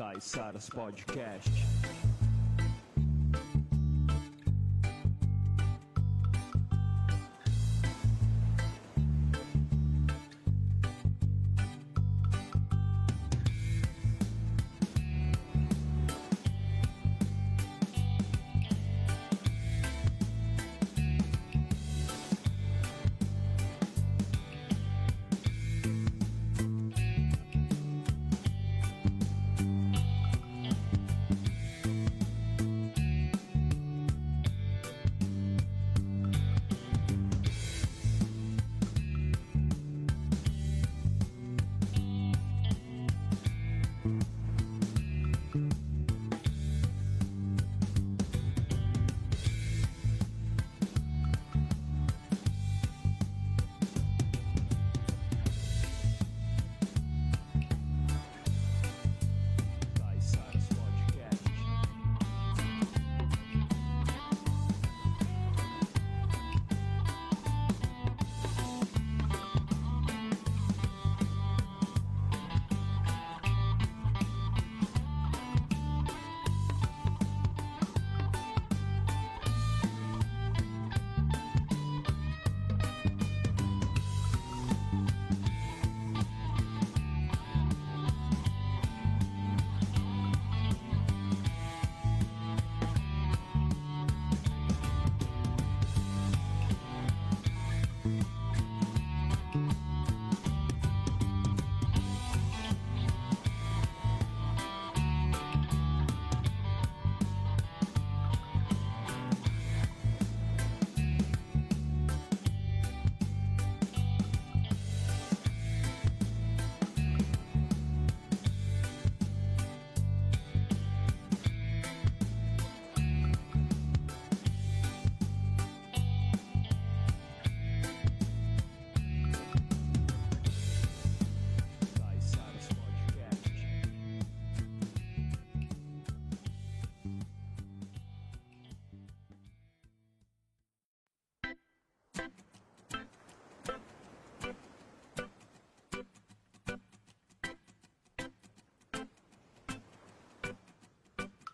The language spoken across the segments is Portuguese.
Caiçaras Podcast.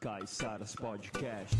Caiçaras Podcast.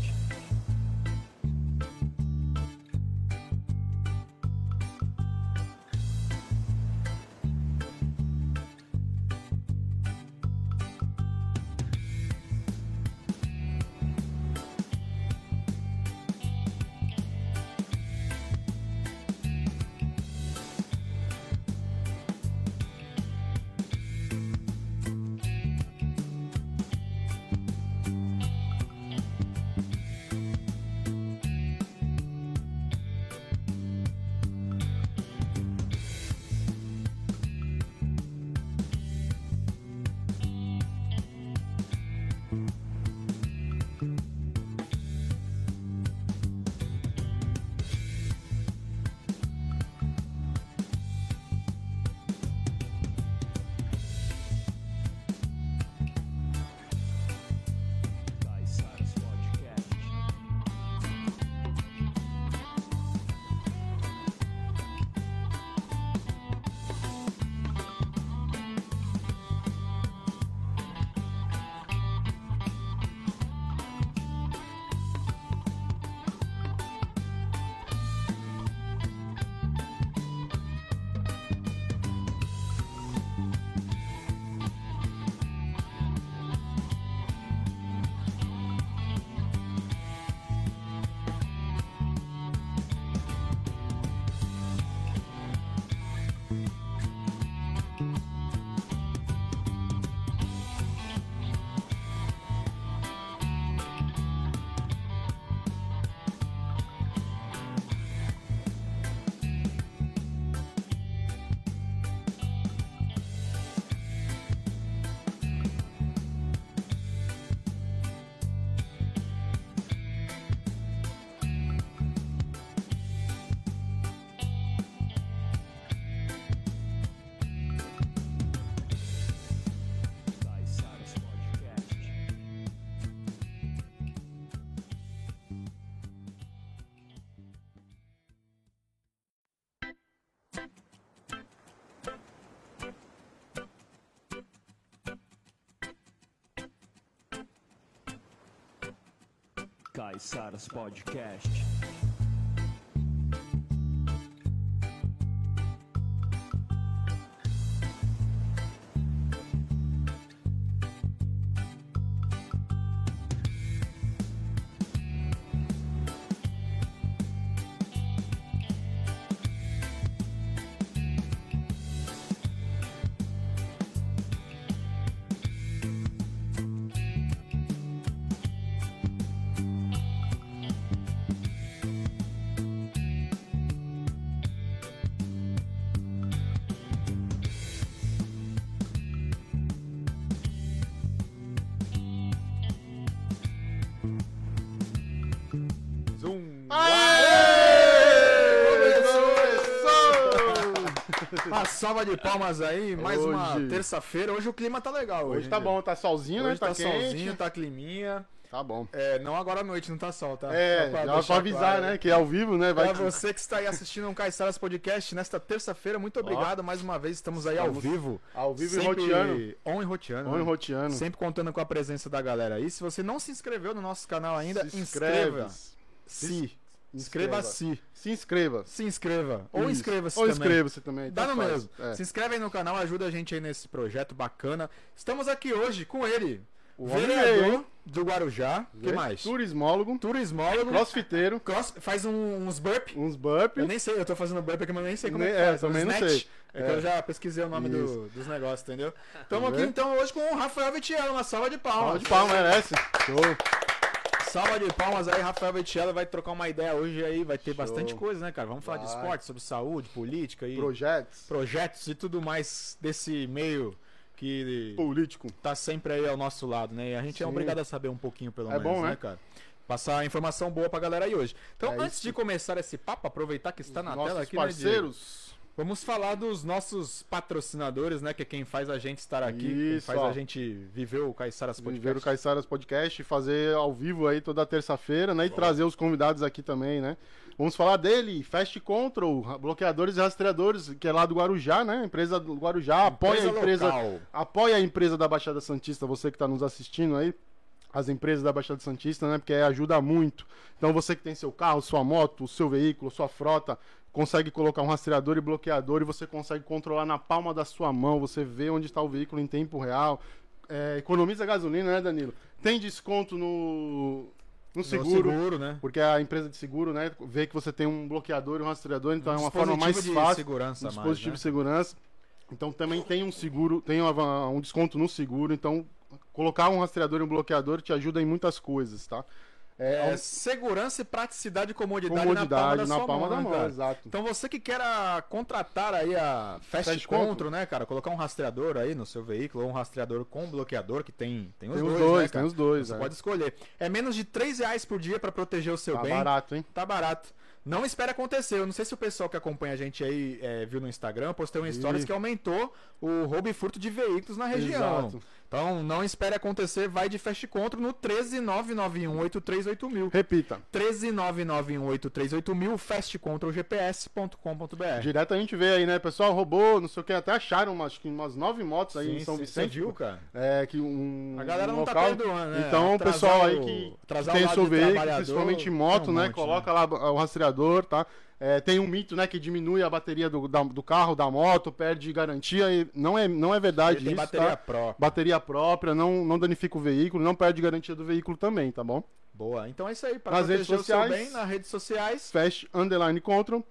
Caiçaras Podcast. Salva de palmas aí, mais uma Hoje- terça-feira. Hoje o clima tá legal. Hoje, Hoje tá bom, tá solzinho, Hoje né? tá, Tá, quente. solzinho, tá climinha. Tá bom. É, não agora à noite, não tá sol, tá? É, Só pra deixar pra avisar, claro. né? Que é ao vivo, né? Vai Pra você que está aí assistindo um Caiçaras Podcast nesta terça-feira, muito obrigado. Mais uma vez estamos aí ao vivo. Ao vivo e roteando. On e roteando. On e né? roteando. Sempre contando com a presença da galera aí. Se você não se inscreveu no nosso canal ainda, Se inscreva. Se Se. Inscreva-se. Se inscreva. Se inscreva. Ou inscreva-se Ou também. inscreva-se também. Dá no mesmo. É. Se inscreve aí no canal, ajuda a gente aí nesse projeto bacana. Estamos aqui hoje com ele, O vereador do Guarujá. O que mais? Turismólogo, Turismólogo. crossfiteiro, Cross- faz um- uns burp. uns burp. Eu nem sei, eu tô fazendo burp aqui, mas eu nem sei como é Nem- que é, faz. também um não sei. É que É. eu já pesquisei o nome do- dos negócios, entendeu? Estamos aqui então hoje com o Rafael Vitiello, uma salva de palmas. Palma de palma, merece. Show. Salva de palmas aí, Rafael Vitiello vai trocar uma ideia hoje aí, vai ter Show. bastante coisa, né, cara? Vamos falar de Vai. esporte, sobre saúde, política e Projetos. projetos e tudo mais desse meio que Político. tá sempre aí ao nosso lado, né? E a gente é Sim. obrigado a saber um pouquinho, pelo É menos, bom, né, né? cara? Passar informação boa pra galera aí hoje. Então, É antes isso. de começar esse papo, aproveitar que está na Nossos tela aqui, né, parceiros. Vamos falar dos nossos patrocinadores, né? Que é quem faz a gente estar aqui, quem Isso, faz ó. a gente viver o Caiçaras Podcast. Viver o Caiçaras Podcast, fazer ao vivo aí toda terça-feira, né? E trazer os convidados aqui também, né? Vamos falar dele, Fast Control, bloqueadores e rastreadores, que é lá do Guarujá, né? Empresa do Guarujá, apoia a empresa, local. apoia a empresa da Baixada Santista, você que está nos assistindo aí, as empresas da Baixada Santista, né? Porque ajuda muito. Então você que tem seu carro, sua moto, o seu veículo, sua frota, consegue colocar um rastreador e bloqueador e você consegue controlar na palma da sua mão, você vê onde está o veículo em tempo real. É, economiza gasolina, né, Danilo? Tem desconto no, no seguro. seguro, né? Porque a empresa de seguro, né, vê que você tem um bloqueador e um rastreador, então é uma forma Dispositivo mais de fácil segurança um a mais, dispositivo né? de segurança. Então também tem um seguro, tem um desconto no seguro. Então colocar um rastreador e um bloqueador te ajuda em muitas coisas, tá? É, É segurança e praticidade e comodidade, comodidade na palma da sua mão, né, cara? exato. Então você que quer contratar aí a Fast, Fast Control, Control. né, cara? Colocar um rastreador aí no seu veículo ou um rastreador com bloqueador, que tem, tem os Tem os dois, dois, né, tem os dois, Você é. pode escolher. É menos de 3 reais por dia pra proteger o seu Tá bem. barato, hein? Tá barato. Não espere acontecer. Eu não sei se o pessoal que acompanha a gente aí é, viu no Instagram, postei um stories que aumentou o roubo e furto de veículos na região. Exato. Então não espere acontecer, vai de Fast Control no 13991838000. Repita. 13991838000, fastcontrolgps.com.br. Direto a gente vê aí, né, pessoal? Roubou, não sei o que, até acharam umas, umas nove motos aí em Sim, São sim, Vicente. Você viu, cara? É, que um. A galera um não tá local. perdoando, né? Então, o pessoal aí que, que tem seu veículo, principalmente moto, um né? monte, Coloca lá o rastreador, tá? É, tem um mito, né, que diminui a bateria do, da- do carro, da moto, perde garantia e não é, não é verdade Ele isso, bateria tá? própria. Bateria própria, não, não danifica o veículo, não perde garantia do veículo também, tá bom? Boa. Então é isso aí. Para Nas redes sociais. bem, nas redes sociais, Fast Underline Control,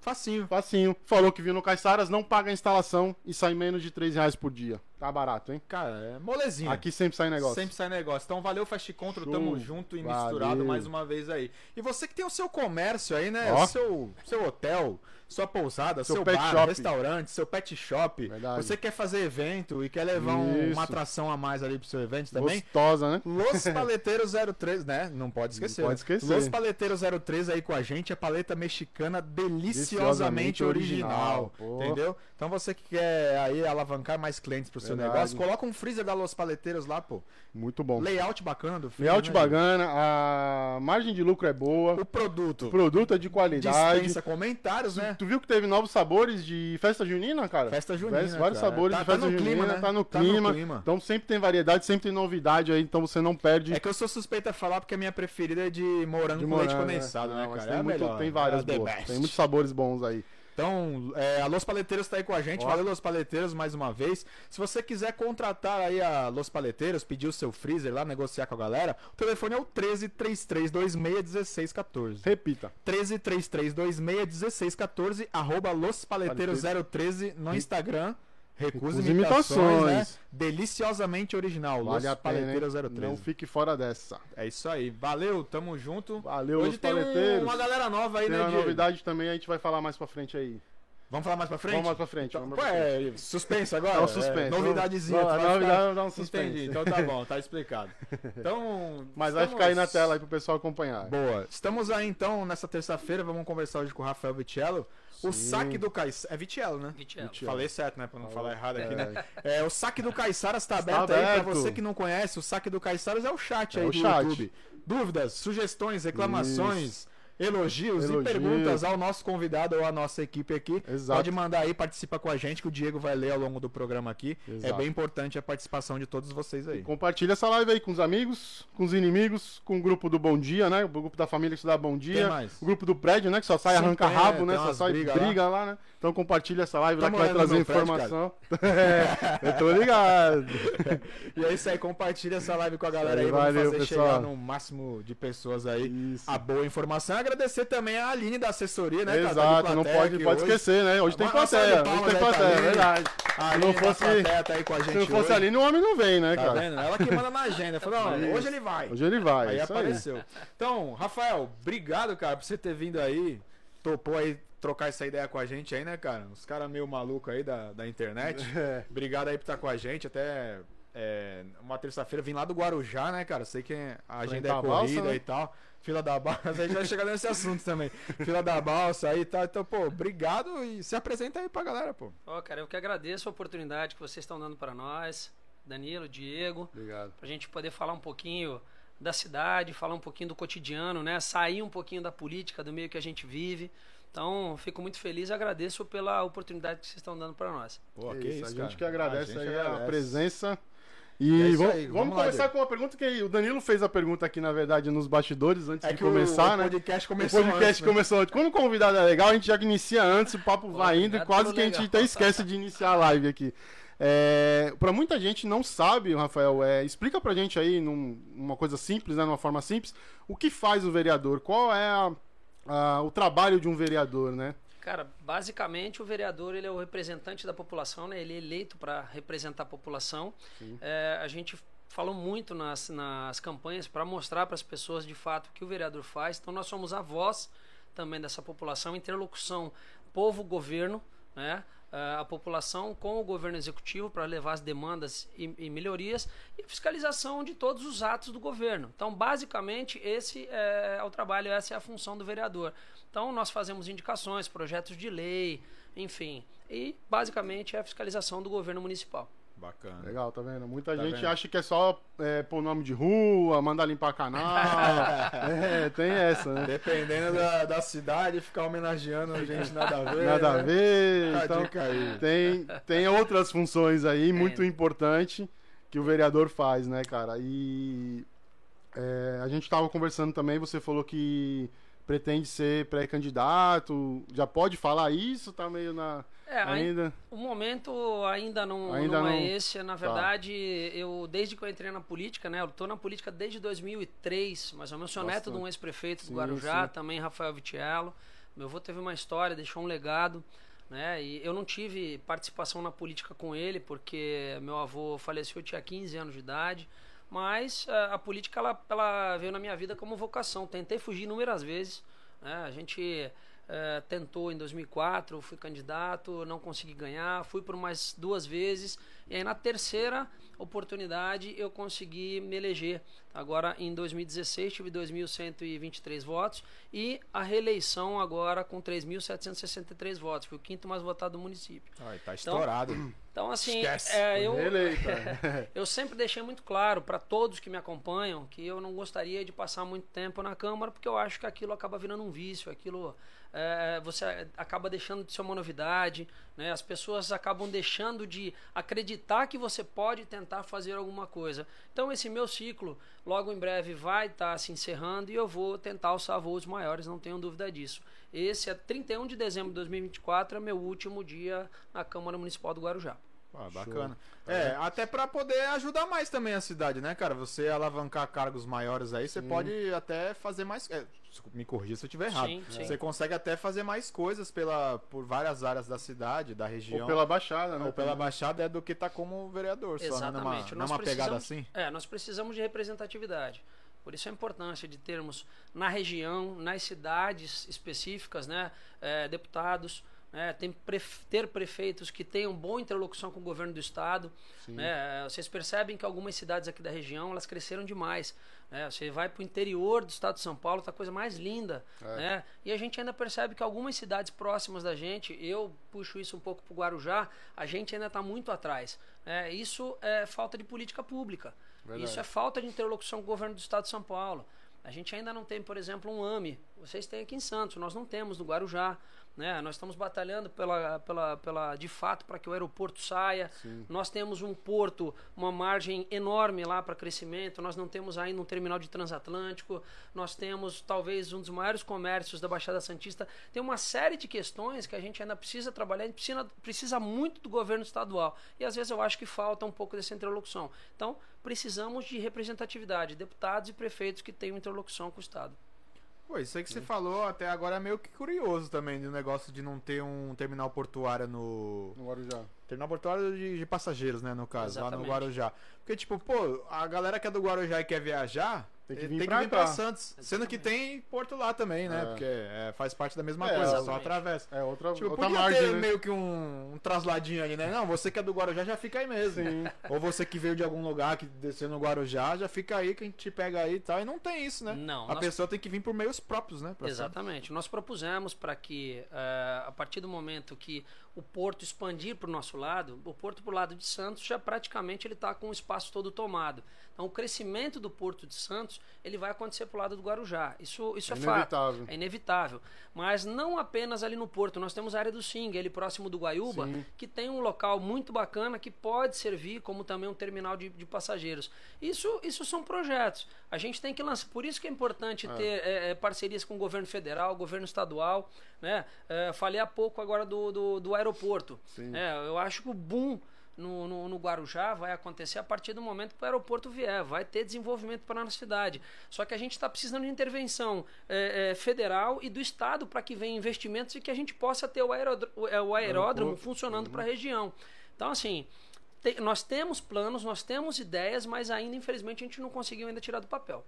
facinho. facinho. Falou que viu no Caiçaras, não paga a instalação e sai menos de 3 reais por dia. Tá barato, hein? Cara, é molezinha. Aqui sempre sai negócio. Sempre sai negócio. Então valeu, Fast Control, Show. tamo junto e Valeu. misturado mais uma vez aí. E você que tem o seu comércio aí, né? Ó. O seu, seu hotel, sua pousada, seu, Seu bar, shop. restaurante, seu pet shop. Verdade. Você quer fazer evento e quer levar um- uma atração a mais ali pro seu evento também? Gostosa, né? Los Paleteiros 03, né? Não pode esquecer. Não pode esquecer. Los Paleteiros 03 aí com a gente, a paleta mexicana deliciosamente Deliciosamente original. original, entendeu? Então você que quer aí alavancar mais clientes pro seu Verdade. negócio, coloca um freezer da Los Paleteiros lá, pô. Muito bom. Layout bacana do freezer. Layout né, bacana, a margem de lucro é boa? O produto. o produto é de qualidade. Dispensa comentários, né? Tu viu que teve novos sabores de festa junina, cara? Festa junina, Vários, sabores Tá- de tá festa no junina, clima, né? tá no Tá no clima. clima. Então sempre tem variedade, sempre tem novidade aí, então você não perde. É que eu sou suspeita a falar porque a minha preferida é de morango de com leite morango, condensado, né, Não, cara? Tem, é muito- melhor, tem várias é boas. best. Tem muitos sabores bons aí. Então, é, a Los Paleteiros tá aí com a gente. Valeu, Los Paleteiros, mais uma vez. Se você quiser contratar aí a Los Paleteiros, pedir o seu freezer lá, negociar com a galera, o telefone é o 1333261614. Repita. 1333261614, arroba Los Paleteiros 013 no Instagram. Recusa Recusa imitações, né? imitações. Deliciosamente original, Los Vale a pena, Paleteiros hein? 013. Não fique fora dessa. É isso aí. Valeu, tamo junto. Valeu, Hoje Los tem um- uma galera nova aí, Tem né, uma Diego? novidade também, a gente vai falar mais pra frente aí. Vamos falar mais pra frente? Vamos mais pra frente. Então, pra frente. é suspense agora? É um suspense. É, novidadezinha. Vamos- vai novidade ficar- dá um suspense. Entendi, então tá bom, tá explicado. Então. Mas vai estamos- ficar aí na tela aí pro pessoal acompanhar. Boa. Estamos aí então nessa terça-feira, vamos conversar hoje com o Rafael Vitiello. O saque do Caissara. É Vitiello, né? Vitiello. Falei certo, né? Pra não Falou. falar errado aqui, É. né? É, o saque do Caissara está Está aberto, aí. Pra aberto. você que não conhece, o saque do Caissara é o chat É aí o do chat. YouTube. Dúvidas, sugestões, reclamações. Elogios, Elogios. e perguntas ao nosso convidado ou à nossa equipe aqui. Exato. Pode mandar aí, participa com a gente, que o Diego vai ler ao longo do programa aqui. É Exato. bem importante a participação de todos vocês aí. Compartilha essa live aí com os amigos, com os inimigos, com o grupo do Bom Dia, né? O grupo da família que dá Bom Dia. O grupo do prédio, né? Que só sai Sempre arranca tem, rabo, é, né? Só sai briga briga, lá. né? Então compartilha essa live lá Tá que vai trazer meu prédio, informação. é, eu tô ligado. E é isso aí, compartilha essa live com a galera aí. aí, Vamos valeu, fazer pessoal. chegar no máximo de pessoas aí Isso. a boa informação. Agradecer também a Aline da assessoria, né, cara? Tá de Exato, não pode, pode hoje. esquecer, né? Hoje tem plateia, hoje tem aí plateia, é Aline. verdade. A Se Aline não fosse, tá aí com a gente se não fosse hoje. ali, o homem não vem, né, Tá cara? vendo? Ela que manda na agenda. Falou, hoje ele vai. Hoje ele vai, Aí apareceu. Então, Rafael, obrigado, cara, por você ter vindo aí. Topou aí trocar essa ideia com a gente aí, né, cara? Os caras meio malucos aí da, da internet. É. Obrigado aí por estar com a gente. Até é, uma terça-feira vim lá do Guarujá, né, cara? Sei que a agenda é à balsa, corrida né? e tal. Fila da balsa, a gente vai chegar nesse assunto também. Fila da balsa aí e tal. Então, pô, obrigado e se apresenta aí pra galera, pô. Ó, cara, eu que agradeço a oportunidade que vocês estão dando para nós, Danilo, Diego, Obrigado. pra gente poder falar um pouquinho da cidade, falar um pouquinho do cotidiano, né? Sair um pouquinho da política, do meio que a gente vive. Então, fico muito feliz e agradeço pela oportunidade que vocês estão dando para nós. Pô, É que isso, isso, a cara. gente que agradece gente aí a agradece. presença. É E isso vamos, aí, vamos vamos lá, começar Diego. com uma pergunta que o Danilo fez a pergunta aqui, na verdade, nos bastidores, antes É de começar, o, né? o podcast O começou podcast antes, né? começou antes. Quando o convidado é legal, a gente já inicia antes, o papo vai indo e quase que a gente legal. até esquece de iniciar a live aqui. É, para muita gente não sabe, Rafael, é, explica pra gente aí, num- numa coisa simples, né, numa forma simples, o que faz o vereador, qual é a- a- o trabalho de um vereador, né? Cara, basicamente o vereador ele é o representante da população, né? Ele é eleito para representar a população. É, a gente falou muito nas, nas campanhas para mostrar para as pessoas de fato o que o vereador faz. Então nós somos a voz também dessa população, interlocução povo-governo, né? É, a população com o governo executivo para levar as demandas e, e melhorias e fiscalização de todos os atos do governo. Então, basicamente, esse é, o trabalho, essa é a função do vereador. Então, nós fazemos indicações, projetos de lei, enfim, e basicamente é a fiscalização do governo municipal. Bacana. Legal, tá vendo? Muita Tá gente vendo? acha que é só é, pôr nome de rua, mandar limpar canal. é, tem essa, né? Dependendo da, da cidade, ficar homenageando gente nada a ver. Nada a ver. Tá Então, dica aí. tem, tem outras funções aí muito importante que o vereador faz, né, cara? E é, a gente estava conversando também, você falou que pretende ser pré-candidato. Já pode falar isso? Tá meio na. É, ai- ainda. O momento ainda não, Ainda não é não- esse. Na verdade, eu desde que eu entrei na política, né? Eu tô na política desde 2003, mais ou menos. Sou neto de um ex-prefeito do Guarujá, sim. também Rafael Vitiello. Meu avô teve uma história, deixou um legado, né? E eu não tive participação na política com ele, porque meu avô faleceu, eu tinha 15 anos de idade. Mas eh, a política ela, ela veio na minha vida como vocação. Tentei fugir inúmeras vezes. Né? A gente eh, tentou em 2004, fui candidato, não consegui ganhar, fui por mais duas vezes. E aí na terceira oportunidade eu consegui me eleger. Agora em 2016 tive 2.123 votos e a reeleição agora com 3.763 votos. Fui o quinto mais votado do município. Ai, tá estourado. Então, assim, Esquece. é, eu, Reeleito, eu sempre deixei muito claro para todos que me acompanham que eu não gostaria de passar muito tempo na Câmara, porque eu acho que aquilo acaba virando um vício, aquilo é, você acaba deixando de ser uma novidade, né? as pessoas acabam deixando de acreditar que você pode tentar fazer alguma coisa. Então, esse meu ciclo, logo em breve, vai estar se encerrando e eu vou tentar alçar voos maiores, não tenho dúvida disso. Esse é 31 de dezembro de 2024, é meu último dia na Câmara Municipal do Guarujá. Ah, bacana. É, até pra poder ajudar mais também a cidade, né, cara? Você alavancar cargos maiores aí, você pode até fazer mais. é, me corrija se eu estiver errado. Sim, sim. Você consegue até fazer mais coisas pela, por várias áreas da cidade, da região. Ou pela Baixada, né? Ou pela Baixada é do que tá como vereador, só, né? Numa, Exatamente. Nós numa pegada precisamos- assim. É, nós precisamos de representatividade. Por isso a importância de termos na região, nas cidades específicas, né, é, deputados, né, tem pref- ter prefeitos que tenham boa interlocução com o governo do estado. Né, vocês percebem que algumas cidades aqui da região elas cresceram demais. né, você vai para o interior do estado de São Paulo, tá a coisa mais linda. Né, e a gente ainda percebe que algumas cidades próximas da gente, eu puxo isso um pouco para o Guarujá, a gente ainda está muito atrás. né, isso é falta de política pública. Verdade. Isso é falta de interlocução com o governo do estado de São Paulo. A gente ainda não tem, por exemplo, um AME. Vocês têm aqui em Santos, nós não temos no Guarujá. Né? Nós estamos batalhando pela, pela, pela, de fato para que o aeroporto saia. Nós temos um porto, uma margem enorme lá para crescimento. Nós não temos ainda um terminal de transatlântico. Nós temos talvez um dos maiores comércios da Baixada Santista. Tem uma série de questões que a gente ainda precisa trabalhar. A gente precisa, precisa muito do governo estadual. E às vezes eu acho que falta um pouco dessa interlocução. Então, precisamos de representatividade, deputados e prefeitos que tenham interlocução com o Estado. Pô, isso aí que você falou até agora é meio que curioso também, do negócio de não ter um terminal portuário no. No Guarujá. Terminal portuário de, de passageiros, né, no caso, lá no Exatamente. Guarujá. Porque, tipo, pô, a galera que é do Guarujá e quer viajar. Tem que eh, vir tem pra que vir pra. Santos. Sendo que tem porto lá também, né? É. Porque é, faz parte da mesma É, coisa, só exatamente. atravessa. É outra, Tipo, outra podia margem, ter né? meio que um, um trasladinho ali, né? Não, você que é do Guarujá já fica aí mesmo. Sim. Ou você que veio de algum lugar que desceu no Guarujá, já fica aí que a gente te pega aí e tal. E não tem isso, né? Não, A nós- pessoa tem que vir por meios próprios, né? Exatamente. Nós propusemos para que, eh, a partir do momento que o porto expandir para o nosso lado, o porto para o lado de Santos já praticamente ele está com o espaço todo tomado. Então, o crescimento do porto de Santos ele vai acontecer para o lado do Guarujá. Isso, isso é, É fato. inevitável. É inevitável. Mas não apenas ali no porto. Nós temos a área do Sing, ali próximo do Guaiúba, Sim. que tem um local muito bacana que pode servir como também um terminal de, de passageiros. Isso, isso são projetos. A gente tem que lançar. Por isso que é importante ter é, é, parcerias com o governo federal, governo estadual. Né? É, falei há pouco agora do, do, do aeroporto. É, eu acho que o boom no, no, no Guarujá vai acontecer a partir do momento que o aeroporto vier, vai ter desenvolvimento para a nossa cidade. Só que a gente está precisando de intervenção é, é, federal e do Estado para que venham investimentos e que a gente possa ter o, aerodro- o, é, aeródromo Aeroporto. funcionando para a região. Então, assim, te- nós temos planos, nós temos ideias, mas ainda, infelizmente, a gente não conseguiu ainda tirar do papel.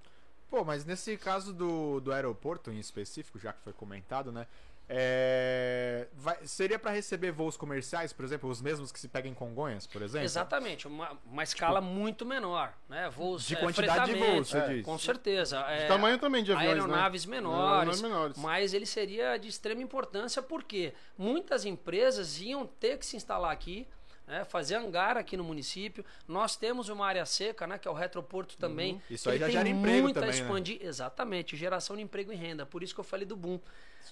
Pô, mas nesse caso do, do aeroporto em específico, já que foi comentado, né? É, vai- seria para receber voos comerciais, por exemplo, os mesmos que se pegam em Congonhas, por exemplo? Exatamente, uma, uma escala muito menor, né? Voos, De é, quantidade de fretamento, voos, você é, diz. Com certeza. é, tamanho também de aviões, né? Aeronaves menores, Aeronaves menores. mas ele seria de extrema importância porque muitas empresas iam ter que se instalar aqui, né, fazer hangar aqui no município. Nós temos uma área seca, né, que é o retroporto também. Uhum. Isso aí já tem gera emprego muito a também, né? expandir. Exatamente, geração de emprego e renda. Por isso que eu falei do boom.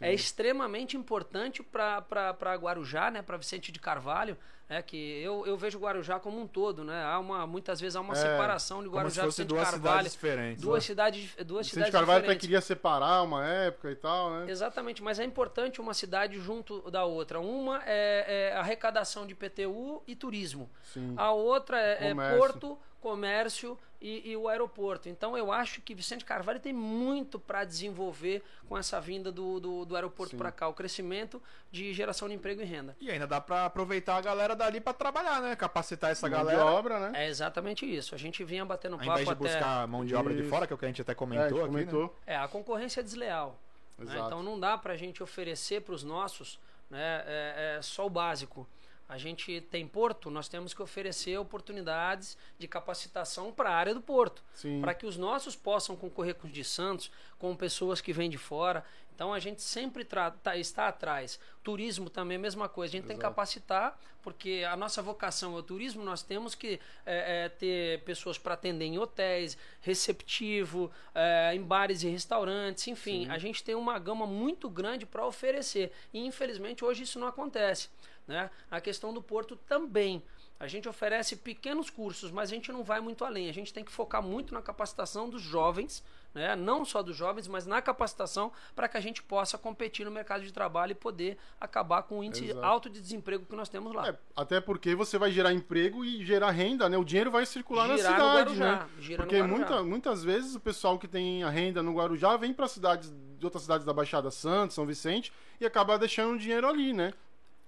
É extremamente importante para Guarujá, né, para Vicente de Carvalho, é que eu, eu vejo Guarujá como um todo, né? Há uma muitas vezes há uma É, separação de Como se Guarujá e Vicente duas Carvalho. cidades diferentes. Duas né? cidades, duas Vicente cidades Carvalho até diferentes. queria separar uma época e tal, né? Exatamente, mas é importante uma cidade junto da outra. Uma é, é arrecadação de PTU e turismo. Sim. A outra é, é porto, comércio e, e o aeroporto. Então eu acho que Vicente Carvalho tem muito para desenvolver com essa vinda do, do, do aeroporto para cá, o crescimento de geração de emprego e renda. E ainda dá pra aproveitar a galera dali pra trabalhar, né? Capacitar essa Mão de galera. obra, né? É exatamente isso. A gente vinha batendo Ao papo invés de até. buscar mão de obra de Isso. fora, que é o que a gente até É, comentou gente aqui. né? É, a concorrência é desleal. né? Então não dá para a gente oferecer para os nossos né, é, é, só o básico. A gente tem porto, nós temos que oferecer oportunidades de capacitação para a área do porto, Sim. para que os nossos possam concorrer com os de Santos, com pessoas que vêm de fora. Então a gente sempre tá- está atrás. Turismo também é a mesma coisa. A gente tem que Exato. capacitar, porque a nossa vocação é o turismo. Nós temos que é, é, ter pessoas para atender em hotéis, receptivo, é, em bares e restaurantes, enfim. A gente tem uma gama muito grande para oferecer. E infelizmente hoje isso não acontece. Né? A questão do porto também. A gente oferece pequenos cursos, mas a gente não vai muito além. A gente tem que focar muito na capacitação dos jovens, né? não só dos jovens, mas na capacitação para que a gente possa competir no mercado de trabalho e poder acabar com o índice Exato. alto de desemprego que nós temos lá. É, até porque você vai gerar emprego e gerar renda, né? O dinheiro vai circular Girar na cidade, Guarujá, né? gira no Porque Guarujá. muita, muitas vezes o pessoal que tem a renda no Guarujá vem para cidades de outras cidades da Baixada Santa, São Vicente e acaba deixando o dinheiro ali, né?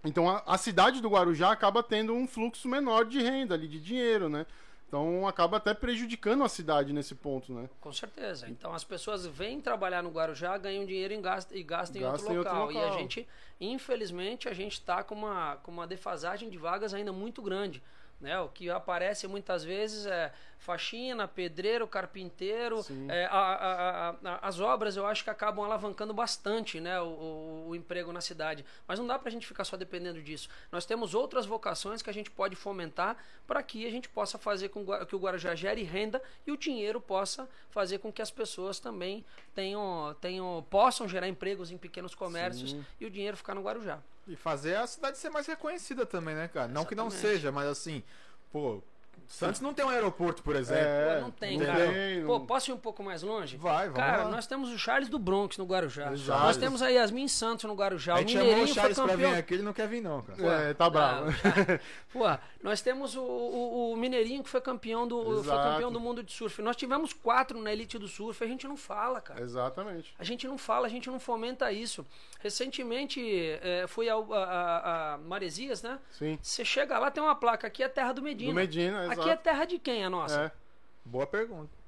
Então a, a cidade do Guarujá acaba tendo um fluxo menor de renda ali, de dinheiro, né? Então acaba até prejudicando a cidade nesse ponto, né? Com certeza. Então as pessoas vêm trabalhar no Guarujá, ganham dinheiro e gastam, e gastam em, outro Gastam em outro local. E a gente, infelizmente, a gente está com uma, com uma defasagem de vagas ainda muito grande. Né? O que aparece muitas vezes é faxina, pedreiro, carpinteiro. É, a- a- a- as obras eu acho que acabam alavancando bastante né, o, o- o emprego na cidade. Mas não dá para a gente ficar só dependendo disso. Nós temos outras vocações que a gente pode fomentar para que a gente possa fazer com que o Guarujá gere renda e o dinheiro possa fazer com que as pessoas também tenham, tenham, possam gerar empregos em pequenos comércios Sim. e o dinheiro ficar no Guarujá. E fazer a cidade ser mais reconhecida também, né, cara? Não que não seja, mas assim, pô, Santos não tem um aeroporto, por exemplo. É, Pô, não tem, não cara. tem, Pô, não- posso ir um pouco mais longe? Vai, vamos Cara, lá. nós temos o Charles do Bronx no Guarujá. Exato. Nós temos a Yasmin Santos no Guarujá. A O gente chamou o Mineirinho foi Charles pra campeão. vir aqui, ele não quer vir não, cara. É, tá bravo. Pô, nós temos o, o, o Mineirinho que foi campeão, do, foi campeão do mundo de surf. Nós tivemos quatro na elite do surf, a gente não fala, cara. Exatamente. A gente não fala, a gente não fomenta isso. Recentemente eh, fui ao- a, a- a Maresias, né? Sim. Você chega lá, tem uma placa, aqui é terra do Medina. Do Medina, exato. Aqui é terra de quem, a nossa? É. Boa pergunta.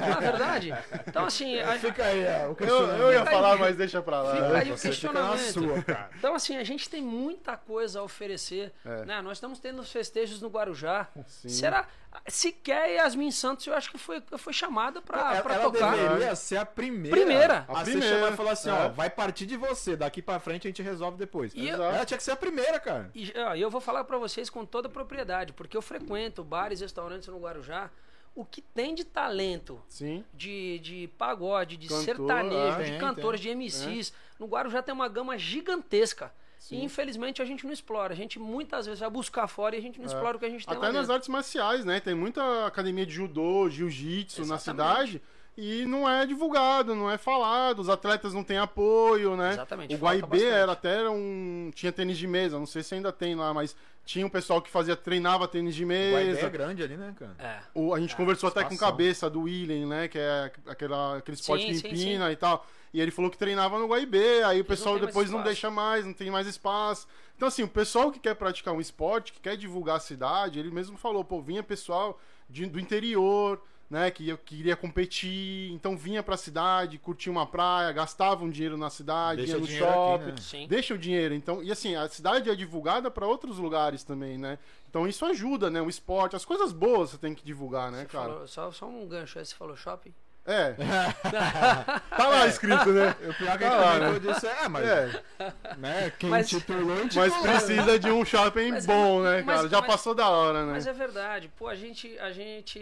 Não é verdade? Então, assim, a- Fica aí, ó, o Eu, questionamento. eu ia Fica aí, falar, mas deixa pra lá. fica aí o Você fica na questionamento. sua, cara. Então, assim, a gente tem muita coisa a oferecer. É. Né? Nós estamos tendo os festejos no Guarujá. Sim. Será? Sequer Yasmin Santos, eu acho que foi, foi chamada pra, ela pra ela tocar. deveria ser a primeira. Primeira. A A primeira, chamar e falar assim, é. ó, vai partir de você, daqui pra frente a gente resolve depois. E eu- Exato. Ela tinha que ser a primeira, cara. E ó, eu vou falar pra vocês com toda propriedade, porque eu frequento bares e restaurantes no Guarujá. O que tem de talento Sim. de, de pagode, de Cantor, sertanejo, é, de cantores, de MCs. No Guarujá tem uma gama gigantesca. E infelizmente a gente não explora. A gente muitas vezes vai buscar fora e a gente não explora o que a gente tem lá É. Até nas dentro. artes marciais, né? Tem muita academia de judô, jiu-jitsu na cidade e não é divulgado, não é falado, os atletas não têm apoio, né? Exatamente, O Guaibê era até um tinha tênis de mesa, não sei se ainda tem lá, mas tinha um pessoal que fazia treinava tênis de O Guaibé mesa. é grande ali, né, cara? É. O, a gente conversou até com o cabeça do William, né? Que é aquela, aquele esporte Sim, que sim, empina e tal. E ele falou que treinava no Guaibê, aí o pessoal não depois não deixa mais, não tem mais espaço. Então, assim, o pessoal que quer praticar um esporte, que quer divulgar a cidade, ele mesmo falou, pô, vinha pessoal de- do interior, né, que eu queria competir, então vinha pra cidade, curtia uma praia, gastava um dinheiro na cidade, Deixa ia o no dinheiro aqui, shopping. né? Deixa o dinheiro, então, e assim, a cidade é divulgada para outros lugares também, né? Então isso ajuda, né? O esporte, as coisas boas você tem que divulgar, né, Você cara? falou- só, só um gancho aí, você falou shopping? É. tá lá escrito, né? O pior que Ah, gente né? comentou disso é, mas, É, né, quem Mas- titulou, mas titulou, né? precisa de um shopping Mas- bom, né, mas- cara? Já mas- passou da hora, né? Mas é verdade. Pô, a gente, a gente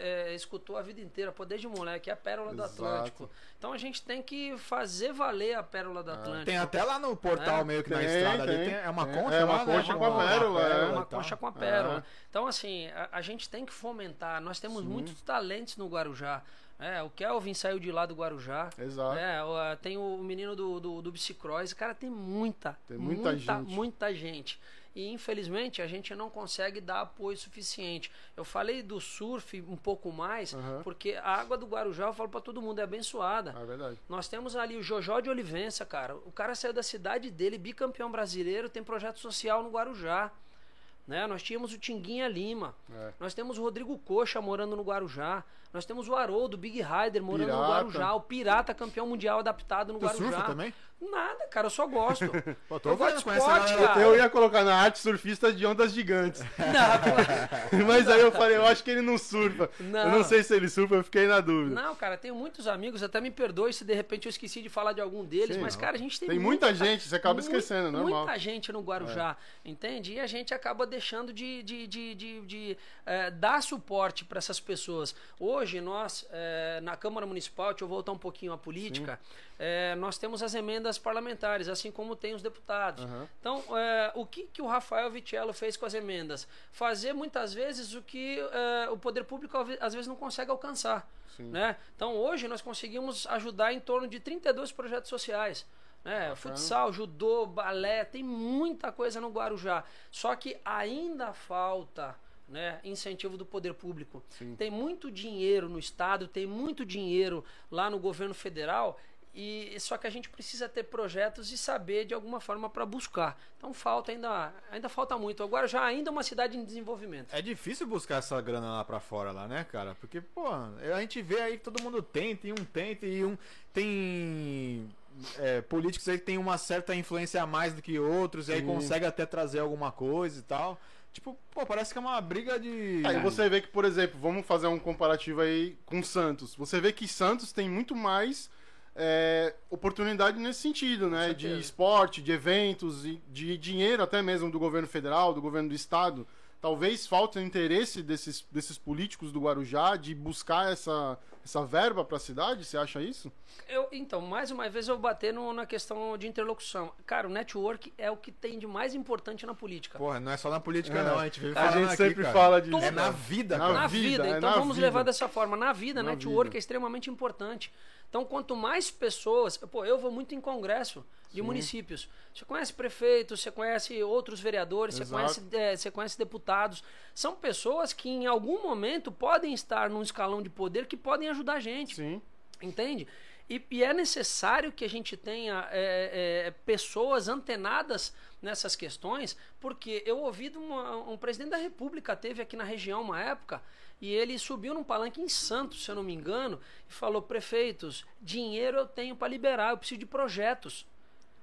é, escutou a vida inteira, pô, desde moleque, é a pérola do Exato. Atlântico. Então a gente tem que fazer valer a pérola do Atlântico. Tem até lá no portal É. meio que na Tem, estrada ali, tem. tem, é uma É, concha é uma lá, né? concha com a pérola, é. uma concha com a É. pérola. Então, assim, a, a gente tem que fomentar. Nós temos muitos talentos no Guarujá. É, o Kelvin saiu de lá do Guarujá. Exato. É, ah, tem o menino do, do, do bicicross. Cara, tem muita, Tem muita muita, gente. muita gente. E infelizmente a gente não consegue dar apoio suficiente. Eu falei do surf um pouco mais, Aham. porque a água do Guarujá, eu falo pra todo mundo, é abençoada. É verdade. Nós temos ali o Jojó de Olivença, cara. O cara saiu da cidade dele, bicampeão brasileiro, tem projeto social no Guarujá. Né? Nós tínhamos o Tinguinha Lima. É. Nós temos o Rodrigo Coxa morando no Guarujá. Nós temos o Haroldo, Big Rider, morando no Pirata. Guarujá. O Pirata, campeão mundial adaptado no Tu Guarujá. surfa também? Nada, cara, eu só gosto. Pô, tô Eu gosto de esporte, cara. Eu ia colocar na arte surfista de ondas gigantes. Não, Mas aí eu falei, eu acho que ele não surfa. Não. Eu não sei se ele surfa, eu fiquei na dúvida. Não, cara, tenho muitos amigos, até me perdoe se de repente eu esqueci de falar de algum deles, Sim, mas, não. cara, a gente tem, Tem muita gente, você acaba esquecendo, é normal. Muita gente no Guarujá, entende? E a gente acaba deixando de, de, de, de, de, eh, dar suporte para essas pessoas. Hoje, nós, eh, na Câmara Municipal, deixa eu voltar um pouquinho à política, eh, nós temos as emendas parlamentares, assim como tem os deputados. Aham. Então, eh, o que, que o Rafael Vitello fez com as emendas? Fazer muitas vezes o que eh, o poder público às vezes não consegue alcançar. Né? Então, hoje nós conseguimos ajudar em torno de 32 projetos sociais. Né? Futsal, judô, balé, tem muita coisa no Guarujá. Só que ainda falta né, incentivo do poder público. Sim. Tem muito dinheiro no Estado, tem muito dinheiro lá no governo federal. E só que a gente precisa ter projetos e saber de alguma forma para buscar. Então falta ainda, ainda falta muito. O Guarujá ainda é uma cidade em desenvolvimento. É difícil buscar essa grana lá pra fora, lá, né, cara? Porque, pô, a gente vê aí que todo mundo tem, tem um tem, tem um. Tem. é, políticos aí que tem uma certa influência a mais do que outros, e aí Sim. consegue até trazer alguma coisa e tal. Tipo, pô, parece que é uma briga de. Aí você vê que, por exemplo, vamos fazer um comparativo aí com Santos. Você vê que Santos tem muito mais é, oportunidade nesse sentido, né? De esporte, de eventos, e de dinheiro até mesmo do governo federal, do governo do estado. Talvez falte o interesse desses, desses políticos do Guarujá de buscar essa, essa verba para a cidade. Você acha isso? Eu, então, mais uma vez eu vou bater no- na questão de interlocução. Cara, o network é o que tem de mais importante na política. Porra, não é só na política, É. não. A gente vive A gente aqui, sempre cara. fala disso. É na vida, Na cara. na vida, vida, é então na vamos vida. levar dessa forma. Na vida, Na network vida. é extremamente importante. Então, quanto mais pessoas. Pô, eu vou muito em congresso de municípios. Você conhece prefeitos, você conhece outros vereadores, você conhece, é, você conhece deputados. São pessoas que em algum momento podem estar num escalão de poder que podem ajudar a gente. Sim. Entende? E, e é necessário que a gente tenha é, é, pessoas antenadas nessas questões, porque eu ouvi de uma, um presidente da República teve aqui na região uma época e ele subiu num palanque em Santos, se eu não me engano, e falou: prefeitos, dinheiro eu tenho para liberar, eu preciso de projetos.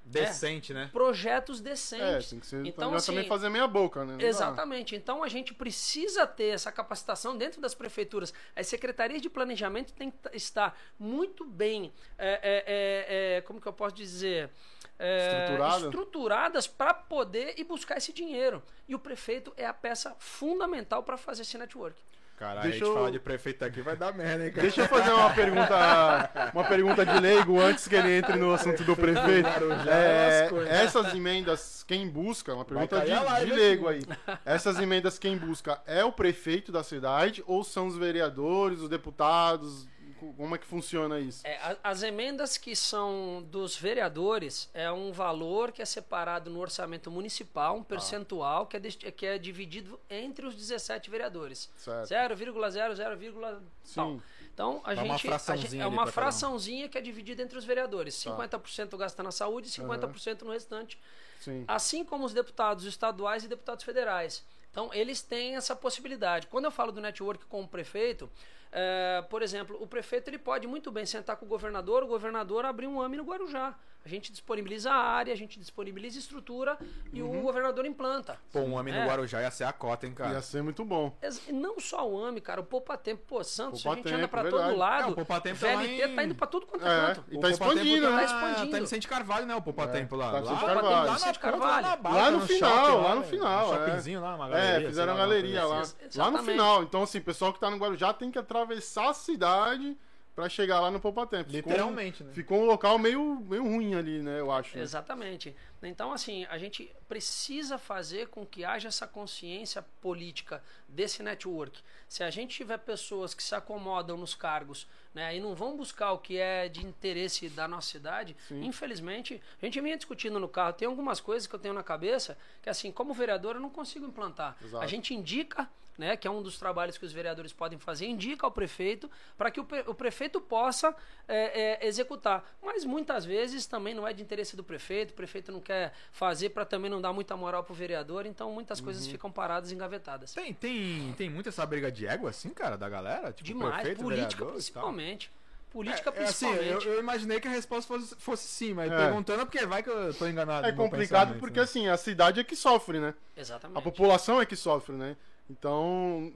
Decente, né? Projetos É, decentes. tem que ser Então, assim, também fazer meia boca, né? Não dá. Exatamente. Então a gente precisa ter essa capacitação dentro das prefeituras. As secretarias de planejamento têm que estar muito bem, é, é, é, é, como que eu posso dizer, É, Estruturada? estruturadas para poder ir buscar esse dinheiro. E o prefeito é a peça fundamental para fazer esse network. Caralho, Deixa a gente eu- falar de prefeito aqui vai dar merda, hein, cara? Deixa eu fazer uma pergunta, uma pergunta de leigo antes que ele entre no assunto do prefeito. É, hein? essas emendas, quem busca, uma pergunta de, de leigo aí. Essas emendas, quem busca é o prefeito da cidade ou são os vereadores, os deputados? Como é que funciona isso? É, a- as emendas que são dos vereadores é um valor que é separado no orçamento municipal, um percentual que, é, que é dividido entre os 17 vereadores. Certo. 0,00, tal. Sim. Então a Dá uma gente, a gente- é uma um. fraçãozinha que é dividida entre os vereadores. 50% gasta na saúde e 50% no restante. Sim. Assim como os deputados estaduais e deputados federais. Então, eles têm essa possibilidade. Quando eu falo do network com o prefeito, é, por exemplo, o prefeito ele pode muito bem sentar com o governador, o governador abrir um AME no Guarujá. A gente disponibiliza a área, a gente disponibiliza estrutura e o governador implanta. Pô, um homem no É. Guarujá ia ser a cota, hein, cara? Ia ser muito bom. E Não só o AME, cara, o Poupa Tempo. Pô, Santos, a gente Poupa anda Tempo, pra verdade. todo lado. É, o Poupa Tempo tá lá VLT em- tá indo pra tudo quanto é, É, canto. e tá Poupa expandindo, Tempo né? Tá, expandindo. tá em Vicente Carvalho, né? O Poupa É, Tempo lá. tá lá, Vicente lá, Carvalho. na Vicente Carvalho. na Lá no no final, lá no né? final, Um é. shoppingzinho lá, uma É, galeria. fizeram sei a galeria lá. assim. Lá no final. Então, assim, o pessoal que tá no Guarujá tem que atravessar a cidade pra chegar lá no Poupa Tempo. Ficou um- Literalmente, né? Ficou um local meio, meio ruim ali, né? Eu acho. né? Exatamente. Então, assim, a gente precisa fazer com que haja essa consciência política desse network. Se a gente tiver pessoas que se acomodam nos cargos né, e não vão buscar o que é de interesse da nossa cidade, infelizmente, a gente vinha discutindo no carro. Tem algumas coisas que eu tenho na cabeça que, assim, como vereador, eu não consigo implantar. Exato. A gente indica né, que é um dos trabalhos que os vereadores podem fazer, indica ao prefeito para que o, pre- o prefeito possa é, é, executar. Mas muitas vezes também não é de interesse do prefeito, o prefeito não quer fazer para também não dar muita moral pro vereador, então muitas coisas Uhum. ficam paradas, engavetadas. Tem, tem, tem muita essa briga de égua, assim, cara, da galera? Tipo, Demais, prefeito, política vereador principalmente. política É, assim, eu, principalmente. eu imaginei que a resposta fosse, fosse sim, mas É. perguntando é porque vai que eu tô enganado. É complicado porque né? assim, a cidade é que sofre, né? A Exatamente. população é que sofre, né? Então,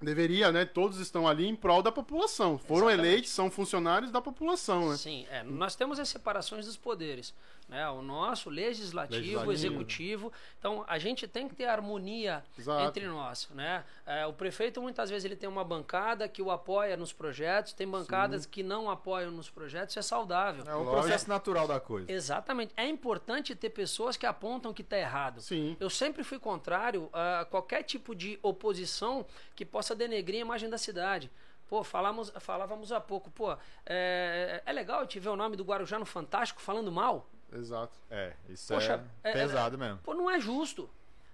deveria, né? Todos estão ali em prol da população. Foram Exatamente. eleitos, são funcionários da população, né? Sim, é, nós temos as separações dos poderes. Né? O nosso, legislativo, Legislativo. executivo. Então, a gente tem que ter harmonia Exato. entre nós. Né? É, o prefeito, muitas vezes, ele tem uma bancada que o apoia nos projetos, tem bancadas que não apoiam nos projetos, isso é saudável. É o Lógico. processo natural da coisa. Exatamente. É importante ter pessoas que apontam que está errado. Sim. Eu sempre fui contrário a qualquer tipo de oposição que possa denegrir a imagem da cidade. Pô, falamos, falávamos há pouco, pô, é, é legal te ver o nome do Guarujá no Fantástico falando mal? Exato. É, isso Poxa, é, é- pesado mesmo. Pô, não é justo.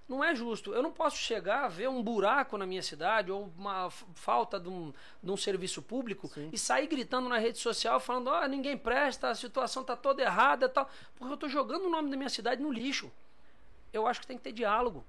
Não é justo. Eu não posso chegar a ver um buraco na minha cidade ou uma falta de um, de um serviço público e sair gritando na rede social falando: ó, ninguém presta, a situação tá toda errada e tal. Porque eu tô jogando o nome da minha cidade no lixo. Eu acho que tem que ter diálogo.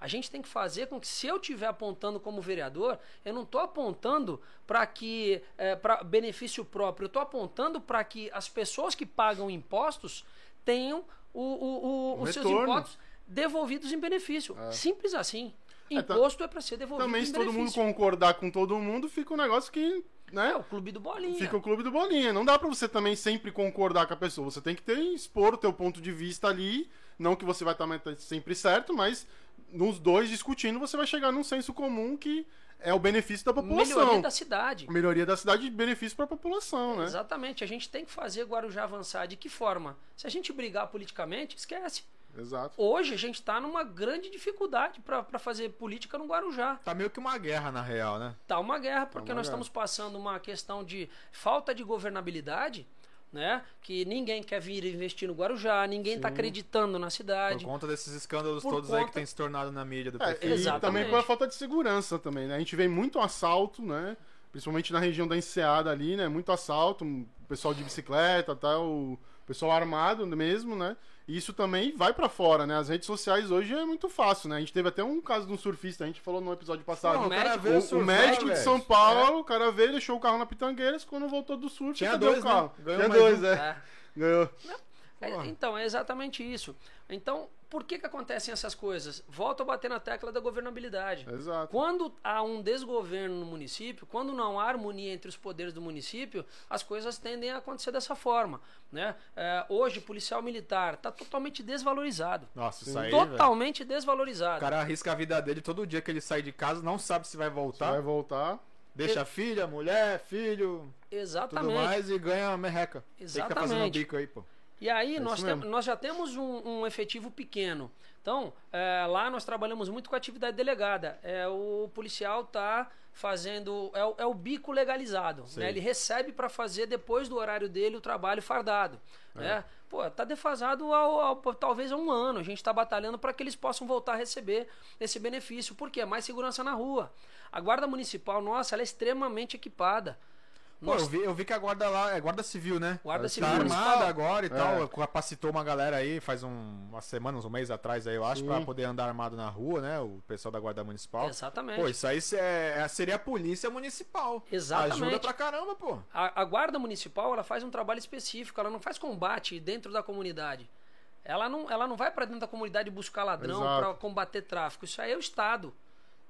A gente tem que fazer com que, se eu estiver apontando como vereador, eu não estou apontando para que para benefício próprio, eu estou apontando para que as pessoas que pagam impostos tenham o, o- o- os seus retorno. impostos devolvidos em benefício. Simples assim. É, tá- Imposto é para ser devolvido Também, em se todo mundo benefício. concordar com todo mundo, fica um negócio que, né? É o clube do bolinha. Fica o clube do bolinha. Não dá pra você também sempre concordar com a pessoa. Você tem que ter, expor o teu ponto de vista ali. Não que você vai estar sempre certo, mas nos dois discutindo, você vai chegar num senso comum que é o benefício da população. Melhoria da cidade. Melhoria da cidade e benefício pra população, né? Exatamente. A gente tem que fazer Guarujá avançar. De que forma? Se a gente brigar politicamente, esquece. Exato. Hoje a gente está numa grande dificuldade para fazer política no Guarujá. Tá meio que uma guerra, na real, né? Tá uma guerra, porque uma nós guerra. estamos passando uma questão de falta de governabilidade, né? Que ninguém quer vir investir no Guarujá, ninguém está acreditando na Por cidade. conta desses escândalos Por todos aí que conta- tem se tornado na mídia do É, prefeito. e Exatamente. também pela falta de segurança também, né? A gente vê muito assalto, né? Principalmente na região da Enseada ali, né? Muito assalto, o pessoal de bicicleta, tá? o pessoal armado mesmo, né? Isso também vai pra fora, né? As redes sociais hoje é muito fácil, né? A gente teve até um caso de um surfista, a gente falou no episódio passado. Não, o cara médico- veio O, o surfar, médico de. São Paulo, o cara veio, deixou o carro na Pitangueiras, quando voltou do surf, Tinha cadê dois, o carro? né? Ganhou Tinha dois, um. é. É. Ganhou. É, então, é exatamente isso. Então, por que, que acontecem essas coisas? Volto a bater na tecla da governabilidade. Exato. Quando há um desgoverno no município, quando não há harmonia entre os poderes do município, as coisas tendem a acontecer dessa forma. Né? É, hoje, policial militar está totalmente desvalorizado. Nossa, isso aí, totalmente desvalorizado. O cara arrisca a vida dele todo dia que ele sai de casa, não sabe se vai voltar. Vai voltar. Deixa a filha, mulher, filho, tudo Exatamente. mais e ganha merreca. Tem que ficar fazendo Exatamente. bico aí, pô. E aí É nós, tem- nós já temos um, um efetivo pequeno. Então, é, lá nós trabalhamos muito com a atividade delegada. É, o policial está fazendo. É o, é o bico legalizado. Né? Ele recebe para fazer depois do horário dele o trabalho fardado. É. Né? Pô, tá defasado ao, ao- talvez há um ano. A gente está batalhando para que eles possam voltar a receber esse benefício. Por quê? Mais segurança na rua. A guarda municipal, nossa, ela é extremamente equipada. Pô, eu vi, eu vi que a guarda lá é guarda civil, né? Guarda tá Civil armada Municipal. agora e É. tal. Capacitou uma galera aí faz um, umas semanas, um mês atrás aí, eu acho, Sim. pra poder andar armado na rua, né? O pessoal da guarda municipal. Exatamente. Pô, isso aí é- é- seria a polícia municipal. Exatamente. Ajuda pra caramba, pô. A, a guarda municipal ela faz um trabalho específico, ela não faz combate dentro da comunidade. Ela não, ela não vai para dentro da comunidade buscar ladrão para combater tráfico. Isso aí é o Estado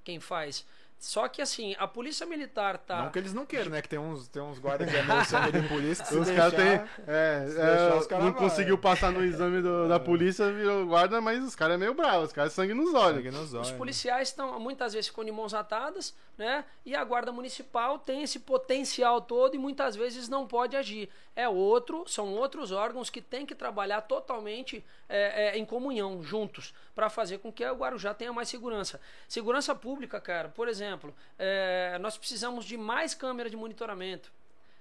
quem faz. Só que assim, a polícia militar tá. Não que eles não queiram, né? Que tem uns, tem uns guardas que é meio sangue de polícia que se Os deixar- caras têm. É, se é, os caras não vai. conseguiu passar no exame do- da polícia, virou guarda, mas os caras é meio bravos, os caras sangue nos olhos. Sangue nos olhos. Os policiais estão muitas vezes ficam de mãos atadas, né? E a guarda municipal tem esse potencial todo e muitas vezes não pode agir. É outro, são outros órgãos que têm que trabalhar totalmente é, é, em comunhão, juntos, para fazer com que o Guarujá tenha mais segurança. Segurança pública, cara, por exemplo, é, nós precisamos de mais câmera de monitoramento.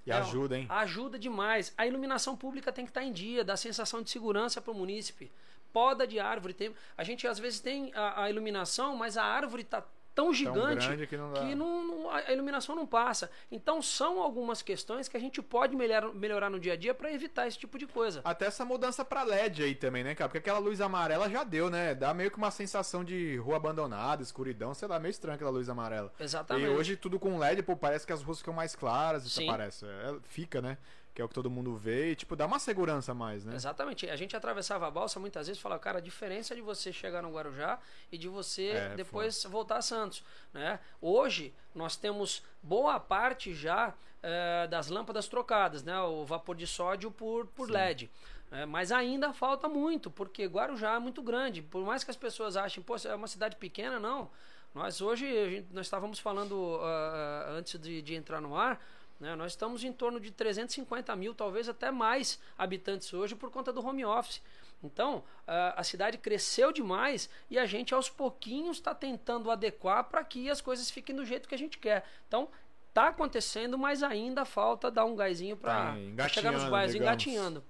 E É, ajuda, hein? Ajuda demais. A iluminação pública tem que estar em dia, dá sensação de segurança para o munícipe. Poda de árvore. Tem, a gente às vezes tem a, a iluminação, mas a árvore está tão gigante grande que não que não- não- a iluminação não passa. Então são algumas questões que a gente pode melhor- melhorar no dia a dia para evitar esse tipo de coisa. Até essa mudança pra LED aí também, né, cara? Porque aquela luz amarela já deu, né? Dá meio que uma sensação de rua abandonada, escuridão, sei lá, meio estranho aquela luz amarela. Exatamente. E hoje tudo com LED, pô, parece que as ruas ficam mais claras, isso Sim. parece. É, fica, né? Que é o que todo mundo vê e, tipo, dá uma segurança a mais, né? Exatamente. A gente atravessava a balsa muitas vezes e falava, cara, a diferença de você chegar no Guarujá e de você É, depois voltar a Santos. Né? Hoje nós temos boa parte já eh, das lâmpadas trocadas, né? O vapor de sódio por, por LED. né? mas ainda falta muito, porque Guarujá é muito grande. Por mais que as pessoas achem, pô, é uma cidade pequena, não. Nós hoje, a gente- nós estávamos falando ah, antes de, de entrar no ar, né, nós estamos em torno de 350 mil, talvez até mais habitantes hoje por conta do home office. Então, a cidade cresceu demais e a gente aos pouquinhos está tentando adequar para que as coisas fiquem do jeito que a gente quer. Então, tá acontecendo, mas ainda falta dar um gásinho para Tá chegar nos bairros, digamos. engatinhando.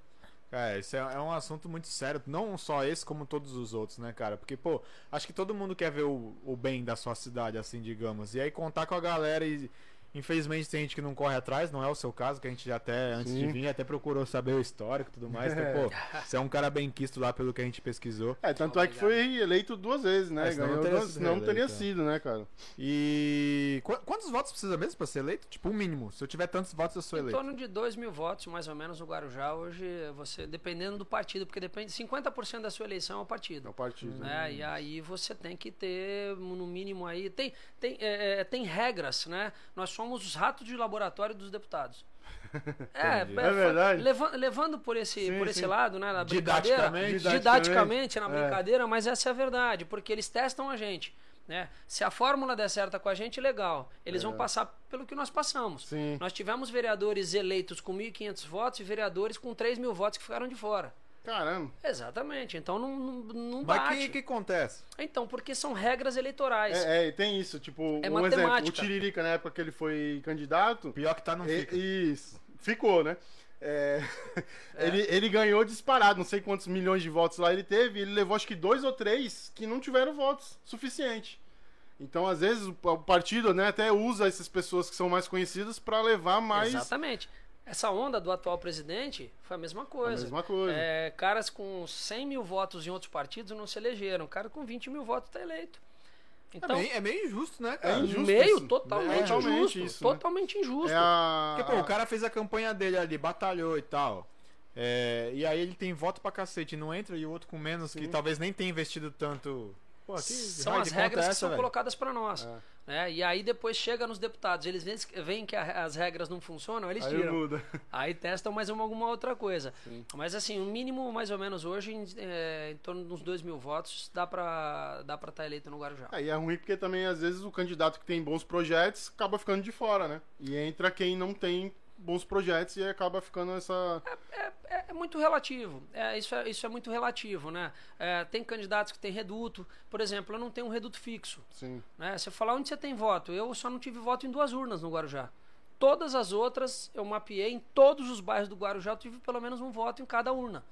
É, isso é, é um assunto muito sério, não só esse, como todos os outros, né, cara? Porque, pô, acho que todo mundo quer ver o, o bem da sua cidade, assim, digamos. E aí contar com a galera e. Infelizmente tem gente que não corre atrás, não é o seu caso, que a gente já até, antes de Sim. vir, até procurou saber o histórico e tudo mais. Então, pô, você é um cara bem quisto lá pelo que a gente pesquisou. É, tanto é que foi eleito duas vezes, né? É, senão Ganhou não teria duas, sido não teria é. sido, né, cara? E. qu- quantos votos precisa mesmo pra ser eleito? Tipo, o mínimo. Se eu tiver tantos votos, eu sou Em eleito. torno de 2 mil votos, mais ou menos, no Guarujá. Hoje, você, dependendo do partido, porque depende, 50% da sua eleição é o É partido. o partido. né? E aí você tem que ter, no mínimo aí, tem, tem, é, é, tem regras, né? Nós somos os ratos de laboratório dos deputados. É, Entendi. É verdade. leva- levando por esse, Sim, por esse sim. lado, né? Na brincadeira, Didaticamente. didaticamente na É. brincadeira, mas essa é a verdade, porque eles testam a gente. Né? Se a fórmula der certa com a gente, legal. Eles vão passar pelo que nós passamos. É. Sim. Nós tivemos vereadores eleitos com 1.500 votos e vereadores com 3 mil votos que ficaram de fora. Caramba. Exatamente. Então não, não, não Mas o bate. que, que acontece? Então, porque são regras eleitorais. É, é, e tem isso, tipo, É um exemplo, o matemática. Tiririca, na época que ele foi candidato, Pior que tá, não fica. isso, ficou, né? É, Ele, ele ganhou disparado, não sei quantos milhões de votos lá ele teve, ele levou acho que dois ou três que não tiveram votos suficiente. Então, às vezes, o o partido né, até usa essas pessoas que são mais conhecidas pra levar mais Exatamente. Essa onda do atual presidente foi a mesma a coisa. mesma coisa. É, caras com 100 mil votos em outros partidos não se elegeram. cara com 20 mil votos está eleito. Então, é, meio, é meio injusto, né, cara? É injusto meio isso. totalmente É, totalmente injusto. isso, né? totalmente injusto. É a... Porque, pô, o cara fez a campanha dele ali, batalhou e tal. É, e aí ele tem voto pra cacete, não entra, e o outro com menos, que talvez nem tenha investido tanto. Pô, que são as regras é que essa, são velho? colocadas para nós. É. Né? E aí depois chega nos deputados, eles veem, que as regras não funcionam, eles Aí tiram. muda. Aí testam mais uma, alguma outra coisa. Mas assim, o mínimo mais ou menos hoje, em, é, em torno de uns 2 mil votos, dá pra estar pra tá eleito no Guarujá. Aí é ruim porque também, às vezes, o candidato que tem bons projetos acaba ficando de fora, né? E entra quem não tem bons projetos e acaba ficando essa. É, é muito relativo. É, isso, é, isso é muito relativo, né? É, tem candidatos que têm reduto. Por exemplo, eu não tenho um reduto fixo. Sim. Né? Você falar onde você tem voto. Eu só não tive voto em duas urnas no Guarujá. Todas as outras eu mapeei em todos os bairros do Guarujá, eu tive pelo menos um voto em cada urna.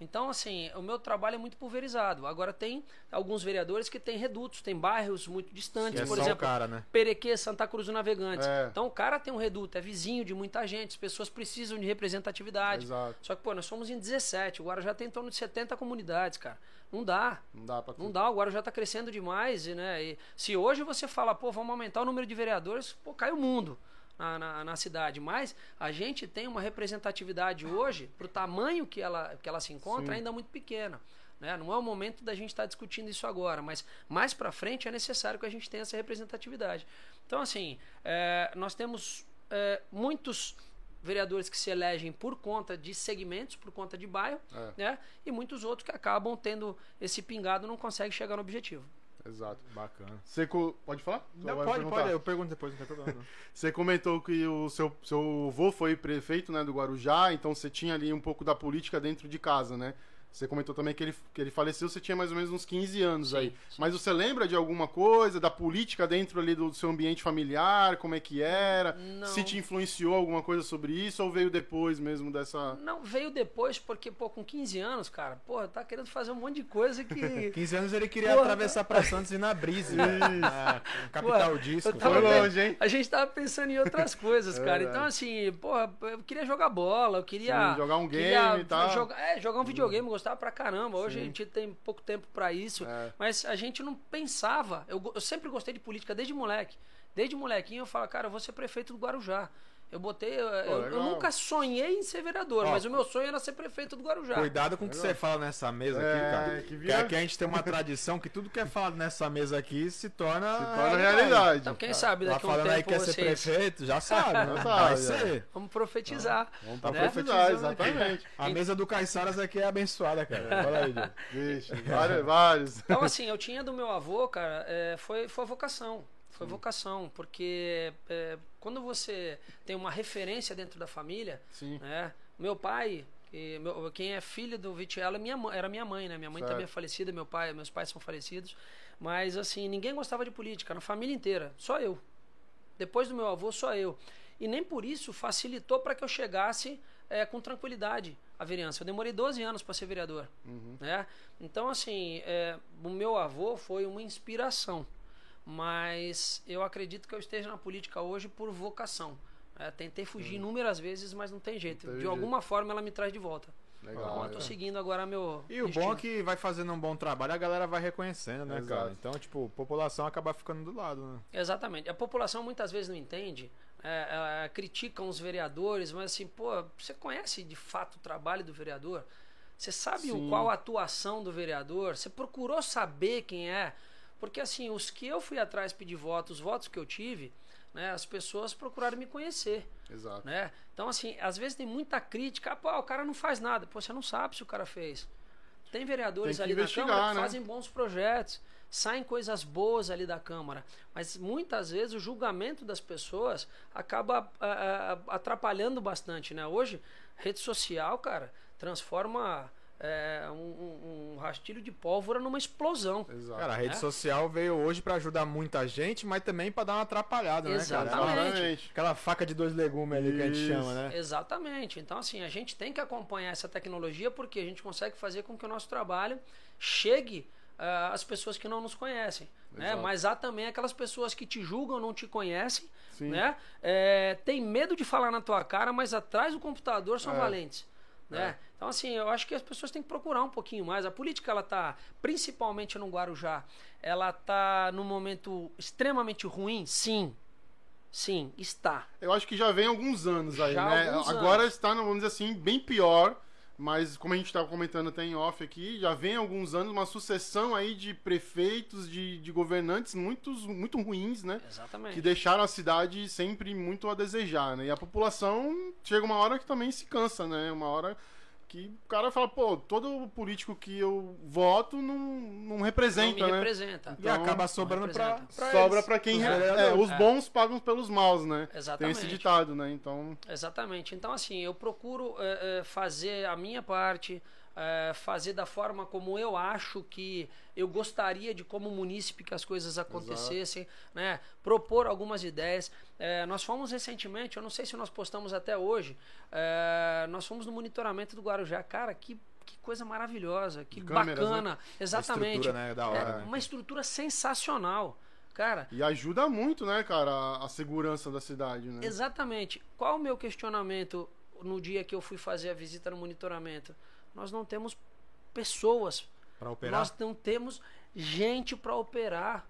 Então, assim, o meu trabalho é muito pulverizado. Agora, tem alguns vereadores que têm redutos, tem bairros muito distantes, é por exemplo, cara, né? Perequê, Santa Cruz do Navegantes. É. Então, o cara tem um reduto, é vizinho de muita gente, as pessoas precisam de representatividade. Exato. Só que, pô, nós somos em 17, o Guarujá tem em torno de 70 comunidades, cara. Não dá. Não dá pra Não dá, o Guarujá tá crescendo demais, e, né? E se hoje você fala, pô, vamos aumentar o número de vereadores, pô, cai o mundo na, na, na cidade. Mas a gente tem uma representatividade hoje, pro tamanho que ela, que ela se encontra, Sim. ainda muito pequena. Né? Não é o momento da gente estar discutindo isso agora, mas mais para frente é necessário que a gente tenha essa representatividade. Então, assim, é, nós temos é, muitos vereadores que se elegem por conta de segmentos, por conta de bairro, É. né? E muitos outros que acabam tendo esse pingado e não conseguem chegar no objetivo. Exato. Bacana. Você co- pode falar? Não, pode, perguntar. pode, eu pergunto depois, não tem problema. não. Você comentou que o seu, seu avô foi prefeito né, do Guarujá, então você tinha ali um pouco da política dentro de casa, né? Você comentou também que ele, que ele faleceu, você tinha mais ou menos uns 15 anos Sim, aí. sim. Mas você lembra de alguma coisa, da política dentro ali do seu ambiente familiar, como é que era? Não. Se te influenciou alguma coisa sobre isso ou veio depois mesmo dessa... Não, veio depois porque, pô, com 15 anos, cara, pô, tá querendo fazer um monte de coisa que. 15 anos ele queria Porra. atravessar pra Santos e ir na Brise. né? Ah, Capital Pô, Disco. Foi longe, hein? A gente tava pensando em outras coisas, É cara. verdade. Então, assim, porra, eu queria jogar bola, eu queria. Sim, jogar um queria game e tal. Jogar, é, jogar um videogame, eu gostava pra caramba. Hoje a gente tem pouco tempo pra isso. É. Mas a gente não pensava. Eu, eu sempre gostei de política desde moleque. Desde molequinho eu falo, cara, eu vou ser prefeito do Guarujá. Eu botei. eu- eu, eu nunca sonhei em ser vereador, Ó, mas o meu sonho era ser prefeito do Guarujá. Cuidado com o que você fala nessa mesa É, aqui, cara. que Que, vira- aqui a gente tem uma tradição que tudo que é falado nessa mesa aqui se torna, Se torna realidade. Então, quem sabe Tá daqui a um falando aí tempo que quer ser vocês. prefeito, já sabe, né? Já Vai sabe, ser. Vamos profetizar. Vamos pra né? profetizar, exatamente. A mesa do Caiçaras aqui é abençoada, cara. Fala aí. Vixe, vários, vários. Então, assim, eu tinha do meu avô, cara, é, foi, foi a vocação. Foi vocação, porque é, quando você tem uma referência dentro da família, Sim. né? Meu pai, que- meu- quem é filho do Vitiello é minha mãe- era minha mãe, né? Minha mãe Certo. também é falecida, meu pai, meus pais são falecidos. Mas, assim, ninguém gostava de política, na família inteira, só eu. Depois do meu avô, só eu. E nem por isso facilitou para que eu chegasse é, com tranquilidade à vereança. Eu demorei 12 anos para ser vereador. Né? Então, assim, é, o meu avô foi uma inspiração. Mas eu acredito que eu esteja na política hoje por vocação. É, tentei fugir inúmeras vezes, mas não tem jeito. Não De teve alguma forma ela me traz de volta. Legal. Então eu é. tô seguindo agora meu. E o bom é que vai fazendo um bom trabalho, a galera vai reconhecendo, né, Exato. cara? Então, tipo, a população acaba ficando do lado, né? Exatamente. A população muitas vezes não entende, é, é, criticam os vereadores, mas assim, pô, você conhece de fato o trabalho do vereador? Você sabe Sim. o, qual a atuação do vereador? Você procurou saber quem é? Porque assim, os que eu fui atrás pedir votos, os votos que eu tive, né, as pessoas procuraram me conhecer. Exato. né? Então, assim, às vezes tem muita crítica. Ah, pô, o cara não faz nada. Pô, você não sabe se o cara fez. Tem vereadores Tem ali na Câmara que né? fazem bons projetos, saem coisas boas ali da Câmara. Mas muitas vezes o julgamento das pessoas acaba ah, ah, atrapalhando bastante, né? Hoje, rede social, cara, transforma é, um, um- rastilho de pólvora numa explosão. Exato. Cara, a rede É? social veio hoje pra ajudar muita gente, mas também pra dar uma atrapalhada, né, cara? Exatamente. Exatamente. Aquela faca de dois legumes ali que a gente Isso. chama, né? Exatamente. Então, assim, a gente tem que acompanhar essa tecnologia porque a gente consegue fazer com que o nosso trabalho chegue ah, às pessoas que não nos conhecem. Né? Mas há também aquelas pessoas que te julgam, não te conhecem, Sim. né? É, tem medo de falar na tua cara, mas atrás do computador são É. valentes. Né? Então, assim, eu acho que as pessoas têm que procurar um pouquinho mais. A política, ela tá, principalmente no Guarujá, ela tá num momento extremamente ruim? Sim. Sim, está. Eu acho que já vem alguns anos aí, Já né? alguns Agora anos. está, vamos dizer assim, bem pior. Mas como a gente estava comentando até em off aqui, já vem alguns anos uma sucessão aí de prefeitos, de, de governantes muitos, muito ruins, né? Exatamente. Que deixaram a cidade sempre muito a desejar, né? E a população chega uma hora que também se cansa, né? Uma hora que o cara fala, pô, todo político que eu voto não, não representa, não me né? representa. E acaba sobrando pra, pra Sobra eles, pra quem. os é, vereadores. os É. bons pagam pelos maus, né? Tem Exatamente. esse ditado, né? Então. Exatamente. Então, assim, eu procuro é, é, fazer a minha parte, é, fazer da forma como eu acho que eu gostaria de, como munícipe, que as coisas acontecessem, né? Propor algumas ideias. É, nós fomos recentemente, eu não sei se nós postamos até hoje, é, nós fomos no monitoramento do Guarujá. Cara, que, que coisa maravilhosa, que câmeras, bacana. Exatamente. estrutura, né, da hora, É, né? Uma estrutura sensacional. Cara, E ajuda muito, né, cara, a, a segurança da cidade, né? Exatamente. Qual o meu questionamento no dia que eu fui fazer a visita no monitoramento? Nós não temos pessoas. Pra operar. Nós não temos gente para operar.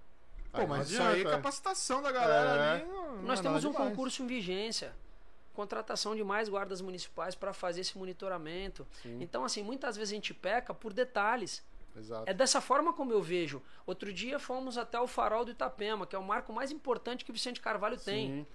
Pô, Aí mas não isso aí é capacitação da galera É. ali. não- não Nós é temos um demais. concurso em vigência. Contratação de mais guardas municipais para fazer esse monitoramento. Então, assim, muitas vezes a gente peca por detalhes. Exato. É dessa forma como eu vejo. Outro dia fomos até o farol do Itapema, que é o marco mais importante que o Vicente Carvalho tem. Sim.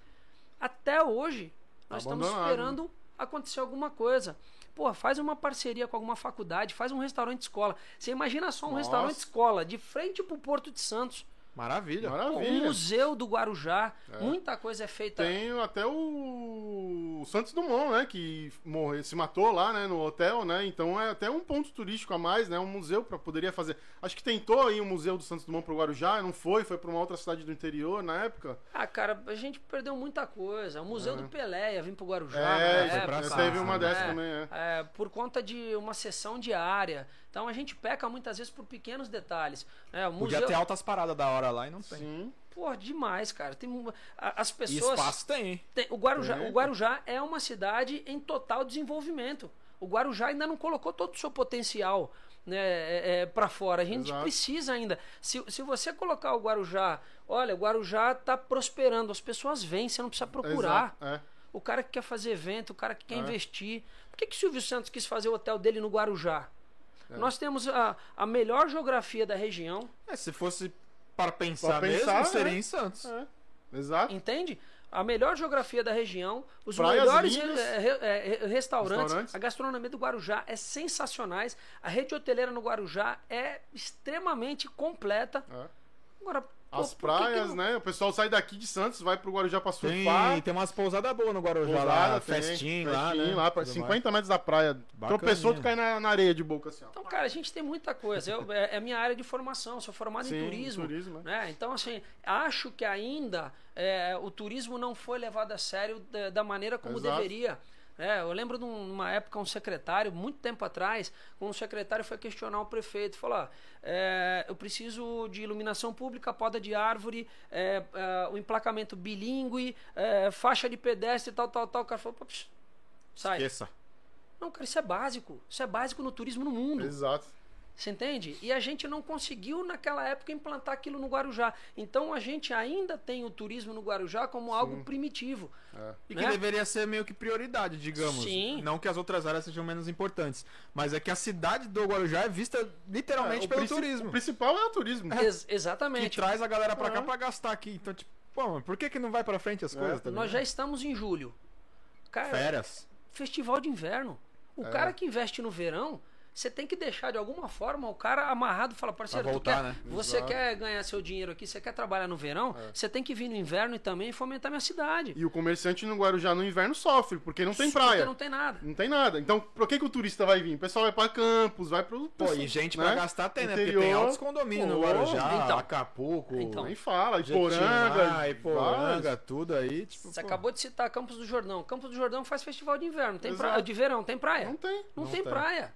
Até hoje, nós estamos esperando acontecer alguma coisa. Pô, faz uma parceria com alguma faculdade, faz um restaurante escola. Você imagina só um Nossa. restaurante escola de frente pro Porto de Santos, Maravilha. Um Maravilha. museu do Guarujá. É. Muita coisa é feita. Tem até o o Santos Dumont, né? Que morreu, se matou lá, né? No hotel, né? Então é até um ponto turístico a mais, né? Um museu para poderia fazer. Acho que tentou aí o museu do Santos Dumont pro Guarujá, não foi, foi para uma outra cidade do interior na época. Ah, cara, a gente perdeu muita coisa. O Museu É. do Pelé ia vir pro Guarujá. É, época, teve uma né? dessa também, é. É, por conta de uma sessão diária. Então a gente peca muitas vezes por pequenos detalhes. né? o Podia museu, ter altas paradas da hora lá e não tem. Sim. pô, demais, cara. Tem as E pessoas espaço tem. tem- o, Guarujá, Tem. o Guarujá é uma cidade em total desenvolvimento. O Guarujá ainda não colocou todo o seu potencial né, é, para fora. A gente Exato. precisa ainda. Se, se você colocar o Guarujá, olha, o Guarujá está prosperando, as pessoas vêm, você não precisa procurar. Exato, é. O cara que quer fazer evento, o cara que quer É. investir. Por que, que o Silvio Santos quis fazer o hotel dele no Guarujá? É. Nós temos a, a melhor geografia da região, É, se fosse para pensar, Pra pensar, mesmo, seria né? em Santos. é. Exato. entende? A melhor geografia da região, os Praias melhores lindas. eh, re- eh, restaurantes, Restaurantes. a gastronomia do Guarujá é sensacionais, a rede hoteleira no Guarujá é extremamente completa. É. Agora, pô, As por que que praias, não- né? O pessoal sai daqui de Santos, vai pro Guarujá pra Tem, surfar. tem umas pousadas boas no Guarujá Pousada, lá, tem, festinho lá, né? lá, pra Tudo 50 metros da praia. Bacaninha. Tropeçou, tu cai na, na areia de boca, assim, ó. Então, cara, a gente tem muita coisa. Eu, é, é a minha área de formação, sou formado em Sim, turismo. turismo, é. né? Então, assim, acho que ainda é, o turismo não foi levado a sério da, da maneira como Exato. deveria. É, eu lembro de um- numa época um secretário, muito tempo atrás, um secretário foi questionar o prefeito, falou: ó, é, eu preciso de iluminação pública, poda de árvore, é, é, o emplacamento bilíngue, é, faixa de pedestre, tal, tal, tal. O cara falou: "Pô, psh, sai. Esqueça. Não, cara, isso é básico. Isso é básico no turismo no mundo. Exato. Você entende? E a gente não conseguiu naquela época implantar aquilo no Guarujá. Então a gente ainda tem o turismo no Guarujá como algo primitivo. E que Né? deveria ser meio que prioridade, digamos. Sim. Não que as outras áreas sejam menos importantes. Mas é que a cidade do Guarujá é vista literalmente É, o pelo turismo. O principal é o turismo. Ex- Que exatamente. traz a galera pra cá É. pra gastar aqui. Então, tipo, pô, mas por que, que não vai pra frente as coisas? tá Nós já estamos em julho. Cara, Férias. festival de inverno. O É. cara que investe no verão, você tem que deixar de alguma forma o cara amarrado e falar, parceiro, voltar, quer- né? você Exato. quer ganhar seu dinheiro aqui, você quer trabalhar no verão, É. você tem que vir no inverno e também fomentar minha cidade. E o comerciante no Guarujá no inverno sofre, porque não tem Porque praia. não tem nada. Não tem nada. Então, por que, que o turista vai vir? O pessoal vai pra Campos, vai pro. Pô, e gente né? pra gastar tem, né? Porque tem altos condomínios no Pô, Guarujá, então. Acapulco, Então. Nem fala. Iporanga. Iporanga, vários. tudo aí. Tipo, Você pô, acabou de citar Campos do Jordão. Campos do Jordão faz festival de inverno, tem Exato. praia, de verão, tem praia? Não tem. Não, Não tem, tem. praia.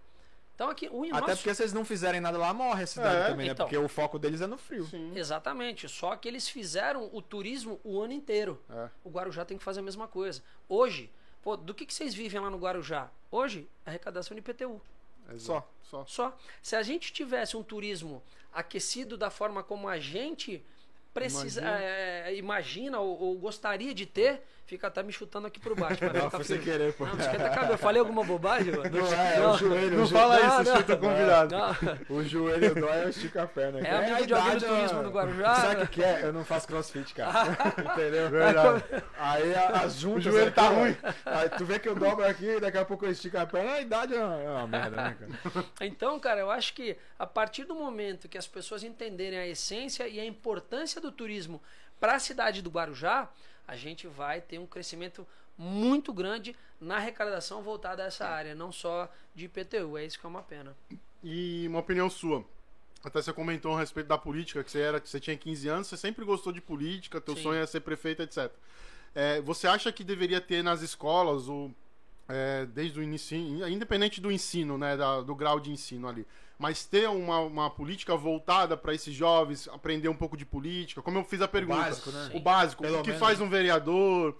Então aqui o Até nosso- porque se eles não fizerem nada lá, morre a cidade É. também, né? Então. Porque o foco deles é no frio. Sim. Exatamente. Só que eles fizeram o turismo o ano inteiro. É. O Guarujá tem que fazer a mesma coisa. Hoje, pô, do que, que vocês vivem lá no Guarujá? Hoje, arrecadação de IPTU. Exato. Só. Só. Só. Se a gente tivesse um turismo aquecido da forma como a gente precisa, Imagina. é, imagina ou, ou gostaria de ter, fica até me chutando aqui por baixo. Não, fica foi sem querer, pô. Não, não esquenta a cabeça. Eu falei alguma bobagem? mano? Não é, é o joelho. Não o fala joelho- isso, não. chuta o convidado. Não. O joelho dói, eu estico a perna. É amigo de alguém do turismo no Guarujá, Sabe né? o que, é? Eu não faço crossfit, cara. Entendeu? Verdade. Aí as juntas. O joelho aqui, tá ruim. Aí tu vê que eu dobro aqui, daqui a pouco eu estico a perna, a idade é uma, é uma merda, né, cara? Então, cara, eu acho que a partir do momento que as pessoas entenderem a essência e a importância do turismo para a cidade do Guarujá, a gente vai ter um crescimento muito grande na arrecadação voltada a essa área, não só de IPTU. É isso que é uma pena. E uma opinião sua. Até você comentou a respeito da política, que você era, que você tinha 15 anos, você sempre gostou de política, teu Sim. sonho é ser prefeito, etc. É, você acha que deveria ter nas escolas, o, é, desde o início, independente do ensino, né, da- do grau de ensino ali, mas ter uma, uma política voltada para esses jovens aprender um pouco de política? Como eu fiz a pergunta. básico, né? O básico, Pelo o que menos. faz um vereador,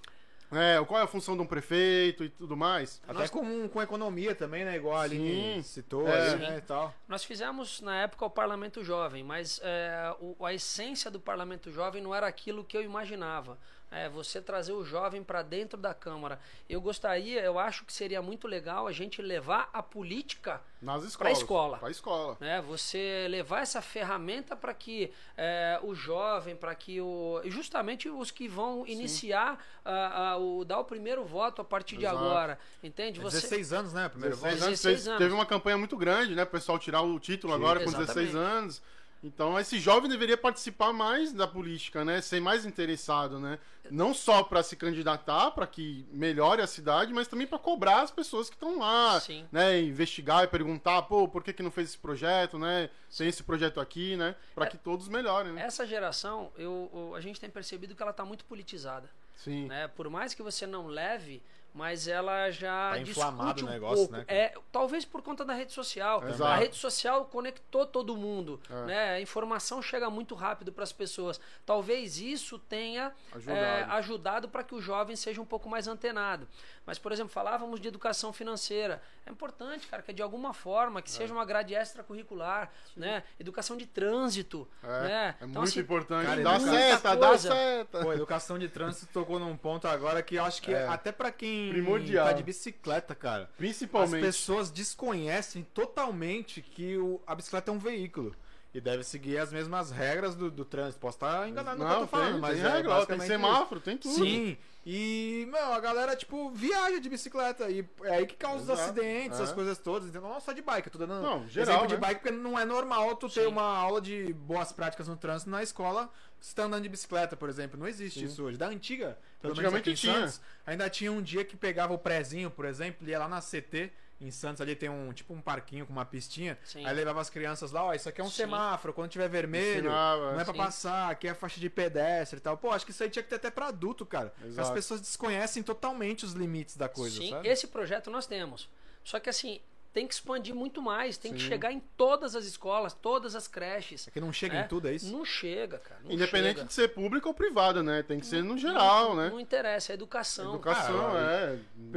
é, qual é a função de um prefeito e tudo mais. Até Nós- com, com economia também, né? Igual ali Sim. citou, É. aí, né, e tal. Nós fizemos na época o Parlamento Jovem, mas é, o- a essência do Parlamento Jovem não era aquilo que eu imaginava. É, você trazer o jovem para dentro da Câmara. Eu gostaria, eu acho que seria muito legal a gente levar a política escolas. Pra escola. Pra escola. né? Você levar essa ferramenta para que é, o jovem, para que o justamente os que vão iniciar a, a- o dar o primeiro voto a partir de Exato. agora, entende? Você 16 anos, né? Primeiro 16 voto. anos, 16 fez- anos. teve uma campanha muito grande, né? O pessoal tirar o título Sim, agora com exatamente. 16 anos. Então esse jovem deveria participar mais da política, né? Ser mais interessado, né? Não só para se candidatar, para que melhore a cidade, mas também para cobrar as pessoas que estão lá, Sim. né? Investigar e perguntar, pô, por que, que não fez esse projeto, né? Tem esse projeto aqui, né? Para É- que todos melhorem, né? Essa geração, eu, eu- a gente tem percebido que ela está muito politizada. Sim. né? Por mais que você não leve, mas ela já Tá inflamado o um negócio, pouco. né? É, talvez por conta da rede social. Exato. A rede social conectou todo mundo, É. né? A informação chega muito rápido para as pessoas. Talvez isso tenha Ajudado. é, ajudado para que o jovem seja um pouco mais antenado. Mas, por exemplo, falávamos de educação financeira. É importante, cara, que de alguma forma que seja uma grade extracurricular, né? Educação de trânsito, É, né? é Então, muito assim, importante. cara, dá seta, dá seta. Pô, educação de trânsito tocou num ponto agora que eu acho que É. até pra quem Primordial. tá de bicicleta, cara. As Principalmente. pessoas desconhecem totalmente que o- a bicicleta é um veículo. E deve seguir as mesmas regras do, do trânsito. Posso estar enganado no que eu tô falando, tem, mas tem é regra, ó, tem semáforo, tem tudo. Sim. E, meu, a galera, tipo, viaja de bicicleta. E é aí que causa os Exato, acidentes, é. as coisas todas. Então, não só de bike, eu tô dando Não, geral, exemplo de né? bike, porque não é normal tu ter Sim. uma aula de boas práticas no trânsito na escola se tá andando de bicicleta, por exemplo. Não existe isso hoje. Da antiga, pelo menos Antigamente aqui em tinha. Santos, ainda tinha um dia que pegava o prezinho, por exemplo, ia lá na CT. Em Santos ali tem um tipo um parquinho com uma pistinha. Sim. Aí levava as crianças lá, ó, isso aqui é um Sim. semáforo, quando tiver vermelho, Ensinava, não é pra Sim. passar, aqui é faixa de pedestre e tal. Pô, acho que isso aí tinha que ter até pra adulto, cara. As Exato. pessoas desconhecem totalmente os limites da coisa, Sim, sabe? esse projeto nós temos. Só que assim, tem que expandir muito mais, tem que Sim. chegar em todas as escolas, todas as creches. É que não chega É? em tudo, é isso? Não chega, cara. não Independente chega. de ser público ou privado, né? Tem que ser no geral, não, né? Não interessa, é educação. Educação, Ah,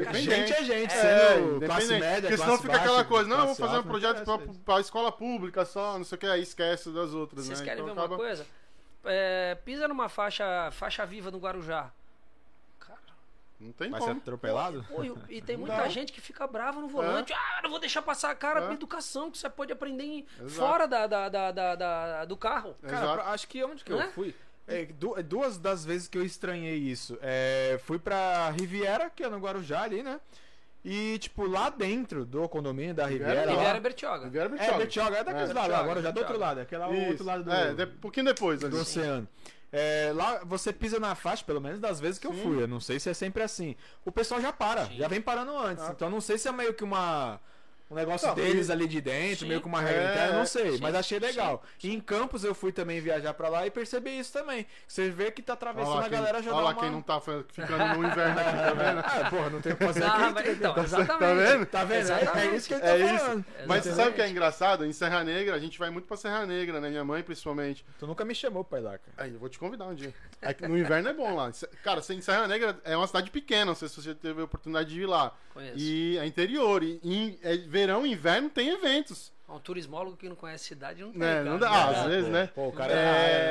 é. Gente é gente, É, sendo classe independente. média, Porque senão classe fica baixa, aquela coisa, não, eu vou classe fazer um projeto pra, interessa isso. pra escola pública só, não sei o que, aí esquece das outras, Vocês né? querem Então ver acaba- uma coisa? É, pisa numa faixa, faixa viva no Guarujá. Não tem Vai ser como. atropelado? pô, e, e tem muita Não. gente que fica brava no volante. Ah, não vou deixar passar, cara, É. educação que você pode aprender em- fora da, da, da, da- da- do carro. Cara, Exato. acho que onde que Né? eu fui? É, du- duas das vezes que eu estranhei isso. É, fui pra Riviera, que é no Guarujá ali, né? E, tipo, lá dentro do condomínio da Riviera Riviera. lá. Riviera Bertioga. Riviera É, Bertioga. É daqueles É, lá, agora já do outro lado, aquele lá, o outro lado do, É, de, pouquinho depois ali. do oceano. É, lá você pisa na faixa, pelo menos das vezes que eu Sim. fui. Eu não sei se é sempre assim. O pessoal já para, Sim. já vem parando antes. Ah. Então não sei se é meio que uma. Um negócio Não, deles ali de dentro, Sim. meio que uma regra É, interna, eu não sei, sim, mas achei legal. sim, E em Campos eu fui também viajar pra lá e percebi isso também. Você vê que tá atravessando lá, a quem, galera já olha lá uma... quem não tá ficando no inverno aqui, tá vendo? Ah, porra, não tem o que fazer Ah, aqui. mas então, Tá exatamente. vendo? Tá vendo? É, é Exatamente. isso que ele tá É isso. falando. Mas você Exatamente. sabe o que é engraçado? Em Serra Negra, a gente vai muito pra Serra Negra, né? Minha mãe, principalmente. Tu nunca me chamou pra ir lá, cara. Aí, eu vou te convidar um dia. É que no inverno é bom lá. Cara, em Serra Negra é uma cidade pequena, não sei se você teve a oportunidade de ir lá. Conheço. E é interior. E em é verão e inverno tem eventos. Um turismólogo que não conhece cidade não tem. Né? cara. Não dá, ah, às vezes, né? Pô, o cara É,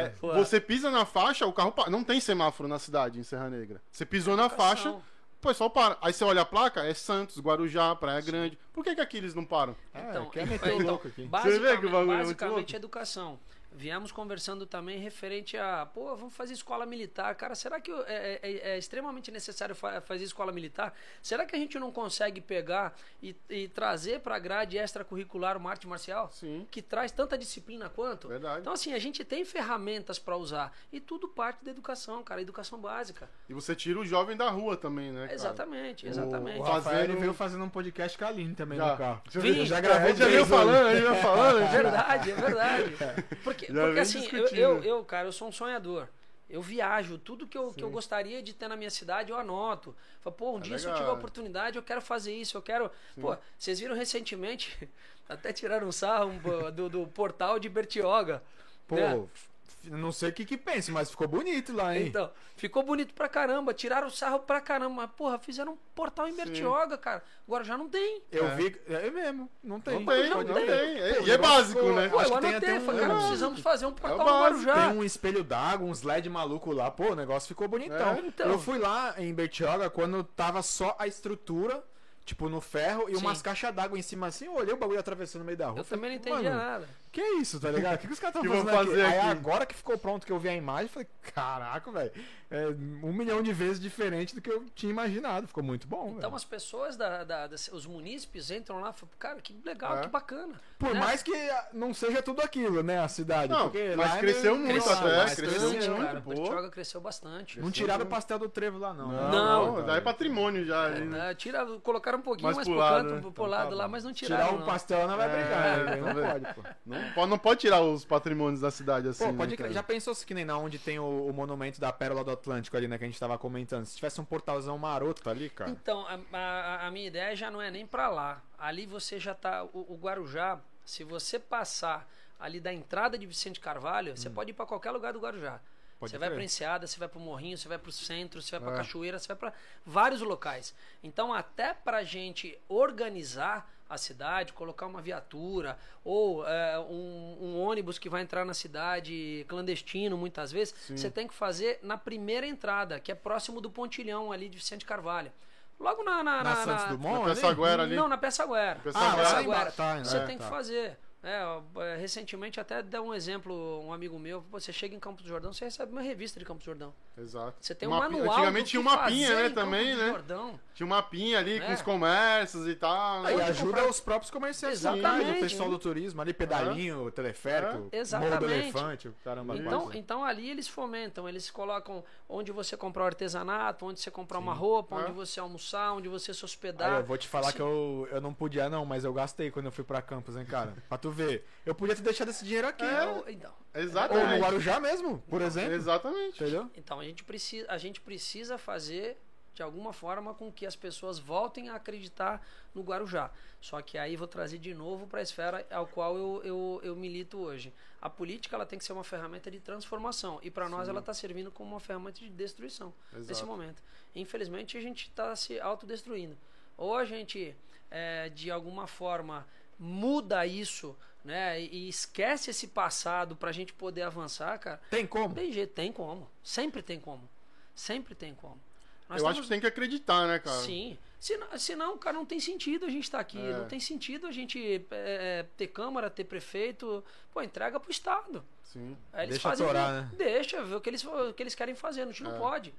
é... Pô. você pisa na faixa, o carro pa- não tem semáforo na cidade, em Serra Negra. Você pisou na faixa, o pessoal para. Aí você olha a placa, é Santos, Guarujá, Praia Grande. Por que, que aqui eles não param? Então, quer e- meter o então, louco aqui. Você vê que o bagulho é muito basicamente louco? educação. Viemos conversando também referente a, pô, vamos fazer escola militar. Cara, será que é, é- é extremamente necessário fa- fazer escola militar? Será que a gente não consegue pegar e, e trazer para a grade extracurricular uma arte marcial? Sim. Que traz tanta disciplina quanto? Verdade. Então, assim, a gente tem ferramentas para usar. E tudo parte da educação, cara, educação básica. E você tira o jovem da rua também, né? cara? Exatamente, O- exatamente. O Rafael Fazendo- ele veio fazendo um podcast com a Aline também Já. no carro. Já, Vim. já, gravou, gente já veio falando, já falando. É verdade, é verdade. Porque, Porque vem assim, eu, eu, eu, cara, eu sou um sonhador. Eu viajo, tudo que eu, que eu gostaria de ter na minha cidade, eu anoto. Falo, pô, um dia se eu legal, tiver é. oportunidade, eu quero fazer isso, eu quero. Pô, vocês viram recentemente, até tiraram um sarro do, do portal de Bertioga. Pô, né? Não sei o que que pensa, mas ficou bonito lá, hein? Então, ficou bonito pra caramba, tiraram o sarro pra caramba, mas, porra, fizeram um portal em Bertioga, cara. Agora já não tem. Eu É. vi. É mesmo, não tem. Não tem, Não não tem. tem. É- Pô, E é básico, né? Pô, Acho eu que tem anotei, até um- falei, cara, é precisamos fazer um portal no básico, Guarujá. Tem um espelho d'água, uns LED maluco lá. Pô, o negócio ficou bonitão. É, então. Eu fui lá em Bertioga quando tava só a estrutura, tipo, no ferro, e Sim. umas caixas d'água em cima assim. Eu olhei o bagulho atravessando no meio da rua. Eu também não falei, entendia "Mano, nada. Que é isso, tá ligado? O que, que os caras estão fazendo aqui? fazer Aí aqui? agora que ficou pronto, que eu vi a imagem, eu falei, caraca, velho. É um milhão de vezes diferente do que eu tinha imaginado. Ficou muito bom, Então velho. as pessoas, da, da- das- os munícipes entram lá e falam, cara, que legal, É. que bacana. Por né? mais que não seja tudo aquilo, né, a cidade. Não, mas lá é cresceu meio- muito Cresceu, até, mas cresceu bastante, muito, cara. pô. Bertioga cresceu bastante. Não tiraram o pastel do trevo lá, não. né? Não. Não, já é patrimônio já. ali, né? É, tira, colocaram um pouquinho Mais mais, pro lado, canto, né? pro Então lado tá lá, mas não Tirar tiraram. o não. pastel não vai É, brigar, né? tá Não pode, pô. Não, pode, não pode tirar os patrimônios da cidade assim. Pô, né, pode cara? Já pensou se que nem na onde tem o, o monumento da Pérola do Atlântico ali, né? Que a gente tava comentando. Se tivesse um portalzão maroto ali, cara. Então, a, a- a minha ideia já não é nem pra lá. Ali você já tá. O, o Guarujá, se você passar ali da entrada de Vicente Carvalho, você pode ir pra qualquer lugar do Guarujá. Hum. Pode você vai pra Enseada, você vai pro Morrinho, você vai pro centro, você vai pra É. Cachoeira, você vai pra vários locais. Então, até pra gente organizar a cidade, colocar uma viatura ou é, um, um ônibus que vai entrar na cidade clandestino muitas vezes, você tem que fazer na primeira entrada, que é próximo do pontilhão ali de Vicente Carvalho. Logo na. Na, Na na- Santos na- Dumont? Na ali? Pessaguera ali. Não, na Peçaguera. Pessaguera. Ah, Ah, Peçaguera. embaixo. Tá, Você é, tem que tá. fazer. É, é, recentemente até deu um exemplo, um amigo meu, você chega em Campos do Jordão, você recebe uma revista de Campos do Jordão. Exato. Você tem Uma um manual Antigamente tinha uma pinha, né, também, né? Jordão. Tinha uma pinha ali com É. os comércios e tal. né? Aí Onde ajuda comprar- os próprios comerciantes Exatamente. locais, o pessoal do turismo, ali pedalinho, teleférico, É, Morro do exatamente. Elefante, caramba. Então, quatro. então ali eles fomentam, eles colocam onde você comprar o artesanato, onde você comprar uma roupa, É. onde você almoçar, onde você se Aí hospedar. eu vou te falar que eu, eu não podia não, mas eu gastei quando eu fui pra Campos, hein, cara. pra tu ver. Eu podia ter deixado esse dinheiro aqui. É. Então, então, Ou no Exatamente. Guarujá mesmo, por exemplo. Exatamente. Entendeu? Então a gente precisa, a gente precisa fazer de alguma forma com que as pessoas voltem a acreditar no Guarujá. Só que aí vou trazer de novo para a esfera ao qual eu, eu, eu milito hoje. A política ela tem que ser uma ferramenta de transformação e para nós ela está servindo como uma ferramenta de destruição nesse Exato. momento. Infelizmente a gente está se autodestruindo. Ou a gente é, de alguma forma muda isso, né, e esquece esse passado para a gente poder avançar, cara. Tem como? Tem jeito, tem como. Sempre tem como. Sempre tem como. Nós Eu acho estamos- que tem que acreditar, né, cara? Sim. Senão, senão, cara, não tem sentido a gente estar aqui. É. Não tem sentido a gente é, é, ter Câmara, ter prefeito. Pô, entrega pro Estado. Sim. Aí eles Deixa fazem, atorar, né? Deixa, ver o que eles, o que eles querem fazer. A gente não É. pode.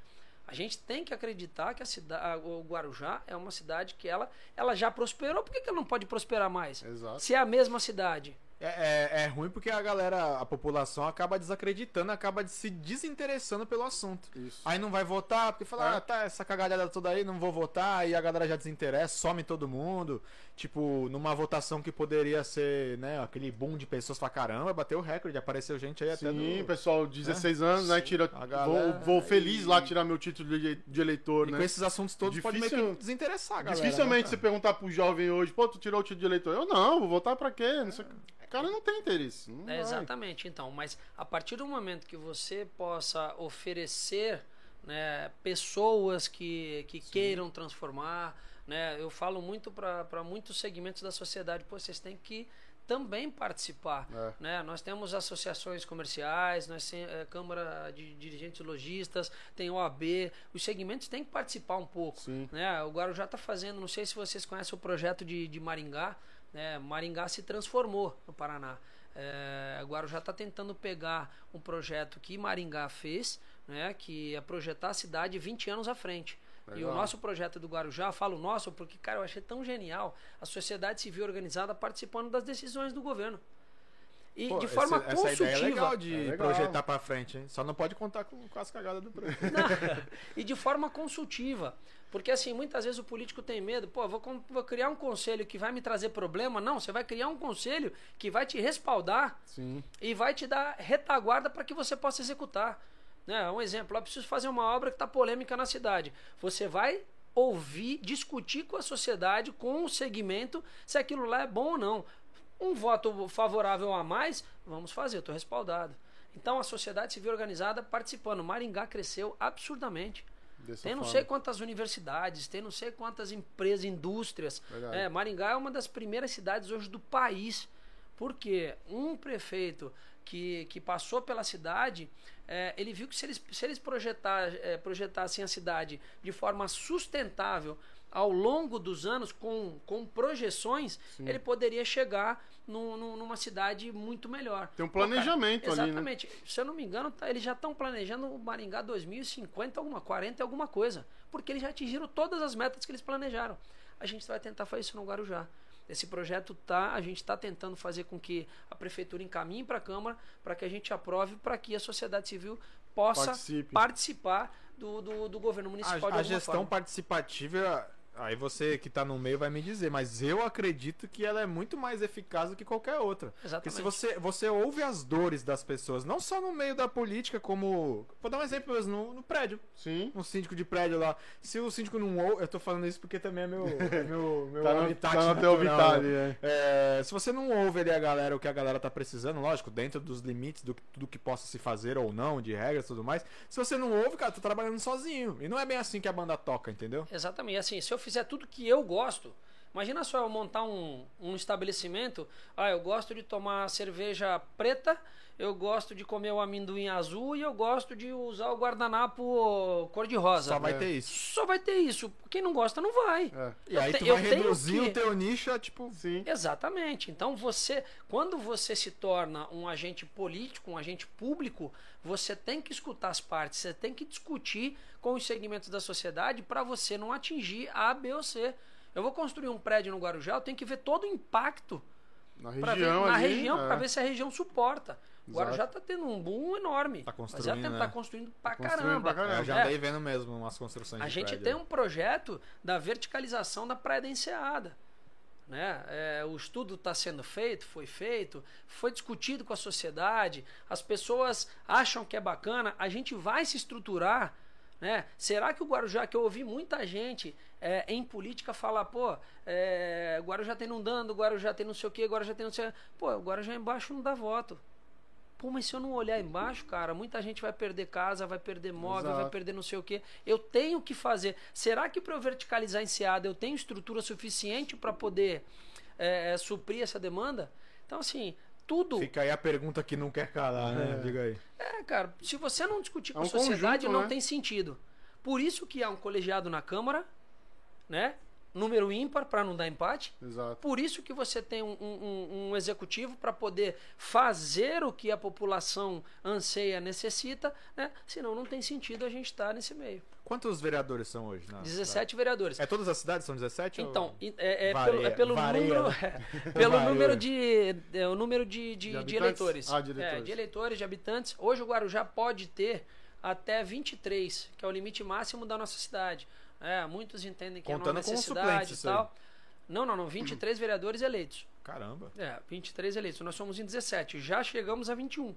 A gente tem que acreditar que a cidade, o Guarujá é uma cidade que ela, ela já prosperou. Por que, que ela não pode prosperar mais? Exato. Se é a mesma cidade. É, é, é ruim porque a galera, a população acaba desacreditando, acaba se desinteressando pelo assunto. Isso. Aí não vai votar, porque fala, É. ah, tá, essa cagalhada toda aí, não vou votar, aí a galera já desinteressa, some todo mundo. Tipo, numa votação que poderia ser, né, aquele boom de pessoas pra caramba, bateu o recorde, apareceu gente aí até Sim, do... pessoal, 16 anos, né? Tira, galera- vou, vou feliz e- lá tirar meu título de, de eleitor, E né? com esses assuntos todos pode meio Difícil- que desinteressar, galera. Dificilmente né, você perguntar pro jovem hoje, pô, tu tirou o título de eleitor. Eu não, vou votar pra quê? Não sei o cara não tem interesse. Não É, exatamente, então. Mas a partir do momento que você possa oferecer né, pessoas que, que queiram transformar, né, eu falo muito para muitos segmentos da sociedade, pô, vocês têm que também participar. É. Né? Nós temos associações comerciais, nós temos é, Câmara de Dirigentes Lojistas, tem OAB, os segmentos têm que participar um pouco. Sim. Né? O Guarujá está fazendo, não sei se vocês conhecem o projeto de, de Maringá, né? Maringá se transformou no Paraná. É, o Guarujá está tentando pegar um projeto que Maringá fez, né? que é projetar a cidade 20 anos à frente. E o Legal. nosso projeto do Guarujá, falo nosso porque, cara, eu achei tão genial a sociedade civil organizada participando das decisões do governo. E Pô, de forma essa, essa ideia é consultiva. legal de É legal. projetar pra frente, hein? Só não pode contar com, com as cagadas do prefeito. e de forma consultiva. Porque assim, muitas vezes o político tem medo, pô, vou, vou criar um conselho que vai me trazer problema. Não, você vai criar um conselho que vai te respaldar Sim. e vai te dar retaguarda para que você possa executar. Né? Um exemplo, eu preciso fazer uma obra que está polêmica na cidade. Você vai ouvir, discutir com a sociedade, com o segmento, se aquilo lá é bom ou não. Um voto favorável a mais, vamos fazer, estou respaldado. Então a sociedade civil organizada participando. Maringá cresceu absurdamente. Dessa Tem não forma. sei quantas universidades, tem não sei quantas empresas, indústrias. É, Maringá é uma das primeiras cidades hoje do país. Porque um prefeito que, que passou pela cidade, é, ele viu que se eles, se eles projetar, é, projetassem a cidade de forma sustentável ao longo dos anos, com, com projeções, ele poderia chegar num- num- numa cidade muito melhor. Tem um Pô, cara, planejamento ali, né? Exatamente. Se eu não me engano, tá- eles já estão planejando o Maringá 2050, alguma 40 e alguma coisa. Porque eles já atingiram todas as metas que eles planejaram. A gente vai tentar fazer isso no Guarujá. Esse projeto tá, a gente está tentando fazer com que a prefeitura encaminhe para a Câmara para que a gente aprove para que a sociedade civil possa Participe. participar do, do, do governo A, municipal de a gestão forma. participativa, aí você que tá no meio vai me dizer, mas eu acredito que ela é muito mais eficaz do que qualquer outra. Porque Exatamente. se você, você ouve as dores das pessoas, não só no meio da política, como. Vou dar um exemplo mesmo, no, no prédio. Sim. Um síndico de prédio lá. Se o síndico não ouve. Eu tô falando isso porque também é meu, é meu, meu Tá no, habitat tá no teu natural, habitat né? é. É, se você não ouve ali a galera, o que a galera tá precisando, lógico, dentro dos limites do que- tudo que possa se fazer ou não, de regras e tudo mais. Se você não ouve, cara, tá trabalhando sozinho. E não é bem assim que a banda toca, entendeu? Exatamente. Assim, se eu fizer tudo que eu gosto, imagina só eu montar um, um estabelecimento. Ah, eu gosto de tomar cerveja preta, eu gosto de comer o amendoim azul e eu gosto de usar o guardanapo cor-de-rosa. Só vai É. ter isso. Só vai ter isso. Quem não gosta, não vai. É. E Eu aí te- tu vai reduzir que- o teu nicho a tipo. Sim. Exatamente. Então você, quando você se torna um agente político, um agente público, você tem que escutar as partes, você tem que discutir com os segmentos da sociedade para você não atingir A, B ou C. Eu vou construir um prédio no Guarujá, eu tenho que ver todo o impacto Na pra ver, região na ali, região é. para ver se a região suporta. O. Guarujá tá tendo um boom enorme. Tá mas construindo, é, né? tá construindo pra Construindo caramba. pra caramba. Eu já É. andei vendo mesmo umas construções A de gente prédio. tem um projeto da verticalização da Praia da Enseada. Né? É, o estudo está sendo feito, foi feito, foi discutido com a sociedade, as pessoas acham que é bacana, a gente vai se estruturar. Né? Será que o Guarujá, que eu ouvi muita gente é, em política falar, pô, é, o Guarujá tem não dando, o Guarujá tem não sei o que, Guarujá tem não sei o Pô, o Guarujá embaixo não dá voto. Pô, mas se eu não olhar embaixo, cara, muita gente vai perder casa, vai perder móvel, vai Exato. perder não sei o quê. Eu tenho que fazer. Será que para eu verticalizar em Seada eu tenho estrutura suficiente para poder é, é, suprir essa demanda? Então, assim, tudo. Fica aí a pergunta que não quer calar, né? Diga aí. É, cara, se você não discutir com É um a sociedade, conjunto, não né? tem sentido. Por isso que há um colegiado na Câmara, né? Número ímpar para não dar empate. Exato. Por isso que você tem um, um- um executivo para poder fazer o que a população anseia, necessita, né? Senão não tem sentido a gente estar nesse meio. Quantos vereadores são hoje? na 17 vereadores. cidade? É todas as cidades são 17? ou- Então, é, é pelo, é pelo varia, número, né? pelo número de, é, o número de, de, De de eleitores. Ah, de eleitores. É, de eleitores, de habitantes. Hoje o Guarujá pode ter até 23, que é o limite máximo da nossa cidade. É, muitos entendem que Contando é uma necessidade e isso aí. tal. Não, não, não, 23 vereadores eleitos. Caramba. É, 23 eleitos. Nós somos em 17. Já chegamos a 21.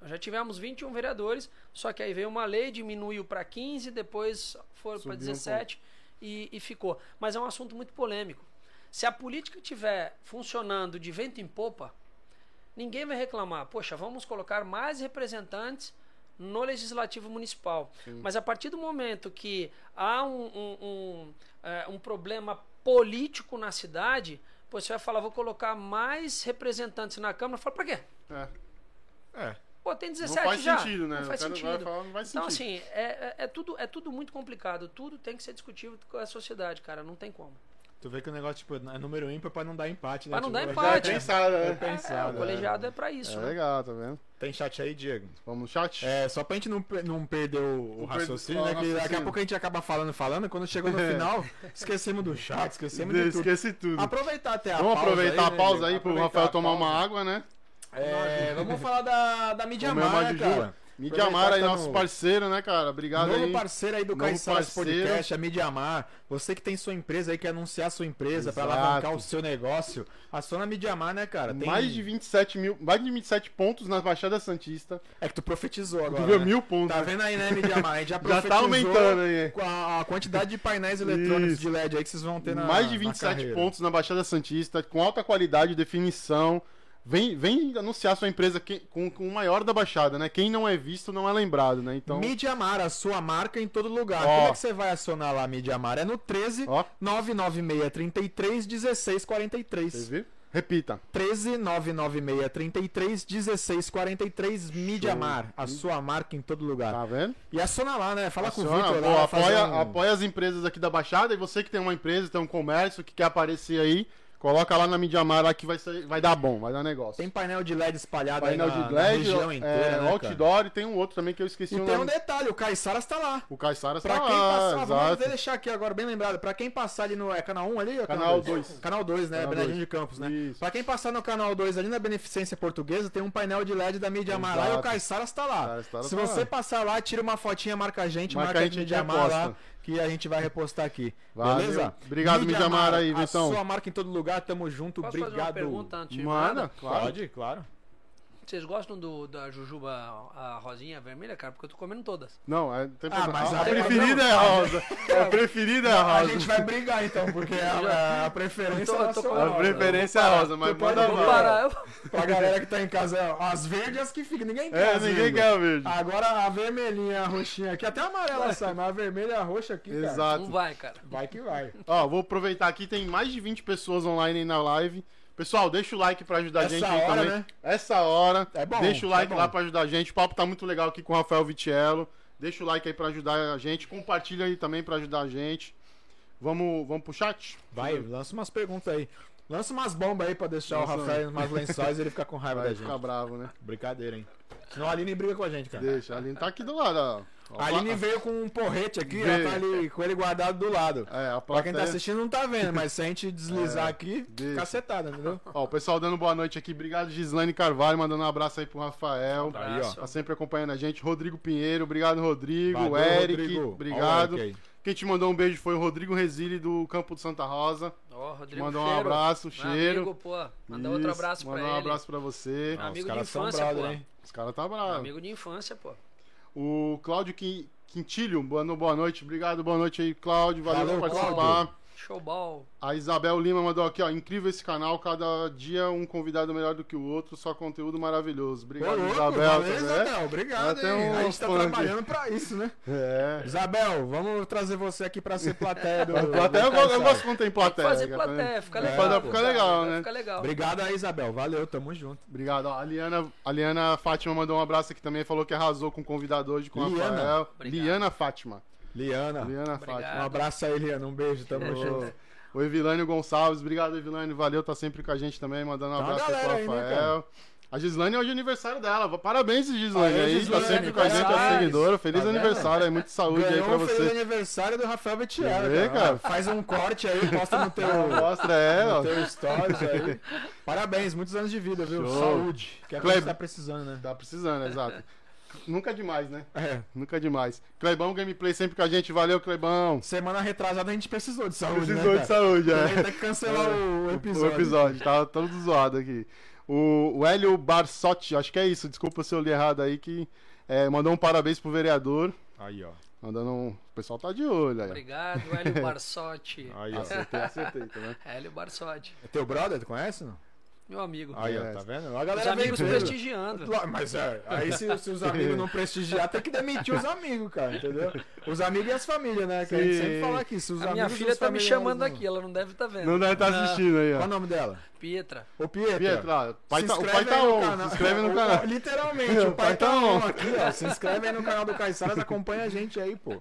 Nós já tivemos 21 vereadores, só que aí veio uma lei, diminuiu para 15, depois foram para Subiu um 17 e, e ficou. Mas é um assunto muito polêmico. Se a política estiver funcionando de vento em popa, ninguém vai reclamar. Poxa, vamos colocar mais representantes no legislativo municipal. Mas a partir do momento que há um, um, um, é, um problema político na cidade, você vai falar, vou colocar mais representantes na Câmara. Fala, pra quê? É. É. Pô, tem Não 17 faz já. sentido, né? Não faz sentido. falar, não faz Então, sentido. assim, é, é, é tudo, é tudo muito complicado. Tudo tem que ser discutível com a sociedade, cara. Não tem como. Tu vê que o negócio tipo, é número ímpar pra não dar empate, né? Pra não Tipo, dar empate. é Pensado, né? É É, pensado. o colegiado é pra isso. É né? legal, tá vendo? Tem chat aí, Diego? Vamos no chat? É, só pra gente não, não perder o, o raciocínio, né? Que daqui a pouco a gente acaba falando, falando, quando chegou no É. final, esquecemos do chat, esquecemos de tudo. Esqueci tudo. Aproveitar até a Vamos pausa aproveitar aí, a né, pausa Diego? aí pro Rafael tomar uma água, né? É, vamos falar da, da Mídia Comer Midiamar aí, tá nosso no- parceiro, né, cara? Obrigado Novo aí. parceiro aí do Novo parceiro. Podcast, a Midiamar. Você que tem sua empresa aí, quer anunciar sua empresa Exato. alavancar o seu negócio, aciona a Midiamar, né, cara? Tem- Mais de 27 mil, mais de 27 pontos na Baixada Santista. É que tu profetizou agora, Tu viu né? mil pontos. Tá né? vendo aí, né, Midiamar? A gente já Já profetizou tá aumentando aí. a, a quantidade de painéis eletrônicos de LED aí que vocês vão ter na mais de na 27 carreira. pontos na Baixada Santista, com alta qualidade, definição. Vem, vem anunciar sua empresa que- com, com o maior da Baixada, né? Quem não é visto não é lembrado, né? Então, Midiamar, a sua marca em todo lugar. Ó. Como é que você vai acionar lá a Midiamar? É no 13 ó, 996 33 16 43. você viu? Repita. 13 996 33 16 43 Mídia Mar. A sua marca em todo lugar. Tá vendo? E aciona lá, né? Fala com o Vitor lá. apoia, um- apoia as empresas aqui da Baixada e você que tem uma empresa, tem um comércio que quer aparecer aí, coloca lá na Midiamar lá que vai, vai dar bom, vai dar negócio. Tem painel de LED espalhado painel aí na, de na LED, região é, inteira, né, cara? outdoor e tem um outro também que eu esqueci E tem um nome. detalhe, o Caiçaras tá lá. O Caissara Pra está quem lá, passar, vamos exato. deixar aqui agora bem lembrado, pra quem passar ali no é canal 1 ali, Canal dois? 2. Canal 2, né, Canal dois. de Campos, né? Isso. Pra quem passar no canal 2 ali na Beneficência Portuguesa, tem um painel de LED da Mídia lá e o. Caiçaras tá lá. Caiçara Se tá você lá. passar lá, tira uma fotinha, marca a gente, Marca marca, a gente e Mídia Mar lá. Que a gente vai repostar aqui. Valeu. Beleza? Obrigado, Mídia Mar aí, a Vitão. sua marca em todo lugar, tamo junto, Posso fazer uma obrigado. pergunta antes Manda, claro. Pode, claro. Vocês gostam do, da jujuba, a rosinha a vermelha, cara? Porque eu tô comendo todas. Não, é, tem Ah, mas a, aí- preferida é a rosa. A preferida é a A rosa. gente vai brigar então, porque a, a preferência Eu tô- é eu tô nacional. A preferência é a rosa, mas manda Vou parar. eu- Pra galera que tá em casa, as verdes que ficam, ninguém quer. É, ninguém quer a verde. Agora a vermelhinha, a roxinha aqui, até a amarela sai, mas a vermelha e a roxa aqui, cara. Exato. Não vai, cara. Vai que vai. Ó, vou aproveitar aqui, tem mais de 20 pessoas online aí na live. Pessoal, deixa o like pra ajudar a gente aí hora, também. né? Essa hora. É bom, Deixa o é like bom. lá pra ajudar a gente. O papo tá muito legal aqui com o Rafael Vitiello. Deixa o like aí pra ajudar a gente. Compartilha aí também pra ajudar a gente. Vamos, vamos pro chat? Vai, lança umas perguntas aí. Lança umas bombas aí pra deixar o Rafael umas lençóis e ele ficar com raiva Vai da gente. ficar bravo, né? Brincadeira, hein? Senão a Aline briga com a gente, cara. Deixa. A Aline tá aqui do lado, ó. Ó, A Aline veio com um porrete aqui, Veio. ela tá ali com ele guardado do lado. É, a Pra quem tá plateia- assistindo não tá vendo, mas se a gente deslizar aqui, deixa. cacetada, entendeu? Ó, o pessoal dando boa noite aqui. Obrigado, Gislaine Carvalho, mandando um abraço aí pro Rafael. Abraço. Tá sempre acompanhando a gente. Rodrigo Pinheiro, obrigado, Rodrigo. Valeu, Eric, Rodrigo. obrigado. Ó aí. Quem te mandou um beijo foi o Rodrigo Resile do Campo de Santa Rosa. Ó, Rodrigo Mandou um abraço, Meu cheiro. Amigo, pô. Manda outro Isso, abraço pra Mandar ele. um abraço pra você. Ah, amigo os caras de são infância, brother, pô. hein? Os caras tá bravos. Amigo de infância, pô. O Cláudio Quin- Quintilho, boa noite. Obrigado, boa noite aí, Cláudio. Valeu, Valeu, por participar. Cláudio. Showball. A Isabel Lima mandou aqui, ó. Incrível esse canal, cada dia um convidado melhor do que o outro, só conteúdo maravilhoso. Ô, Obrigado, louco, Isabel. valeu, tá? Isabel. Obrigado, hein? A gente tá trabalhando pra isso, né? É. Isabel, vamos trazer você aqui pra ser plateia do. Plateia, eu, eu gosto quando tem plateia. Fazer plateia, fica É, legal. ficar legal, né? Fica legal. Obrigado aí, Isabel. Valeu, tamo junto. Obrigado. Ó, a, Liana, a Liana Fátima mandou um abraço aqui também, falou que arrasou com o convidado hoje, com o Liana. Rafael. Obrigado. Liana Fátima. Liana. Liana. Fátima. Um abraço aí, Liana. Um beijo, tamo junto. O Evilânio Gonçalves, obrigado Evilânio, valeu, tá sempre com a gente também, mandando um Tá abraço aí pro aí, né, Rafael. a Gislane é hoje aniversário dela, parabéns Gislane Aê, aí, Gislane, tá sempre com a gente, a parabéns. seguidora, feliz Tá aniversário aí, muita saúde aí Ganhou pra um feliz você. aniversário do Rafael ver, cara. cara? Faz um corte aí, posta no teu, Mostra é, ó. no teu stories aí. Parabéns, muitos anos de vida, viu? Show. Saúde. Que é o que a tá precisando, né? Tá precisando, exato. Nunca demais, né? É. Nunca demais. Clebão Gameplay sempre com a gente, valeu Clebão. Semana retrasada a gente precisou de saúde, Precisou né, de cara? saúde, Também é. Tem que cancelar o O episódio. episódio, tá todo zoado aqui. O, o Hélio Barsotti, acho que é isso, desculpa se eu li errado aí, que é, mandou um parabéns pro vereador. Aí, ó. Mandando um. O pessoal tá de olho aí. Obrigado, Hélio Barsotti. Aí, ó. Acertei, acertei, tá vendo? Hélio Barsotti. É teu brother, tu conhece, não? Meu amigo. Aí, É. ó, tá vendo? A Os galera vem amigos tudo. prestigiando. Mas é, aí se, se os amigos não prestigiar, tem que demitir os amigos, cara, entendeu? Os amigos e as famílias, né? Que a gente sempre fala aqui. Se os A minha amigos e filha os tá me chamando não- aqui, ela não deve estar vendo. Não deve estar assistindo aí, Qual ó. o nome dela? Pietra. Ô, Pietra. Pietro, ó, o pai tá, o pai tá aí on, se inscreve no canal. Literalmente, o pai tá on aqui, ó. Se inscreve aí no canal do Caissaras, acompanha a gente aí, pô.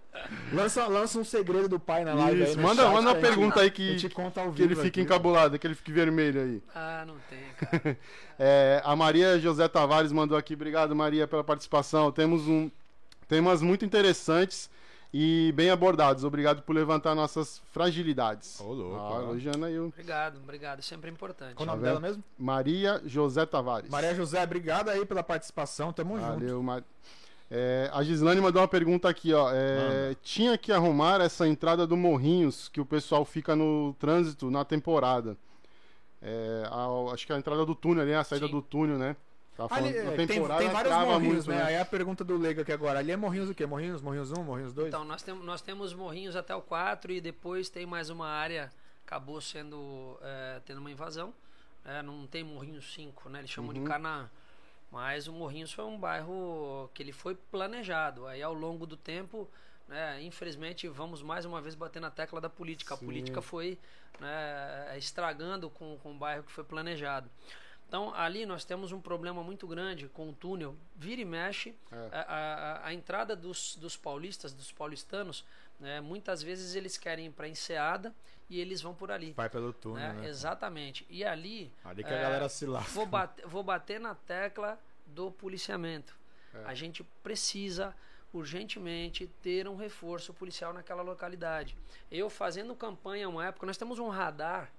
Lança, lança um segredo do pai na live aí Isso, no manda, chat, manda uma pergunta aí que, que ele fique encabulado, que ele fique vermelho aí. Ah, não tem, cara. É, a Maria José Tavares mandou aqui, obrigado Maria pela participação. Temos um temas muito interessantes e bem abordados. Obrigado por levantar nossas fragilidades. Ô, louco, Ah, elogiando aí o Obrigado, obrigado. Sempre é importante. Qual o nome Tá dela mesmo? Maria José Tavares. Maria José, obrigado aí pela participação, tamo junto. Valeu, Mar... É, a Gislane mandou uma pergunta aqui, ó. É, tinha que arrumar essa entrada do Morrinhos que o pessoal fica no trânsito na temporada. É, a- acho que a entrada do túnel ali, a saída Sim. do túnel, né? Tá Ali, é, tem, tem vários morrinhos, muito, né? Aí a pergunta do Leigo aqui agora. Ali é morrinhos o quê? Morrinhos, morrinhos 1, morrinhos 2? Então, nós, tem, nós temos morrinhos até o 4 e depois tem mais uma área, acabou sendo, é, tendo uma invasão. É, não tem Morrinhos 5, né? Eles chamam de Uhum. Canaã. Mas o Morrinhos foi um bairro que ele foi planejado. Aí ao longo do tempo né, infelizmente, vamos mais uma vez bater na tecla da política. A Sim. política foi né, estragando com, com o bairro que foi planejado. Então, ali nós temos um problema muito grande com o túnel. Vira e mexe, É. a, a- a entrada dos, dos paulistas, dos paulistanos, né, muitas vezes eles querem ir para Enseada e eles vão por ali. Vai pelo túnel, né? né? Exatamente. E ali, Ali que a É, galera se lasca. vou bater, vou bater na tecla do policiamento. É. A gente precisa urgentemente ter um reforço policial naquela localidade. Eu fazendo campanha uma época, nós temos um radar,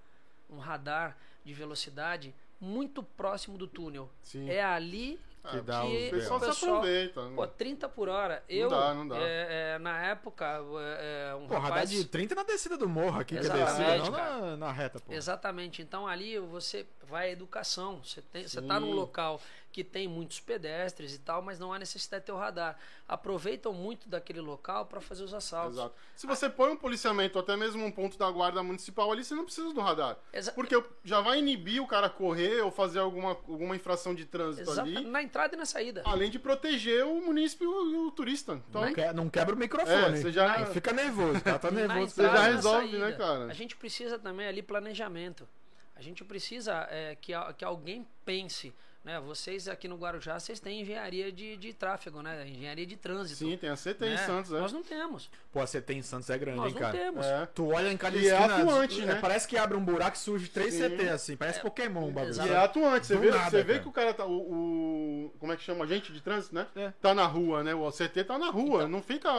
um radar de velocidade muito próximo do túnel. Sim. É ali que dá que O pessoal o se aproveita. né? Pô, 30 por hora. Eu, dá, não dá. é, é, na época, é, é, um Pô, radar rapaz... de 30 na descida do morro aqui, que é descida, não na, na reta, pô. Exatamente. Então ali você vai à educação. Você tem, você está num local que tem muitos pedestres e tal, mas não há necessidade de ter o radar. Aproveitam muito daquele local para fazer os assaltos. Exato. Se você põe um policiamento, até mesmo um ponto da guarda municipal ali, você não precisa do radar. Exa- Porque já vai inibir o cara correr ou fazer alguma, alguma infração de trânsito Exata- ali. Na entrada e na saída. Além de proteger o munícipe e o, o turista. Então, Não, que- não quebra o é, microfone. você já, Não fica nervoso, o cara tá Na nervoso. Você já na resolve, né, cara? A gente precisa também ali planejamento. A gente precisa é, que, que alguém pense. Né? Vocês aqui no Guarujá, vocês têm engenharia de, de tráfego, né? engenharia de trânsito. Sim, tem a CT em né? Santos, é. Nós não temos. Pô, a CT em Santos é grande, Nós hein, não cara. temos. É. Tu olha em cada E é esquina, atuante, é, né? parece que abre um buraco e surge três Sim. CT assim, parece Pokémon o bagulho. E é atuante, você Do vê, nada, você vê cara. que o cara tá. O, o- Como é que chama? Agente de trânsito, né? É. Tá na rua, né? O CT tá na rua, Então, não fica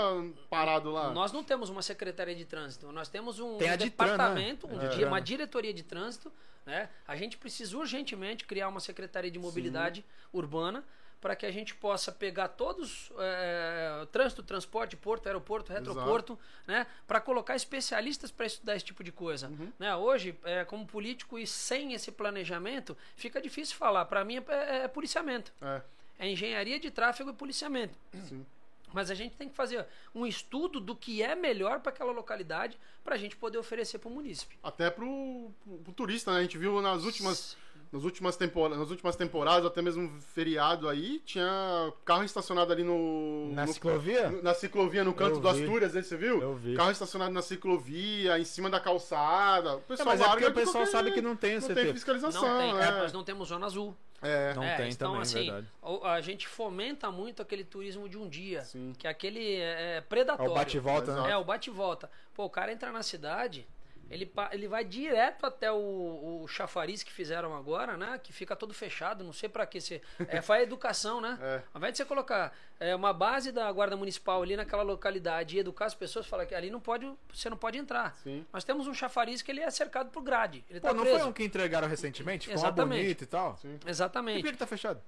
parado lá. Nós não temos uma secretaria de trânsito, nós temos um, Tem a um né? departamento, um É. di- Ditran, uma né? diretoria de trânsito. Né? A gente precisa urgentemente criar uma secretaria de mobilidade urbana para que a gente possa pegar todos é, trânsito, transporte, porto, aeroporto, retroporto, né? para colocar especialistas para estudar esse tipo de coisa. Uhum. Né? Hoje, é, como político e sem esse planejamento, fica difícil falar. Para mim é, é policiamento. É, É engenharia de tráfego e policiamento. sim. Mas a gente tem que fazer um estudo do que é melhor para aquela localidade para a gente poder oferecer para o munícipe. Até pro, pro turista, né? A gente viu nas últimas, nas últimas, tempora nas últimas temporadas, até mesmo feriado aí, tinha carro estacionado ali no. Na no- ciclovia? no- Na ciclovia, no canto do. Astúrias, aí você viu? Eu vi. Carro estacionado na ciclovia, em cima da calçada. O É, pessoal mas é porque o pessoal porque sabe que não tem o não tem fiscalização. Não tem, é. é, nós não temos zona azul. É, Não É, tem então, também, assim, verdade. a gente fomenta muito aquele turismo de um dia, Sim. que é aquele é, é É predatório. o bate-volta, né? É, o bate e volta. Pô, o cara entra na cidade, ele, ele vai direto até o, o chafariz que fizeram agora, né? Que fica todo fechado, não sei pra que ser. É, faz educação, né? É. Ao invés de você colocar é, uma base da guarda municipal ali naquela localidade e educar as pessoas, falar que ali não pode, você não pode entrar. Sim. Nós temos um chafariz que ele é cercado por grade. Ele Pô, tá não preso. foi um que entregaram recentemente? Ficou uma Exatamente. bonita e tal? Sim. E por Exatamente. que ele tá fechado?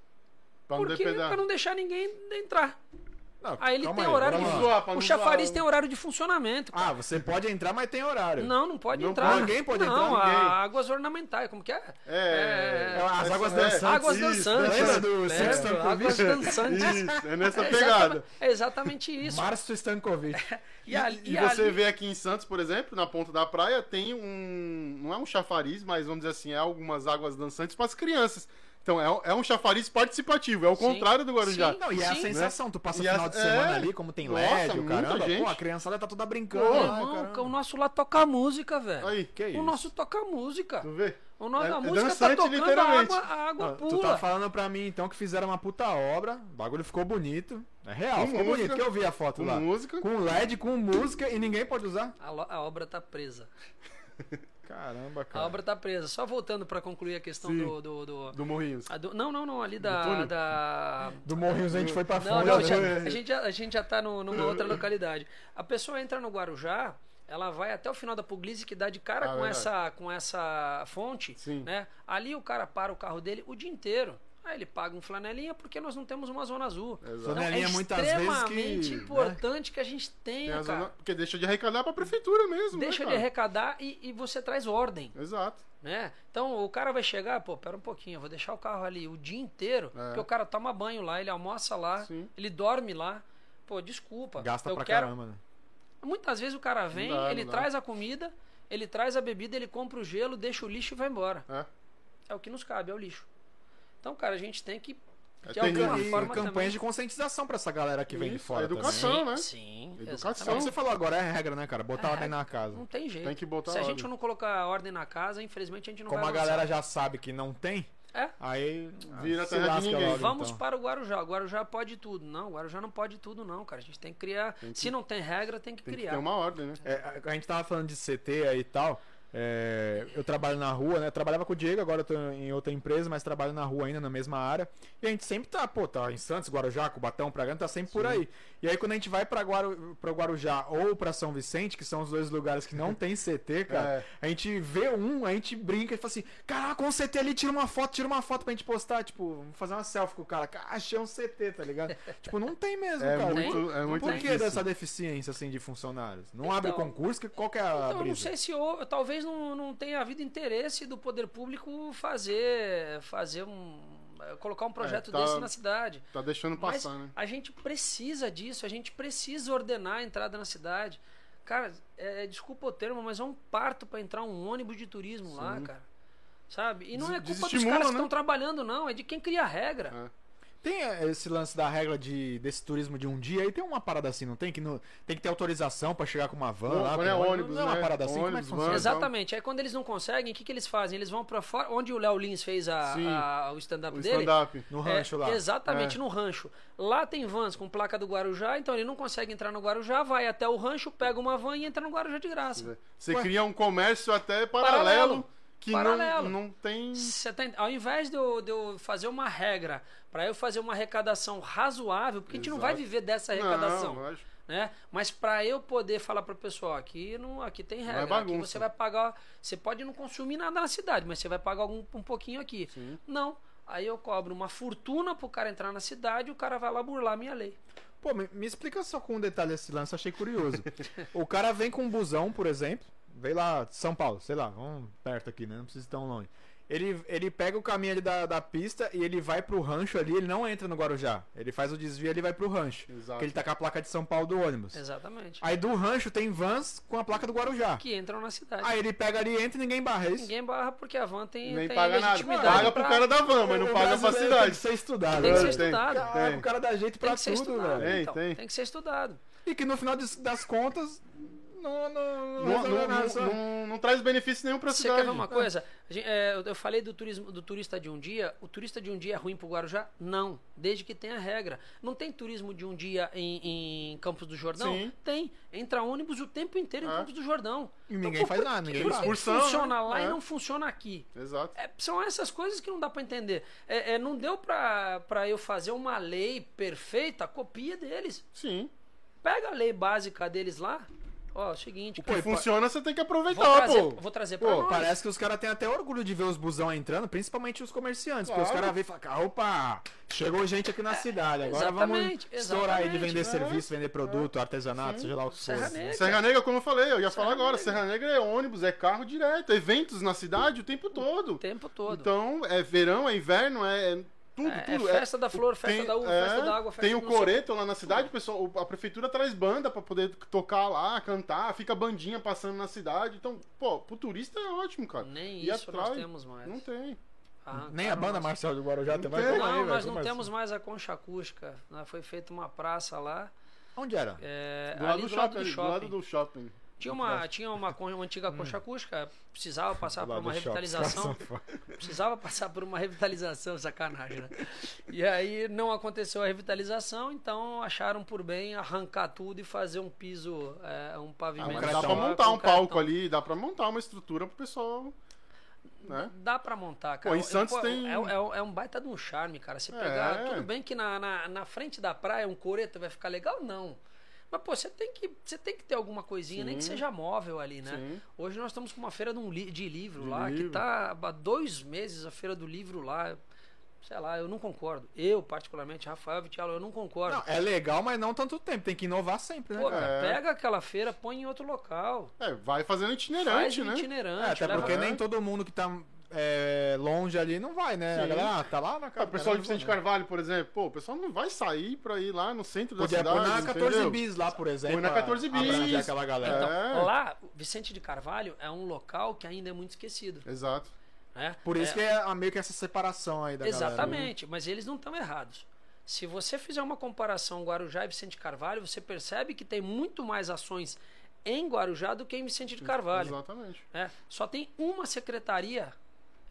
Pra não Porque pra não deixar ninguém entrar. Não, Aí ele tem horário vamos de. zoar, O não chafariz zoar. tem horário de funcionamento. cara. Ah, você pode entrar, mas tem horário. Não, não pode Não entrar. Ninguém pode não, entrar, ninguém. a- águas ornamentais, como que é? É, É, as essa- águas é, dançantes. Águas isso, dançantes. lembra do Sexto Águas dançantes. Isso, é nessa É pegada. exatamente- É exatamente isso. Márcio Stankovic. E, ali- E, e você ali- vê aqui em Santos, por exemplo, na ponta da praia, tem um. Não é um chafariz, mas vamos dizer assim, é algumas águas dançantes para as crianças. Então é, é um chafariz participativo, é o Sim, contrário do Guarujá. sim. Não, e é a Sim. sensação, tu passa o final as- de semana é. ali, como tem Nossa, LED, o caramba, gente. pô, a criançada tá toda brincando. Pô, lá, Irmão, caramba. o nosso lá toca música, velho. Aí, Que O isso? nosso toca música. tu vê? O nosso, É- a é música tá dançante, tocando, a água, a água Ah, tu pula. tá falando pra mim então que fizeram uma puta obra, o bagulho ficou bonito. É real, Com ficou música, bonito, que eu vi a foto Com lá. música. Com LED, com música e ninguém pode usar. A, a obra tá presa. Caramba, A cara. obra tá presa. Só voltando pra concluir a questão Sim. do. do, do- Do Morrinhos. a do- não, não, não, ali Do da. túnel? da Do Morrinhos a gente foi pra não, fora. não, né? já- a, gente já, a gente já tá no- numa outra localidade. A pessoa entra no Guarujá, ela vai até o final da Puglisi que dá de cara Ah, com, verdade. essa, com essa fonte. Sim. Né? Ali o cara para o carro dele o dia inteiro. Aí ele paga um flanelinha porque nós não temos uma zona azul. Exato. Então, Flanelinha é muitas vezes que, extremamente né? importante que a gente Tem tenha, a cara. zona- Porque deixa de arrecadar pra prefeitura mesmo. Deixa né, de arrecadar e, e você traz ordem. Exato. né? Então o cara vai chegar, pô, pera um pouquinho, eu vou deixar o carro ali o dia inteiro, É. porque o cara toma banho lá, ele almoça lá, Sim. ele dorme lá. Pô, desculpa. Gasta eu pra quero. caramba, né? Muitas vezes o cara vem, dá, ele traz a comida, ele traz a bebida, ele compra o gelo, deixa o lixo e vai embora. É. É o que nos cabe, é o lixo. Então, cara, a gente tem que De tem alguma isso. E forma campanhas também. de conscientização pra essa galera que vem de Isso, fora. educação. também. né? Sim, Educação. É o exatamente. que você falou agora, é regra, né, cara? Botar É ordem na casa. Não tem jeito. Tem que botar Se a ordem. gente não colocar ordem na casa, infelizmente a gente não Como vai a avançar. galera já sabe que não tem, É. aí Vira se terra de lasca ninguém. logo, Vamos então. para o Guarujá. O Guarujá pode tudo. Não, o Guarujá não pode tudo, não, cara. A gente tem que criar. Tem que- Se não tem regra, tem que Tem que criar. ter uma ordem, né? É, a- a gente tava falando de CT aí e tal. É, eu trabalho na rua, né? Trabalhava com o Diego, agora eu tô em outra empresa, mas trabalho na rua ainda, na mesma área. E a gente sempre tá, pô, tá em Santos, Guarujá, Cubatão, Pragana, tá sempre por aí. E aí quando a gente vai pra, Guaru, pra Guarujá ou pra São Vicente, que são os dois lugares que não tem CT, cara, É. a gente vê um, a gente brinca e fala assim, caraca, um CT ali, tira uma foto, tira uma foto pra gente postar, tipo, vamos fazer uma selfie com o cara. Cara, achei um CT, tá ligado? tipo, não tem mesmo, É cara. muito, Por- é muito por que difícil. dessa deficiência assim de funcionários? Não Então- abre concurso? Que, qual que é a Então, eu não brisa? sei se houve, talvez não, não tenha havido interesse do poder público fazer, fazer um, colocar um projeto tá- desse na cidade. Tá deixando Mas passar, né? a gente precisa disso, a gente precisa ordenar a entrada na cidade. Cara, é, desculpa o termo, mas é um parto para entrar um ônibus de turismo lá, Sim. cara. Sabe? E não é culpa dos caras que né? estão trabalhando, não. É de quem cria a regra. É. Tem é, esse lance da regra de, desse turismo de um dia aí tem uma parada assim, não tem? Que no- tem que ter autorização pra chegar com uma van Não, lá. quando é ônibus, não é uma né? parada assim? Como é que Ônibus, van. Exatamente. Aí quando eles não conseguem, o que, que eles fazem? Eles vão para fora, onde o Léo Lins fez a- Sim. a- o stand-up O dele. stand-up. No É, rancho lá. Exatamente, É. no rancho. Lá tem vans com placa do Guarujá, então ele não consegue entrar no Guarujá, vai até o rancho, pega uma van e entra no Guarujá de graça. Você Ué. cria um comércio até paralelo, Paralelo. que Paralelo. Não, não tem. Tá ao invés de eu, de eu fazer uma regra para eu fazer uma arrecadação razoável, porque a gente não vai Exato. viver dessa arrecadação, Não, né? Mas para eu poder falar para o pessoal aqui, não, aqui tem regra, aqui bagunça. você vai pagar, você pode não consumir nada na cidade, mas você vai pagar algum, um pouquinho aqui. Sim. Não. Aí eu cobro uma fortuna pro cara entrar na cidade e o cara vai lá burlar a minha lei. Pô, me, me explica só com um detalhe esse lance, achei curioso. o cara vem com um busão, por exemplo, vem lá de São Paulo, sei lá, vamos perto aqui, né? Não precisa ir tão longe. Ele, ele pega o caminho ali da, da pista e ele vai pro rancho ali, ele não entra no Guarujá. Ele faz o desvio ali e vai pro rancho. Exato. Porque ele tá com a placa de São Paulo do ônibus. Exatamente. Aí do rancho tem vans com a placa do Guarujá. Que entram na cidade. Aí ele pega ali, entra e ninguém barra, é isso? Ninguém barra porque a van tem, Nem tem paga nada. legitimidade. Paga pro pra- cara da van, mas não O paga pra brasileiro Tem cidade. que ser estudado. Tem que ser? Tem. estudado. Caraca, Tem. o cara dá jeito Tem pra que ser tudo, estudado. velho. Tem, então, tem. tem que ser estudado. E que no final das contas, não, não, Não, não, não, não- não traz benefício nenhum pra Você cidade. quer ver uma coisa? A gente- é, eu- falei do turismo do turista de um dia. O turista de um dia é ruim pro Guarujá? Não. Desde que tenha regra. Não tem turismo de um dia em, em Campos do Jordão? Sim. Tem. Entra ônibus o tempo inteiro em É. Campos do Jordão. E ninguém por- faz por- nada, ninguém por que que Excursão, funciona né? lá e É. não funciona aqui? Exato. É, são essas coisas que não dá pra entender. É, é, não deu pra, pra eu fazer uma lei perfeita, copia deles. Sim. Pega a lei básica deles lá. Ó, é o seguinte. O cara, que funciona, você tem que vou aproveitar, trazer, pô. vou trazer pra Pô, nós. parece que os caras têm até orgulho de ver os busão entrando, principalmente os comerciantes. Porque os Claro. caras veem e falam, opa, chegou gente aqui na cidade, agora vamos exatamente, estourar aí de vender É. serviço, vender produto, artesanato, seja lá o que for. Serra Negra. Serra Negra, como eu falei, eu ia Serra falar agora, Negra. Serra Negra é ônibus, é carro direto, eventos na cidade o tempo todo. O tempo todo. Então, é verão, é inverno, é é tudo, É, tudo. é festa da flor, festa tem- da uva, é, festa da água, festa Tem o coreto lá na cidade, pessoal, a prefeitura traz banda pra poder tocar lá, cantar, fica bandinha passando na cidade. Então, pô, pro turista é ótimo, cara. Nem E isso nós atrai. temos mais. Não tem. Arrancaram Nem a banda nós. Marcelo do Guarujá tem. aí, Não, velho, nós não assim? temos mais a concha acústica. né? Foi feita uma praça lá. Onde era? é, Do lado ali do lado shopping, do ali, do shopping. lado do shopping. Tinha uma, tinha uma, antiga concha acústica, precisava passar por uma revitalização. Precisava passar por uma revitalização, sacanagem, né? E aí não aconteceu a revitalização, então acharam por bem arrancar tudo e fazer um piso, é, um Ah, pavimento. mas concretão. dá pra montar um palco cartão. ali, dá pra montar uma estrutura pro pessoal. Né? Dá pra montar, cara. Pô, em Santos pô, tem- É, é- é um baita de um charme, cara. Você É. pegar. Tudo bem que na, na, na frente da praia um coreto vai ficar legal? Não. Mas, pô, você tem que, você tem que ter alguma coisinha, nem que Sim. seja móvel ali, né? Sim. Hoje nós estamos com uma feira de, um li- de livro De lá, que livro. tá há dois meses a feira do livro lá. Sei lá, eu não concordo. Eu, particularmente, Rafael Vitialo, eu não concordo. Não, é legal, mas não tanto tempo. Tem que inovar sempre, né, Pô, cara? É. pega aquela feira, põe em outro local. É, vai fazendo Faz itinerante, um né? É, itinerante. até leva- porque É. nem todo mundo que tá é, longe ali não vai, né? A galera ah, tá lá na casa. o pessoal de Vicente Carvalho, por exemplo, pô, o pessoal não vai sair pra ir lá no centro da Podia cidade. pôr na 14 entendeu? bis lá, por exemplo. Põe na pra 14 bis. aquela galera. Então, É. lá, Vicente de Carvalho é um local que ainda é muito esquecido. Exato. Né? Por isso É, que é meio que essa separação aí da galera. né? Exatamente, mas eles não estão errados. Se você fizer uma comparação Guarujá e Vicente Carvalho, você percebe que tem muito mais ações em Guarujá do que em Vicente de Carvalho. Exatamente. né? Só tem uma secretaria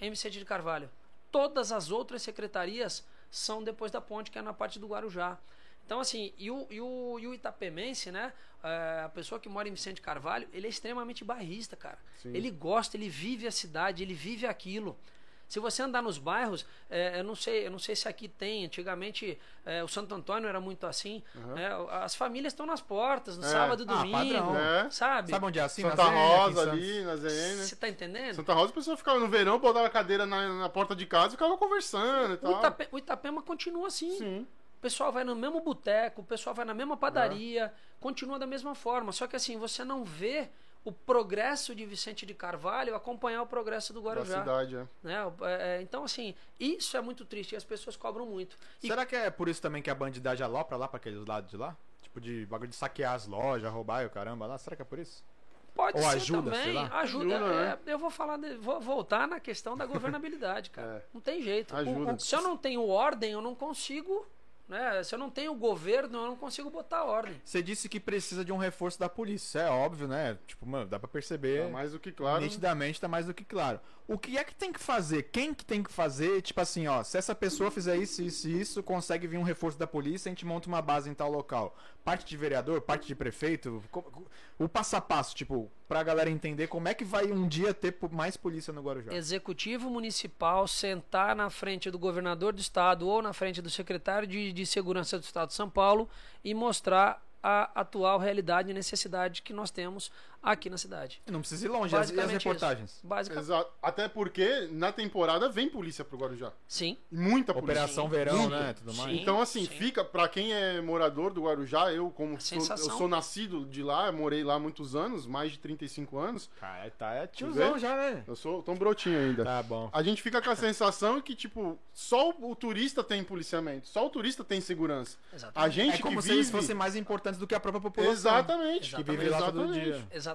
em Vicente de Carvalho. Todas as outras secretarias são depois da ponte, que é na parte do Guarujá. Então, assim, e o, e o, e o Itapemense, né? é, a pessoa que mora em Vicente de Carvalho, ele é extremamente bairrista, cara. Sim. Ele gosta, ele vive a cidade, ele vive aquilo. Se você andar nos bairros, é, eu não sei, eu não sei se aqui tem. Antigamente é, o Santo Antônio era muito assim. né? As famílias estão nas portas no É. sábado, Ah, domingo. É. sabe? Sabe onde é assim? Santa Rosa ali, na ZN. Você tá entendendo? Santa Rosa, a pessoa ficava no verão, botava a cadeira na, na porta de casa e ficava conversando e O, tal. Itape- o Itapema continua assim. Sim. O pessoal vai no mesmo boteco, o pessoal vai na mesma padaria, continua da mesma forma. Só que assim, você não vê o progresso de Vicente de Carvalho acompanhar o progresso do Da Guarujá. cidade, é. Né? É, é, então, assim, isso é muito triste e as pessoas cobram muito. E Será que é por isso também que a bandidagem alopra lá pra aqueles lados de lá? Tipo de bagulho de saquear as lojas, roubar e o caramba lá? Será que é por isso? pode ou ser ajuda, também. sei lá. Ajuda. Ajuda, é, né? eu vou falar, de- vou voltar na questão da governabilidade, cara. É. Não tem jeito. O- Ajuda. o- se eu não tenho ordem, eu não consigo. Né? Se eu não tenho governo, eu não consigo botar ordem. Você disse que precisa de um reforço da polícia. Isso é óbvio, né? Tipo, mano, dá pra perceber. Tá mais do que claro. Nitidamente tá mais do que claro. O que é que tem que fazer? Quem que tem que fazer? Tipo assim, ó, se essa pessoa fizer isso, isso e isso, consegue vir um reforço da polícia, a gente monta uma base em tal local. Parte de vereador, parte de prefeito, o passo a passo, tipo, pra galera entender como é que vai um dia ter mais polícia no Guarujá. Executivo municipal sentar na frente do governador do estado ou na frente do secretário de, de segurança do estado de São Paulo e mostrar a atual realidade e necessidade que nós temos aqui na cidade. Não precisa ir longe. As, as Basicamente reportagens? isso. Basicamente. Exato. Até porque na temporada vem polícia pro Guarujá. Sim. E Muita polícia. Operação Verão, Muito. né? Tudo mais. Sim. Então, assim, sim. fica, pra quem é morador do Guarujá, eu, como sou, eu sou nascido de lá, morei lá muitos anos, mais de 35 anos. Cara, tá é tiozão vê? já, né? Eu sou tão brotinho ainda. Tá bom. A gente fica com a sensação que, tipo, só o, o turista tem policiamento, só o turista tem segurança. A Exatamente. gente É como que se vive... eles fossem mais importantes do que a própria população. Exatamente. Que vive lá todo dia. Exatamente.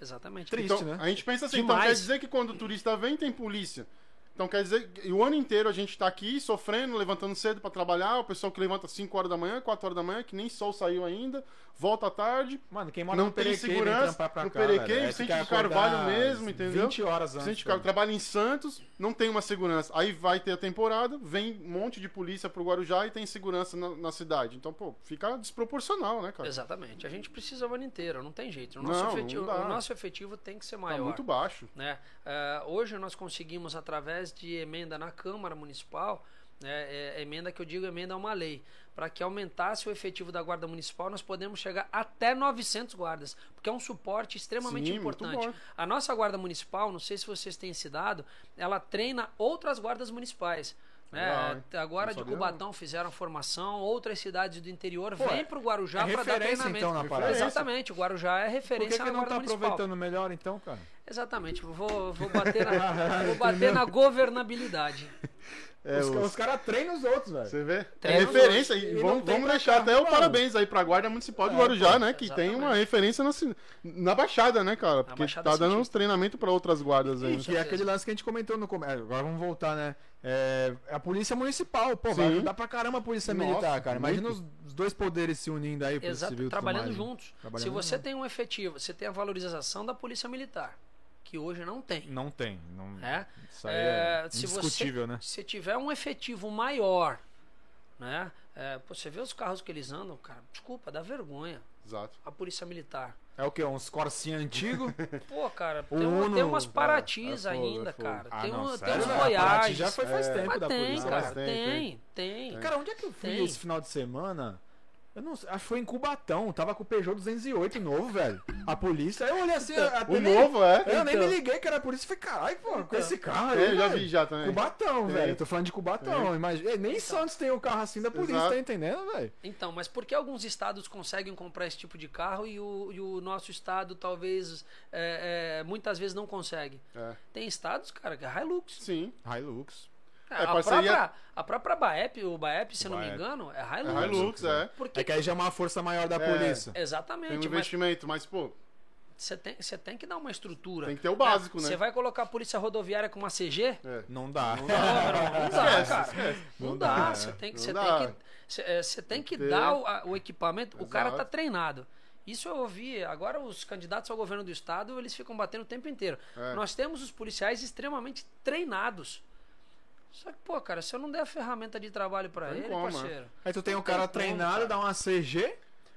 Exatamente. Triste, Então, né? a gente pensa assim, Demais. então quer dizer que quando o turista vem tem polícia. Então quer dizer que o ano inteiro a gente tá aqui sofrendo, levantando cedo pra trabalhar, o pessoal que levanta 5 horas da manhã, 4 horas da manhã, que nem sol saiu ainda, volta à tarde, Mano, quem mora não no tem Perequê segurança, pra no cá, Perequê, velho. É, Vicente de Carvalho mesmo, entendeu? 20 horas antes. Vicente. Carvalho trabalha em Santos, não tem uma segurança. Aí vai ter a temporada, vem um monte de polícia pro Guarujá e tem segurança na, na cidade. Então, pô, fica desproporcional, né, cara? Exatamente. A gente precisa o ano inteiro, não tem jeito. O Não, nosso, não efetivo, dá. o nosso efetivo tem que ser Tá maior. muito baixo. né? Eh, hoje nós conseguimos, através de emenda na Câmara Municipal, né, é, emenda que eu digo emenda a uma lei, para que aumentasse o efetivo da Guarda Municipal, nós podemos chegar até 900 guardas, porque é um suporte extremamente Sim, importante. A nossa Guarda Municipal, não sei se vocês têm esse dado, ela treina outras guardas municipais. Né? hein? Agora Não de Cubatão fizeram formação, outras cidades do interior Pô, vêm para o Guarujá é para dar referência, treinamento. então, na parada. Exatamente, o Guarujá é Por referência que, que na não tá Municipal. aproveitando melhor então, cara? Exatamente, vou, vou bater, na, vou bater na governabilidade. É, os os- caras treinam os outros, velho. Você vê? É Tem referência. e E vamos, tem vamos deixar cá, até o parabéns aí pra Guarda Municipal de É, Guarujá, né? Que tem exatamente. uma referência na, na Baixada, né, cara? Porque tá dando uns Santista. treinamento pra outras guardas aí. E né? que é aquele lance que a gente comentou no começo. Agora vamos voltar, né? É, a polícia municipal, pô, vai ajudar pra caramba a polícia Nossa, militar, cara. Imagina muito. os, dois poderes se unindo aí, Exato, civil e trabalhando mais, né? juntos. Trabalhando Se você junto. tem um efetivo, você tem a valorização da polícia militar, que hoje não tem. Não tem. Não... Né? Isso aí É, é, se indiscutível, você, né? Se tiver um efetivo maior, né? É, pô, você vê os carros que eles andam, cara, desculpa, dá vergonha. Exato. A polícia militar. É o que? Uns Corsinha antigo? Pô, cara, tem, Uno, tem umas é, Paratis é fogo, ainda, é cara. Ah, tem não, um- tem uns velho? A Paraty Voyage. já foi faz É. tempo Mas da tem, polícia. cara, tempo, tem, tem. Cara, onde é que eu fui Tem. esse final de semana? Eu não sei, acho que foi em Cubatão, tava com o Peugeot 208 novo, velho. A polícia, eu olhei assim, até O nem- novo, é? Eu nem me Então. liguei que era a polícia, falei, caralho, pô, com esse carro aí, É, já velho. vi já também. Cubatão, Tem. velho. Eu tô falando de Cubatão. Imagina, nem Então. Santos tem um carro assim da polícia, Exato. tá entendendo, velho? Então, mas por que alguns estados conseguem comprar esse tipo de carro e o, e o nosso estado talvez é, é, muitas vezes não consegue? É. Tem estados, cara, que é Hilux. Sim. Hilux. É, a, parceria- própria, a própria Baep, o Baep, se eu não me engano, é É Hilux. Hilux, é. Porque, É que aí já é uma força maior da É. polícia. Tem um Exatamente, mas investimento, mas, pô, você tem, você tem que dar uma estrutura. Tem que ter o básico, né? Você vai colocar a polícia rodoviária com uma CG? É. Não dá. Não, não dá, cara. Não, dá. dá, Você é. tem que, você dá. tem que, é, tem que Ter. dar o, a- o equipamento. O cara tá Exato. treinado. Isso eu ouvi. Agora os candidatos ao governo do estado eles ficam batendo o tempo inteiro. É. Nós temos os policiais extremamente treinados. Só que, pô, cara, se eu não der a ferramenta de trabalho pra Tem ele, como, parceiro. Aí tu tem um cara tem como, treinado, cara. dá uma CG,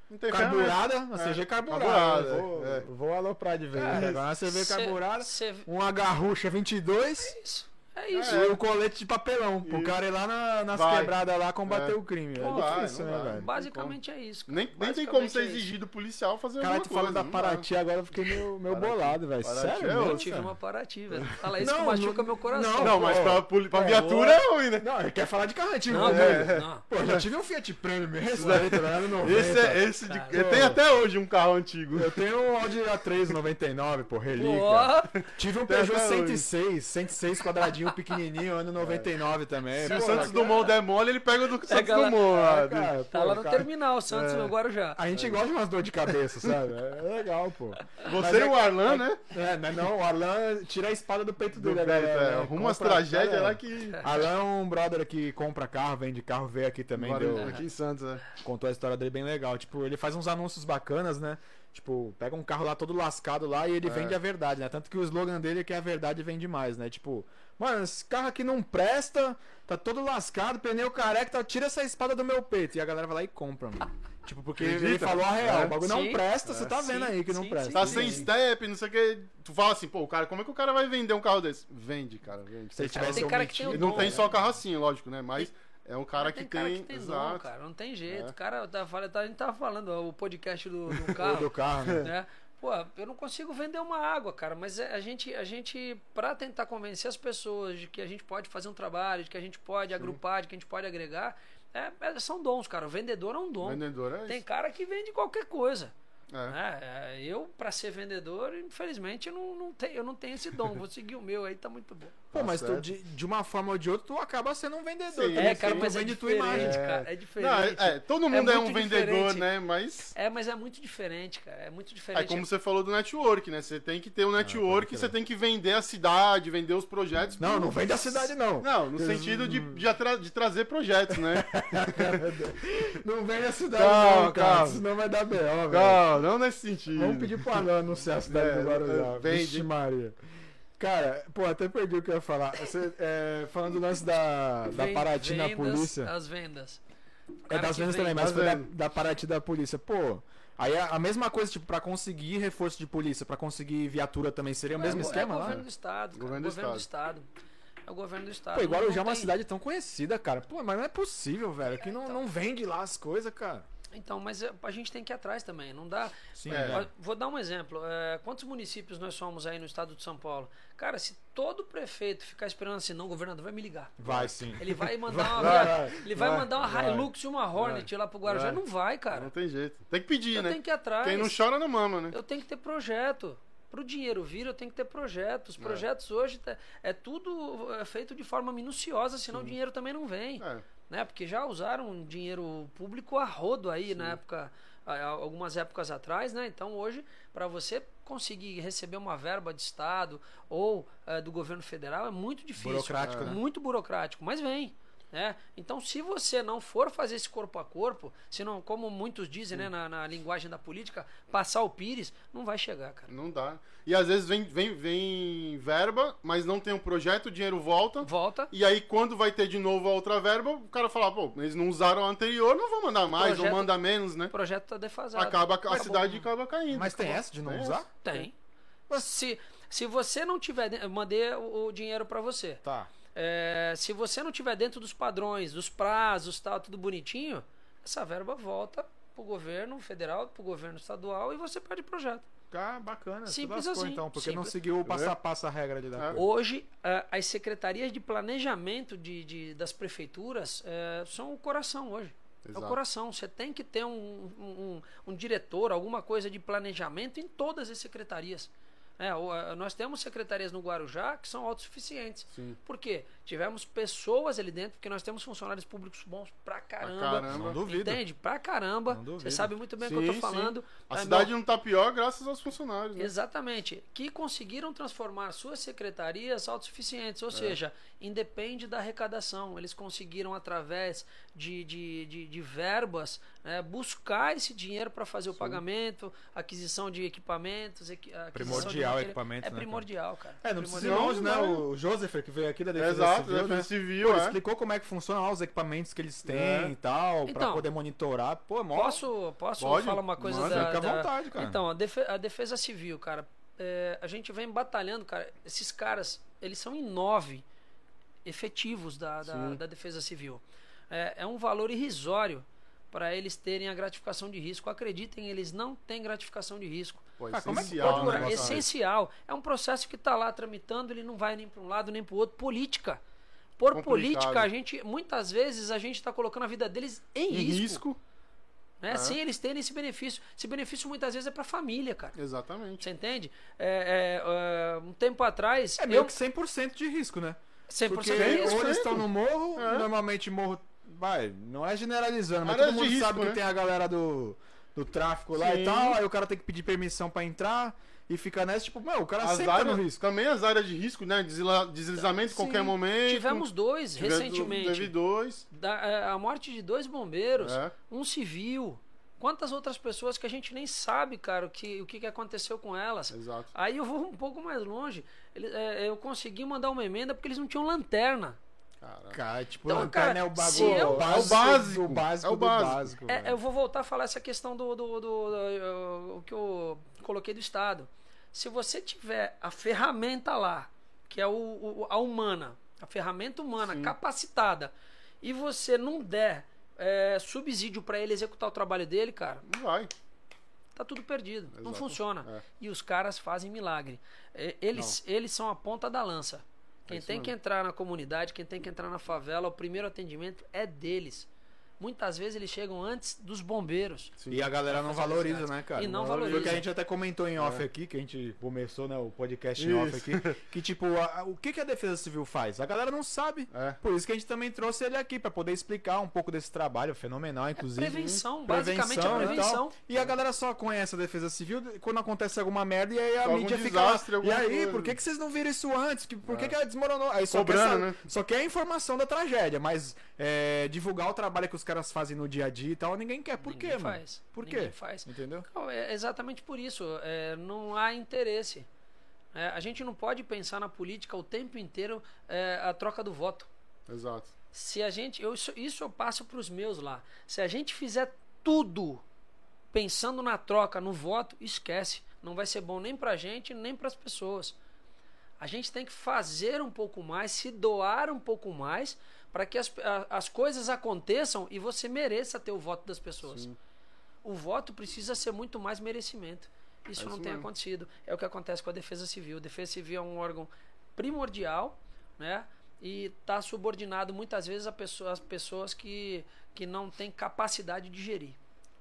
Não tem carburada, uma É, CG carburada. carburada, Vou, é. vou aloprar de vez. Agora uma CV Cê- carburada, cê- uma garrucha 22 É isso. É isso. e o colete de papelão. Pro Isso. cara ir lá na- nas Vai. quebradas lá combater É. o crime. Não é vai, difícil, não né, vai. velho? Basicamente é isso. cara. Nem, nem tem como você é exigir do policial fazer Cara, alguma tu coisa. da não dá. Paraty agora, eu fiquei meio, meio Paraty. bolado, velho. Sério é mesmo? Eu outro. tive cara? uma Paraty, velho. Fala isso Não, que machuca não- meu coração. Não, mas pô. pra, pra É, viatura é ruim, né? Não, ele quer falar de carro antigo, Não, né? velho, não. Pô, já tive um Fiat mesmo, tá vendo? 90. Esse é esse de, Cara. tem até hoje um carro antigo. Eu tenho um Audi A3 99, pô, relíquia. Tive um Peugeot até hoje. 106, 106 quadradinho pequenininho, ano 99 também. Se Pô, o Santos cara, Dumont der mole, ele pega o do Santos Pega lá. Dumont. é, cara, tá pô, lá no cara, terminal, Santos no Guarujá. A gente gosta de umas dor de cabeça, sabe? É legal, pô. Você e o Arlan, né? É, não, não, o Arlan tira a espada do peito Do dele, peito, né, é, galera? Arruma umas tragédias lá que. Arlan é um brother que compra carro, vende carro, veio aqui também, deu, Aqui em Santos, é. contou a história dele bem legal. Tipo, ele faz uns anúncios bacanas, né? Tipo, pega um carro lá todo lascado lá e ele É. vende a verdade, né? Tanto que o slogan dele é que a verdade vende mais, né? Tipo, mano, esse carro aqui não presta, tá todo lascado, pneu careca, tá, tira essa espada do meu peito. E a galera vai lá e compra, mano. Tipo, porque ele Acredita? falou a real, É. o bagulho não Sim. presta, você tá Sim, vendo aí que não sim, presta. sim, Tá sim. sem step, não sei o que. Tu fala assim, pô, o cara, como é que o cara vai vender um carro desse? Vende, cara, vende. Se ele Cara, tivesse tem cara que tem o Ele não dom, tem né? só carro assim, lógico, né? Mas é um cara Mas que tem tem. cara que tem dom, Exato. cara. Não tem jeito. É. O cara, tá, tá- a gente tava falando, ó, o podcast do, do carro. do carro, né? né? Pô, eu não consigo vender uma água, cara, mas é- a gente, a gente, pra tentar convencer as pessoas de que a gente pode fazer um trabalho, de que a gente pode agrupar, de que a gente pode agregar, é- é- são dons, cara. O vendedor é um dom. Vendedor é Tem isso. cara que vende qualquer coisa. É. né? É, eu, pra ser vendedor, infelizmente, eu não, não, tenho, eu não tenho esse dom. Vou seguir o meu aí, tá muito bom. Pô, mas tu, de, de uma forma ou de outra, tu acaba sendo um vendedor. Sim, É, cara, tu mas é vende tua diferente, imagem. cara. É Não, diferente. é, é, todo mundo é, um muito vendedor, diferente. né? Mas. É, mas é muito diferente, cara. É muito É diferente. como você falou do network, né? Você tem que ter um network, crer. você tem que vender a cidade, vender os projetos. Não, não vende a cidade, não. Não, no sentido de, de, atra- de trazer projetos, né? Não vende a cidade, Calma, não, cara. calma. Senão vai dar B.O., velho. Não, não nesse sentido. Vamos pedir pro Alan anunciar a cidade É, do Guarujá. é, vende. Vixe Maria. Cara, pô, até perdi o que eu ia falar. Você, é, falando do lance da, da Paraty na polícia. As vendas. O É das vendas vende. também, mas foi da, da Paraty da polícia. Pô, aí a, a mesma coisa, tipo, pra conseguir reforço de polícia, pra conseguir viatura também, seria o mesmo é, esquema é o lá? governo do estado. cara. Governo Governo, do do estado. É o governo do estado. Pô, Não- Guarujá é uma cidade tão conhecida, cara. Pô, mas não é possível, velho, que não, não vende lá as coisas, cara. Então, mas é, a gente tem que ir atrás também. Não dá. Sim, É. Vou dar um exemplo. É, quantos municípios nós somos aí no estado de São Paulo? Cara, se todo prefeito ficar esperando assim, não, o governador vai me ligar. Vai sim. Ele vai mandar uma, Vai, vai, ele vai, vai, mandar uma vai, Hilux e uma Hornet lá pro Guarujá. vai. Não vai, cara. Não tem jeito. Tem que pedir, Eu né? tenho que ir atrás. Quem não chora não mama, né? Eu tenho que ter projeto. Para o dinheiro vir, eu tenho que ter projeto. Os projetos hoje tá- é tudo é, feito de forma minuciosa, senão o dinheiro também não vem. É. Né? Porque já usaram dinheiro público a rodo aí na época, algumas épocas atrás, né? Então hoje, para você conseguir receber uma verba de Estado ou eh, do governo federal é muito difícil. Burocrático, é né? Muito burocrático, mas vem. Né? Então, se você não for fazer esse corpo a corpo, se não, como muitos dizem né, na, na linguagem da política, passar o pires, não vai chegar, cara. Não dá. E às vezes vem, vem, vem verba, mas não tem um projeto, o dinheiro volta. Volta. E aí, quando vai ter de novo a outra verba, o cara fala, pô, eles não usaram a anterior, não vão mandar mais, Projeto- ou manda menos, né? O projeto tá defasado. Acaba, a cidade acaba caindo. Mas tem essa de não Tem usar? essa. Tem. Se, se você não tiver. mandei o, o dinheiro para você. Tá. É, se você não tiver dentro dos padrões, dos prazos, tal, tudo bonitinho, essa verba volta pro governo federal, pro governo estadual e você perde o projeto. Tá bacana. Simples lascou, assim, então, porque não simples. seguiu o passo a passo a regra de dar É. coisa. Hoje, eh, as secretarias de planejamento de, de- das prefeituras eh, são o coração hoje. É o Exato. coração. Você tem que ter um, um, um- um diretor, alguma coisa de planejamento em todas as secretarias. É, nós temos secretarias no Guarujá que são autossuficientes. Sim. Por quê? Tivemos pessoas ali dentro, porque nós temos funcionários públicos bons pra caramba. caramba. Não duvido. Entende? Pra caramba. Você sabe muito bem o que Sim, eu tô sim. falando. A Tá, cidade meu- não tá pior graças aos funcionários. Né? Exatamente. Que conseguiram transformar suas secretarias autossuficientes, É. ou seja, independe da arrecadação. Eles conseguiram, através de, de, de, de verbas, né, buscar esse dinheiro para fazer o pagamento, aquisição de equipamentos. equi- de Primordial matéria- equipamento, É né, primordial, cara. É, não precisa ir Primordial. longe, né? O Joseph, que veio aqui da Defesa Exato, Civil, defesa né? civil, Pô, é. explicou como é que funciona lá os equipamentos que eles têm É. e tal, pra Então, poder monitorar. Pô, é mó... Posso, posso Pode? falar uma coisa Manda, da, fica à da- vontade, cara. Então, a, defe- a defesa civil, cara, é, a gente vem batalhando, cara. Esses caras, eles são em nove efetivos da, da, da defesa civil. É, é um valor irrisório para eles terem a gratificação de risco. Acreditem, eles não têm gratificação de risco. Pô, Ah, como é que essencial, pode, né, essencial. É um processo que está lá tramitando, ele não vai nem para um lado nem para o outro. Política. Por Complicado. política, a gente, muitas vezes, a gente está colocando a vida deles em, Em risco. risco. Né? É. Sem eles terem esse benefício. Esse benefício muitas vezes é para a família, cara. Exatamente. Você entende? É, é, é, um tempo atrás. É meio eu, que 100% de risco, né? 100% Porque de risco. ou eles 100%. estão no morro, É. normalmente morro. Vai, não é generalizando, mas todo mundo risco, sabe que né? tem a galera do, do tráfico lá Sim. e tal, aí o cara tem que pedir permissão pra entrar e fica nessa, tipo, meu, o cara As sempre tá no áreas, risco. também as áreas de risco, né? Desla- Deslizamento a qualquer momento. Tivemos dois Tive- recentemente. Teve dois. Da- é, a morte de dois bombeiros, É. um civil. Quantas outras pessoas que a gente nem sabe, cara, o que, o que que aconteceu com elas. Exato. Aí eu vou um pouco mais longe. Ele- é, eu consegui mandar uma emenda porque eles não tinham lanterna. Cara, tipo, Então, cara, é o bagulho. eu- o É o básico, o básico é o do básico. básico. É, velho. eu vou voltar a falar essa questão do, do, do- do- o que eu coloquei do Estado. Se você tiver a ferramenta lá, que é o, o- a humana, a ferramenta humana Sim. capacitada, e você não der é, subsídio para ele executar o trabalho dele, cara, Não vai. tá tudo perdido. Não Exato. funciona. É. E os caras fazem milagre. É, Eles, eles são a ponta da lança. Quem É tem que entrar na comunidade, quem tem que entrar na favela, o primeiro atendimento é deles. Muitas vezes eles chegam antes dos bombeiros. Sim. E a galera não fazer valoriza, resgate. né, cara? E não Foi o valoriza. que a gente até comentou em off É. aqui, que a gente começou, né, o podcast em off Isso. aqui, que tipo, a- o que, que a Defesa Civil faz? A galera não sabe. É. Por isso que a gente também trouxe ele aqui, pra poder explicar um pouco desse trabalho fenomenal, inclusive. Prevenção, Prevenção basicamente é e prevenção. tal. E a galera só conhece a Defesa Civil quando acontece alguma merda e aí a Algum mídia fica desastre, lá. E aí, coisa." por que, que vocês não viram isso antes? Que- Por que, É. que ela desmoronou? Aí só Cobrando, quer, né? só quer a informação da tragédia, mas é, divulgar o trabalho que os caras fazem no dia a dia e tal, ninguém quer. Por Ninguém quê, mano? faz. Por Ninguém quê? faz. Entendeu? Não, é exatamente por isso. é, não há interesse. É, a gente não pode pensar na política o tempo inteiro é, a troca do voto. Exato. Se a gente. Eu, isso, isso eu passo para os meus lá. Se a gente fizer tudo pensando na troca, no voto, esquece. Não vai ser bom nem pra gente, nem para as pessoas. A gente tem que fazer um pouco mais, se doar um pouco mais, para que as, a- as coisas aconteçam e você mereça ter o voto das pessoas. Sim. O voto precisa ser muito mais merecimento. Isso É não isso tem mesmo. acontecido. É o que acontece com a Defesa Civil. A Defesa Civil é um órgão primordial, né? E está subordinado muitas vezes a pessoa- às pessoas que, que não têm capacidade de gerir.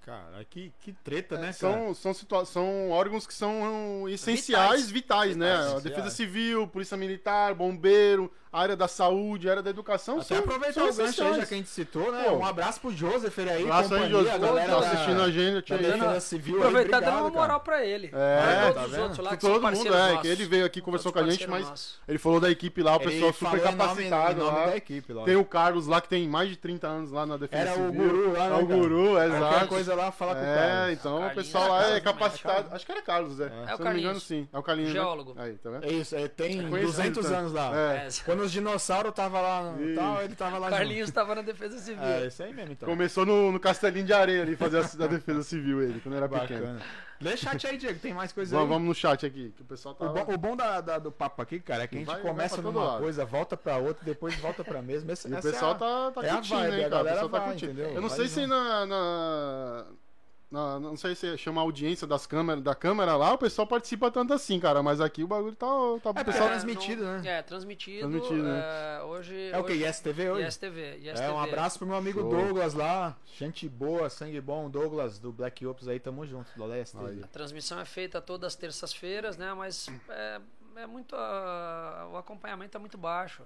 Cara, que, que treta, né, cara? São, são, situa- são órgãos que são essenciais, vitais, né? Vitais, a vitais. Defesa Civil, Polícia Militar, Bombeiro, área da saúde, área da educação. Até são, aproveitar são o gancho aí, já que a gente citou, né? Pô. um abraço pro Joseph aí, Abraço aí, José. a galera Tá da- assistindo a gente, da Defesa. Civil. aí, Aproveitar dando uma moral cara. para ele. É, tá os vendo? outros lá que Todo mundo, é, que ele veio aqui, conversou com a gente, mas nosso. ele falou da equipe lá, o Ele pessoal super capacitado nome lá. da equipe. Tem o Carlos lá, que tem mais de 30 anos lá na Defesa Era o Civil. guru lá, né, É o guru, é, Qualquer exato. coisa lá, fala com o É, cara. então o pessoal É, lá é capacitado. Acho que era Carlos, é. É. Se É o não me engano, sim. É o Carlinhos. né? Geólogo. Aí, tá vendo? É isso, é, tem É conhecido, 200 então. anos lá. É. É, Quando os dinossauros tava lá no Isso. tal, ele tava lá Carlinhos estava na Defesa Civil. junto. É, isso aí mesmo, então. Começou no, no castelinho de areia ali, fazer a, a defesa civil ele, quando era pequeno. Bacana. Lê chat aí, Diego, tem mais coisa Vamos, aí. vamos no chat aqui, que o pessoal tá. O bom, o bom da, da- do papo aqui, cara, é que a gente Vai- vai começa todo numa lado. coisa, volta pra outra, depois volta pra mesma. Essa, E o essa é pessoal a- tá, tá é a curtindo, vibe, hein, a cara? O galera pessoal tá vai, curtindo. entendeu? Eu não Vai sei se junto. na, na, na- não sei se chama audiência das câmeras, da câmera lá, o pessoal participa tanto assim, cara. Mas aqui o bagulho tá. tá É, o pessoal. é, transmitido, né? É, transmitido. Transmitido, né? é, hoje. É o que? hoje- ISTV hoje? ISTV. É, um abraço pro meu amigo Show. Douglas lá. Gente boa, sangue bom. Douglas do Black Ops aí, tamo junto. Do. Aí. A transmissão é feita todas as terças-feiras, né? Mas é, é muito. ah, o acompanhamento é muito baixo.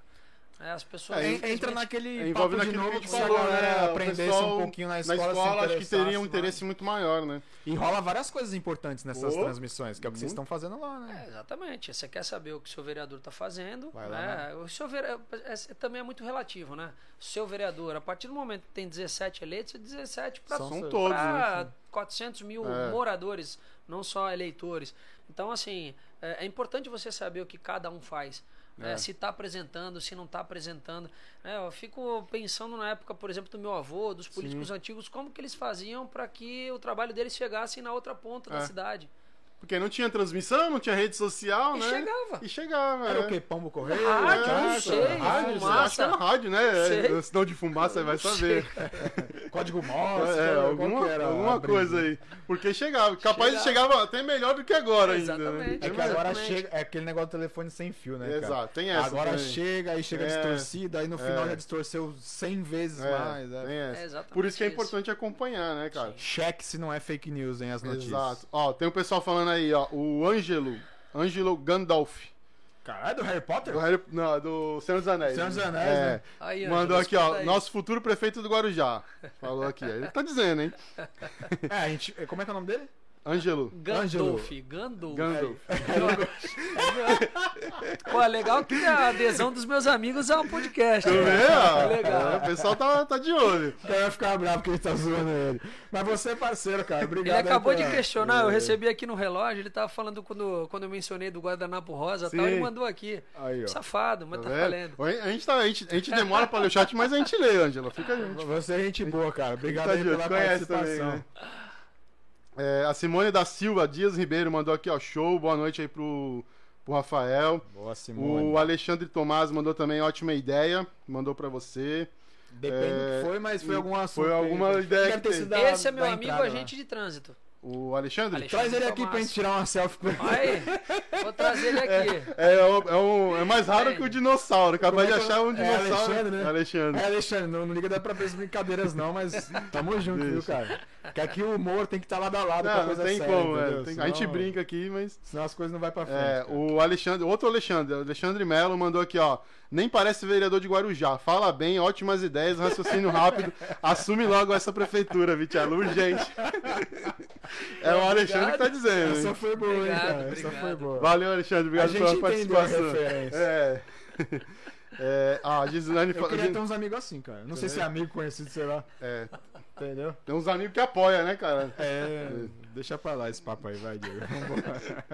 É, as pessoas. É, Entra naquele É, papo envolve de novo que se a falou, galera né? O aprendesse pessoal um pouquinho na Na escola. se escola, acho que teria um interesse muito maior, né? E rola várias coisas importantes nessas Pô, transmissões, que é o que vocês muito. estão fazendo lá, né? É, exatamente. Você quer saber o que o seu vereador está fazendo. Vai lá, né? O seu vere... é, é- também é muito relativo, né? O seu vereador, a partir do momento que tem 17 eleitos, é 17 para todos, para né? 400 mil É. moradores, não só eleitores. Então, assim, é, é importante você saber o que cada um faz. Né? É. Se está apresentando, se não está apresentando. É, eu fico pensando na época, por exemplo, do meu avô, dos políticos antigos, como que eles faziam para que o trabalho deles chegasse na outra ponta da É. cidade. Porque não tinha transmissão, não tinha rede social, E né? chegava. E chegava. Era é. o quê? Pombo Correio? Rádio, Carta? não sei, Rádio, fumaça. acho que era rádio, né? Sei. É, Sinal de fumaça, você vai saber. Código Morse? É, alguma, era alguma coisa aí. Porque chegava, capaz de Chegava. chegava até melhor do que agora ainda. né? Exatamente. É que agora Exatamente. chega, é aquele negócio do telefone sem fio, né, cara? Exato, tem essa Agora também. chega, aí chega É. distorcida, aí no final É. já distorceu 100 vezes É, mais. é. tem essa. É exatamente Por isso que é isso. importante acompanhar, né, cara? Cheque se não é fake news, hein, as notícias. Exato. Ó, tem um pessoal falando aí, ó, o Ângelo, Ângelo Gandalf. Caralho, do Harry Potter? Do Harry, não, do Senhor dos Anéis. Senhor dos Anéis, é. né? Aí, Mandou Ângelo, aqui, ó, aí. nosso futuro prefeito do Guarujá. Falou aqui. Ele tá dizendo, hein? É, a gente. Como é que é o nome dele? Ângelo. Gandolf, Gandolf. Gandalf. Pô, é legal que a adesão dos meus amigos é um podcast. Tu né? vê? É legal. É, o pessoal tá, tá de olho. O cara vai ficar bravo porque ele tá zoando ele. Mas você é parceiro, cara. Ele Obrigado. aí acabou de questionar, eu recebi aqui no relógio, ele tava falando quando, quando eu mencionei do guardanapo rosa e tal, Sim. ele mandou aqui. Aí, ó. Safado, mas Tá tá, valendo. A gente, tá, a, gente, a gente demora pra ler o chat, mas a gente lê, Ângelo. Fica a gente. Você é gente boa, cara. Obrigado Tá aí pela conhece participação. também, né? É, a Simone da Silva Dias Ribeiro mandou aqui, ó, show. Boa noite aí pro, pro Rafael. Boa, Simone. O Alexandre Tomás mandou também ótima ideia. Mandou pra você. Depende do É, que foi, mas foi algum assunto. foi aí, alguma ideia que teve. Esse é meu amigo entrada agente de trânsito. O Alexandre? Alexandre. Traz ele aqui pra gente tirar uma selfie com ele. Aí, vou trazer ele aqui. É, é, é, um- é mais raro É. que o dinossauro. Capaz de é achar um é? É dinossauro. Alexandre, né? Alexandre. É, Alexandre, não, não liga dá pra ver as brincadeiras não, mas tamo junto, viu, Deixa. cara? Que aqui o humor tem que estar lado a lado com a Não, não coisa tem séria, como, é, tem- Senão- A gente brinca aqui, mas. Senão as coisas não vai pra frente. É, cara. o Alexandre, outro Alexandre, Alexandre Melo mandou aqui, ó. Nem parece vereador de Guarujá. Fala bem, ótimas ideias, raciocínio rápido. Assume logo essa prefeitura, Vitialo, urgente. é o Alexandre que tá dizendo. Essa hein? foi boa, hein, Obrigado, cara? Essa obrigado. foi boa. Valeu, Alexandre. Obrigado A pela participação. referência. É. é. Ah, a Gislaine Eu queria ter uns amigos assim, cara. Não sei se é amigo, conhecido, sei lá. é, Entendeu? Tem uns amigos que apoiam, né, cara? É, deixa pra lá esse papo aí, vai, Diego. Vambora.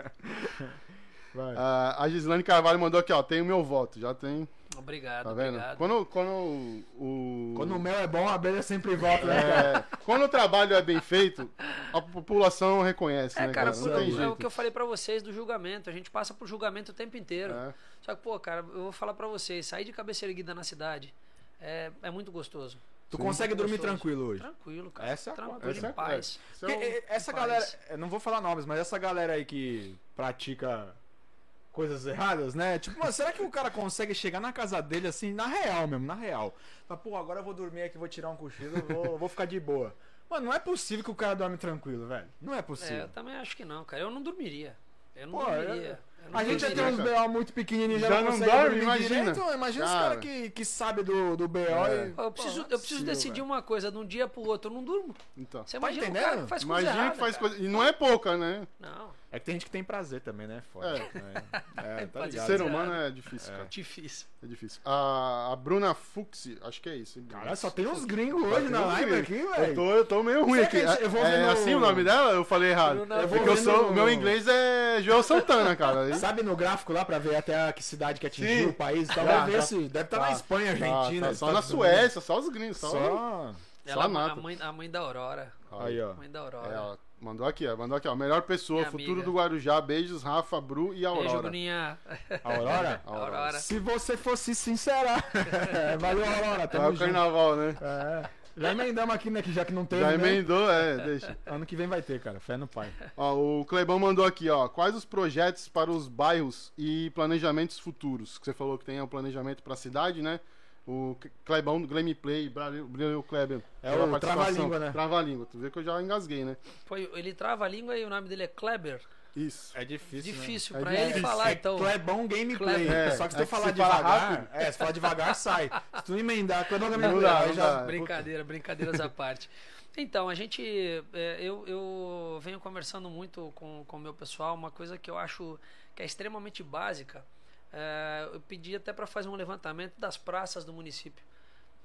Ah, a Gislaine Carvalho mandou aqui, ó. Tem o meu voto. Já tem. Obrigado, Tá vendo? obrigado. Quando, quando o. Quando o mel é bom, a abelha sempre volta, né, cara? É, quando o trabalho é bem feito, a população reconhece, É, né, cara, cara? por- Não tem é o que eu falei pra vocês do julgamento. A gente passa por julgamento o tempo inteiro. É. Só que, pô, cara, eu vou falar pra vocês, sair de cabeça erguida na cidade é, é muito gostoso. Tu consegue dormir Gostoso. tranquilo hoje? Tranquilo, cara. Essa é a Tranquilo. Essa é em paz. É essa Paz. galera, não vou falar nomes, mas essa galera aí que pratica coisas erradas, né? Tipo, mano, será que o cara consegue chegar na casa dele assim, na real mesmo, na real? Fala, pô, agora eu vou dormir aqui, vou tirar um cochilo, vou, vou ficar de boa. Mano, não é possível que o cara dorme tranquilo, velho. Não é É, possível. eu também acho que não, cara. Eu não dormiria. Eu não Pô, dormiria. Eu não A gente já tem uns BO muito pequenininhos, já, Já não dorme, imagina. direito. Imagina os Cara. caras que, que sabem do, do BO É. e... Pô, Eu preciso, é eu preciso possível, decidir velho. uma coisa de um dia pro outro. Eu não durmo. Então. Você Tá imagina entendendo? cara que faz coisa Imagina errada, que faz cara. coisa. E não é pouca, né? Não, É que tem gente que tem prazer também, né? Foda. É, é, tá ligado. Ser humano é difícil, É. cara. difícil. É difícil. A, a Bruna Fuxi, acho que é isso. hein? Cara, só tem uns gringos Só hoje na live gringos. aqui, Eu velho. tô, eu tô meio ruim Será aqui. a gente- eu vou é no- assim o nome dela? Eu falei errado. Bruna É Eu porque eu sou, no- o meu inglês é Joel Santana, cara. Sabe no gráfico lá pra ver até a que cidade que atingiu Sim. o país e tal? Tá, Vai ver tá. se. Deve estar Tá, na Espanha, Argentina. Tá, tá, só na. Suécia, só os gringos. Só. Só. Ela, a, nada. mãe, a mãe da Aurora. Aí, ó. A mãe da Aurora. É, ó, mandou aqui, ó. Mandou aqui, ó. Melhor pessoa, Minha futuro amiga. do Guarujá. Beijos, Rafa, Bru e Beijo, Aurora. Bruninha. Aurora? Aurora. Se você fosse sincera. Valeu, Aurora. Tamo o junto. carnaval, né? É. Já emendamos aqui, né? Que já que não teve. Já né? emendou, é, deixa. Ano que vem vai ter, cara. Fé no pai. Ó, o Clebão mandou aqui, ó. Quais os projetos para os bairros e planejamentos futuros? Que você falou que tem o planejamento para a cidade, né? O Clebão do Gameplay, Brilho Kleber. É pela o trava-língua, né? Trava-língua. Tu vê que eu já engasguei, né? Foi, ele trava a língua e o nome dele é Kleber. Isso. É difícil. Difícil É pra difícil. ele falar, então. Clebão Gameplay. É, Só que se é tu que falar se fala devagar. rápido. É, se falar devagar, sai. Se tu emendar, Clebão Gameplay. Não dá, não já. dá. Brincadeira, brincadeiras à parte. Então, a gente. é, eu, eu venho conversando muito com o meu pessoal, uma coisa que eu acho que é extremamente básica. É, eu pedi até para fazer um levantamento das praças do município.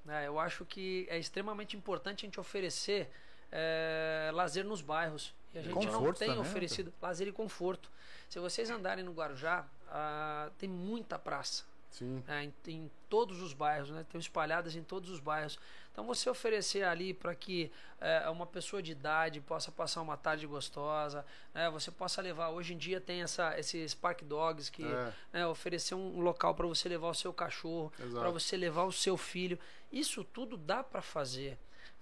né? eu acho que é extremamente importante a gente oferecer é, lazer nos bairros. E a gente não Conforto tem também, né, oferecido lazer e conforto. Se vocês andarem no Guarujá, ah, tem muita praça Sim. né, em, em todos os bairros, né, estão espalhadas em todos os bairros. Então você oferecer ali para que eh, uma pessoa de idade possa passar uma tarde gostosa, né, você possa levar. Hoje em dia tem essa, esses park dogs que É. né, oferecer um local para você levar o seu cachorro, para você levar o seu filho. Isso tudo dá para fazer.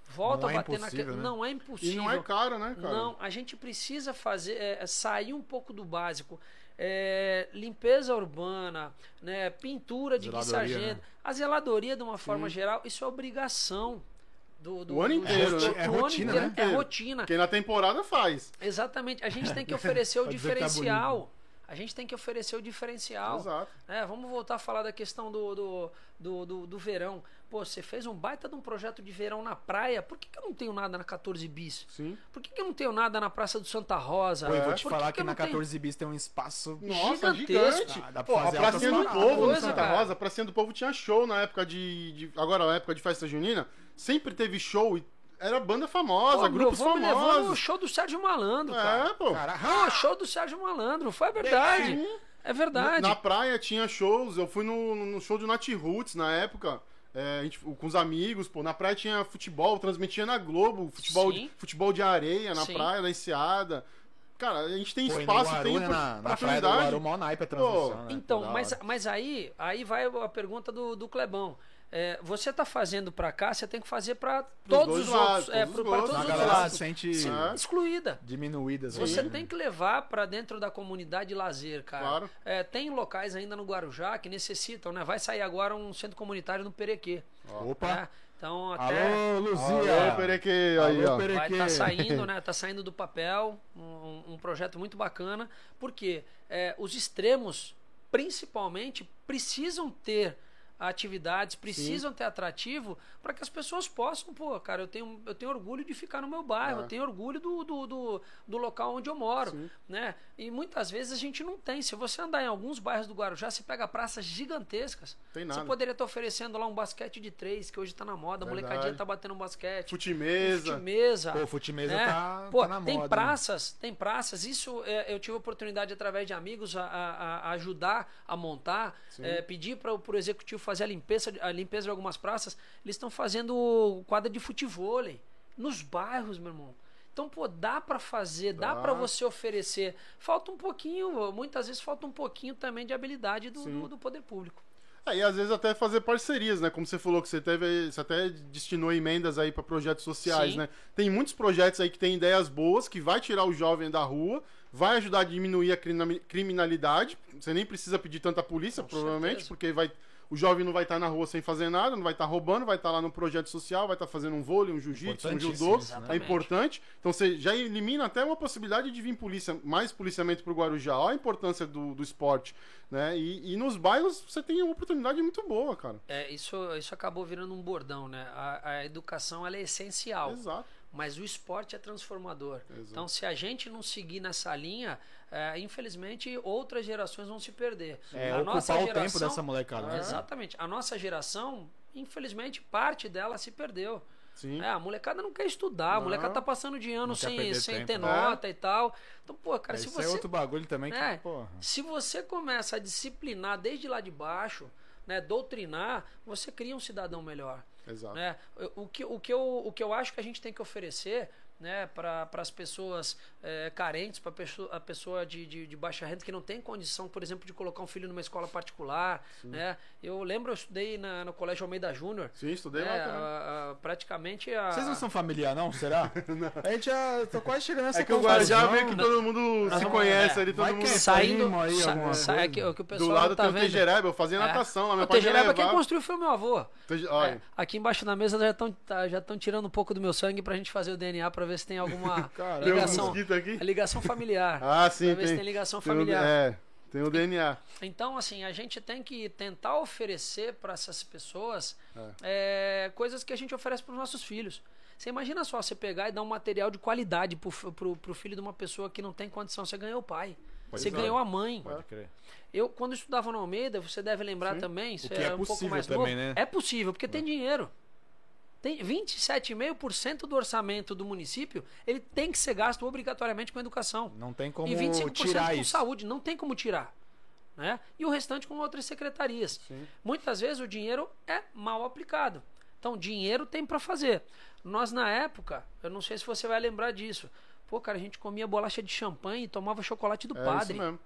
Volta Não a é bater impossível, naquele. né? Não é E impossível. não é caro, né, cara? Não, a gente precisa fazer é, sair um pouco do básico. É, limpeza urbana, né, pintura de sargento, né? a zeladoria de uma forma geral, isso é obrigação do, do O ano inteiro, do- né? É ano rotina, inteiro. né? É rotina. Porque na temporada faz. Exatamente. A gente tem que oferecer o tá diferencial. A gente tem que oferecer o diferencial. Exato. É, vamos voltar a falar da questão do, do, do, do- do verão. Pô, você fez um baita de um projeto de verão na praia. Por que, que eu não tenho nada na 14 bis? Sim. Por que, que eu não tenho nada na Praça do Santa Rosa? Pô, eu vou te Por falar que, eu na não tenho- 14 bis tem um espaço. Nossa, Gigantesco. gigante. Ah, dá pra Pô, a fazer Pracinha do Povo no coisa, Santa cara. Rosa, a Pracinha do Povo tinha show na época de, de- Agora, na época de festa junina, sempre teve show e era banda famosa, Pô, grupos meu avô me levou no famosos. show do Sérgio Malandro, cara. É, pô. Caraca. Pô, show do Sérgio Malandro, foi a verdade. Sim. É verdade. Na praia tinha shows, eu fui no, no show do Nat Roots na época. é, a gente- com os amigos, pô, na praia tinha futebol, transmitia na Globo, futebol, Sim. futebol de areia na Sim. praia, na enseada. Cara, a gente tem Pô, espaço, Guaru, tem né, na, na praia do. Guaru, mó naipe a transmissão, né? Então, mas, mas aí, aí vai a pergunta do, do Clebão. É, você tá fazendo pra cá, você tem que fazer pra todos os lados, outros, é, gostos. todos a os galera se lados. sente Sim, É. excluída. diminuída. assim, Você tem que levar pra dentro da comunidade de lazer, cara. Claro. É, tem locais ainda no Guarujá que necessitam, né? Vai sair agora um centro comunitário no Perequê. Opa. né? Então até Alô, Luzia. Alô, Perequê, aí, Alô, ó. Perequê. vai estar saindo, né? Tá saindo do papel, um, um projeto muito bacana, porque é, os extremos, principalmente, precisam ter atividades, precisam ter atrativo para que as pessoas possam, pô, cara, eu tenho, eu tenho orgulho de ficar no meu bairro, É. eu tenho orgulho do, do, do, do local onde eu moro, Sim. né? E muitas vezes a gente não tem. Se você andar em alguns bairros do Guarujá, você pega praças gigantescas. Tem Você nada. poderia estar oferecendo lá um basquete de três, que hoje tá na moda, a Verdade. molecadinha tá batendo um basquete. Futimesa. mesa. Pô, futimesa né? tá, Pô, tá na tem moda. praças, tem praças. Isso é, eu tive a oportunidade através de amigos a, a- a ajudar a montar, é, pedir para o executivo fazer a limpeza, a limpeza de algumas praças. Eles estão fazendo quadra de futevôlei nos bairros, meu irmão. Então, pô, dá para fazer, dá, Dá. para você oferecer. Falta um pouquinho, muitas vezes falta um pouquinho também de habilidade do, do, do poder público. É, e às vezes até fazer parcerias, né? Como você falou que você teve, você até destinou emendas aí para projetos sociais, Sim. né? Tem muitos projetos aí que tem ideias boas, que vai tirar o jovem da rua, vai ajudar a diminuir a criminalidade. Você nem precisa pedir tanta polícia, Com provavelmente, certeza. porque vai o jovem não vai estar na rua sem fazer nada, não vai estar roubando, vai estar lá no projeto social, vai estar fazendo um vôlei, um jiu-jitsu, um judô. né? É Exatamente. importante. Então você já elimina até uma possibilidade de vir polícia, mais policiamento pro Guarujá. Olha a importância do, do esporte. Né? E, e nos bairros você tem uma oportunidade muito boa, cara. É, isso, isso acabou virando um bordão, né? A, a educação ela é essencial. Exato. Mas o esporte é transformador. Exato. Então, se a gente não seguir nessa linha, é, infelizmente outras gerações vão se perder. É, a ocupar o tempo dessa molecada. né? Exatamente. A nossa geração, infelizmente, parte dela se perdeu. Sim. É, a molecada não quer estudar, a Não. molecada tá passando de ano sem, sem tempo, ter né? nota e tal. Então, pô, cara, É, se Isso é você outro bagulho também que, É. porra. se você começa a disciplinar desde lá de baixo, né, doutrinar, você cria um cidadão melhor. Exato. Né? O, que, o, que eu, o que eu acho que a gente tem que oferecer né, para as pessoas é, carentes, para pessoa, a pessoa de, de, de, baixa renda que não tem condição, por exemplo, de colocar um filho numa escola particular. Né? Eu lembro, eu estudei na, no Colégio Almeida Júnior. Sim, estudei né, lá também. a- a- praticamente a. Vocês não são familiar, não? Será? A gente já tô quase chegando nessa É que o Guarujá meio que todo mundo se vamos- conhece é, ali, todo mundo. é saindo. aí, sa- é que, o que o pessoal Do lado não tá tem o. Tejereba, eu fazia É. natação lá, meu O pai Tejereba quem construiu foi o meu avô. É, aqui embaixo da mesa já estão já estão tirando um pouco do meu sangue pra gente fazer o DNA pra ver se tem alguma um ligação, mosquito aqui? a ligação familiar. Ah, sim, pra ver se tem. tem ligação tem o- familiar. é, tem o DNA. Então, assim, a gente tem que tentar oferecer para essas pessoas é, coisas que a gente oferece para os nossos filhos. Você imagina só você pegar e dar um material de qualidade pro, pro, pro filho de uma pessoa que não tem condição. Você ganhou o pai. você é. ganhou a mãe. Pode crer. Eu, quando estudava no Almeida, você deve lembrar também, você que é um pouco possível mais também, novo. né? É possível, porque tem dinheiro. Tem 27,5% do orçamento do município, ele tem que ser gasto obrigatoriamente com educação Não tem como e 25% tirar com isso. saúde, não tem como tirar. Né? E o restante com outras secretarias. Muitas vezes o dinheiro é mal aplicado. Então, dinheiro tem para fazer. Nós, na época, eu não sei se você vai lembrar disso. Pô, cara, a gente comia bolacha de champanhe e tomava chocolate do É padre. isso mesmo.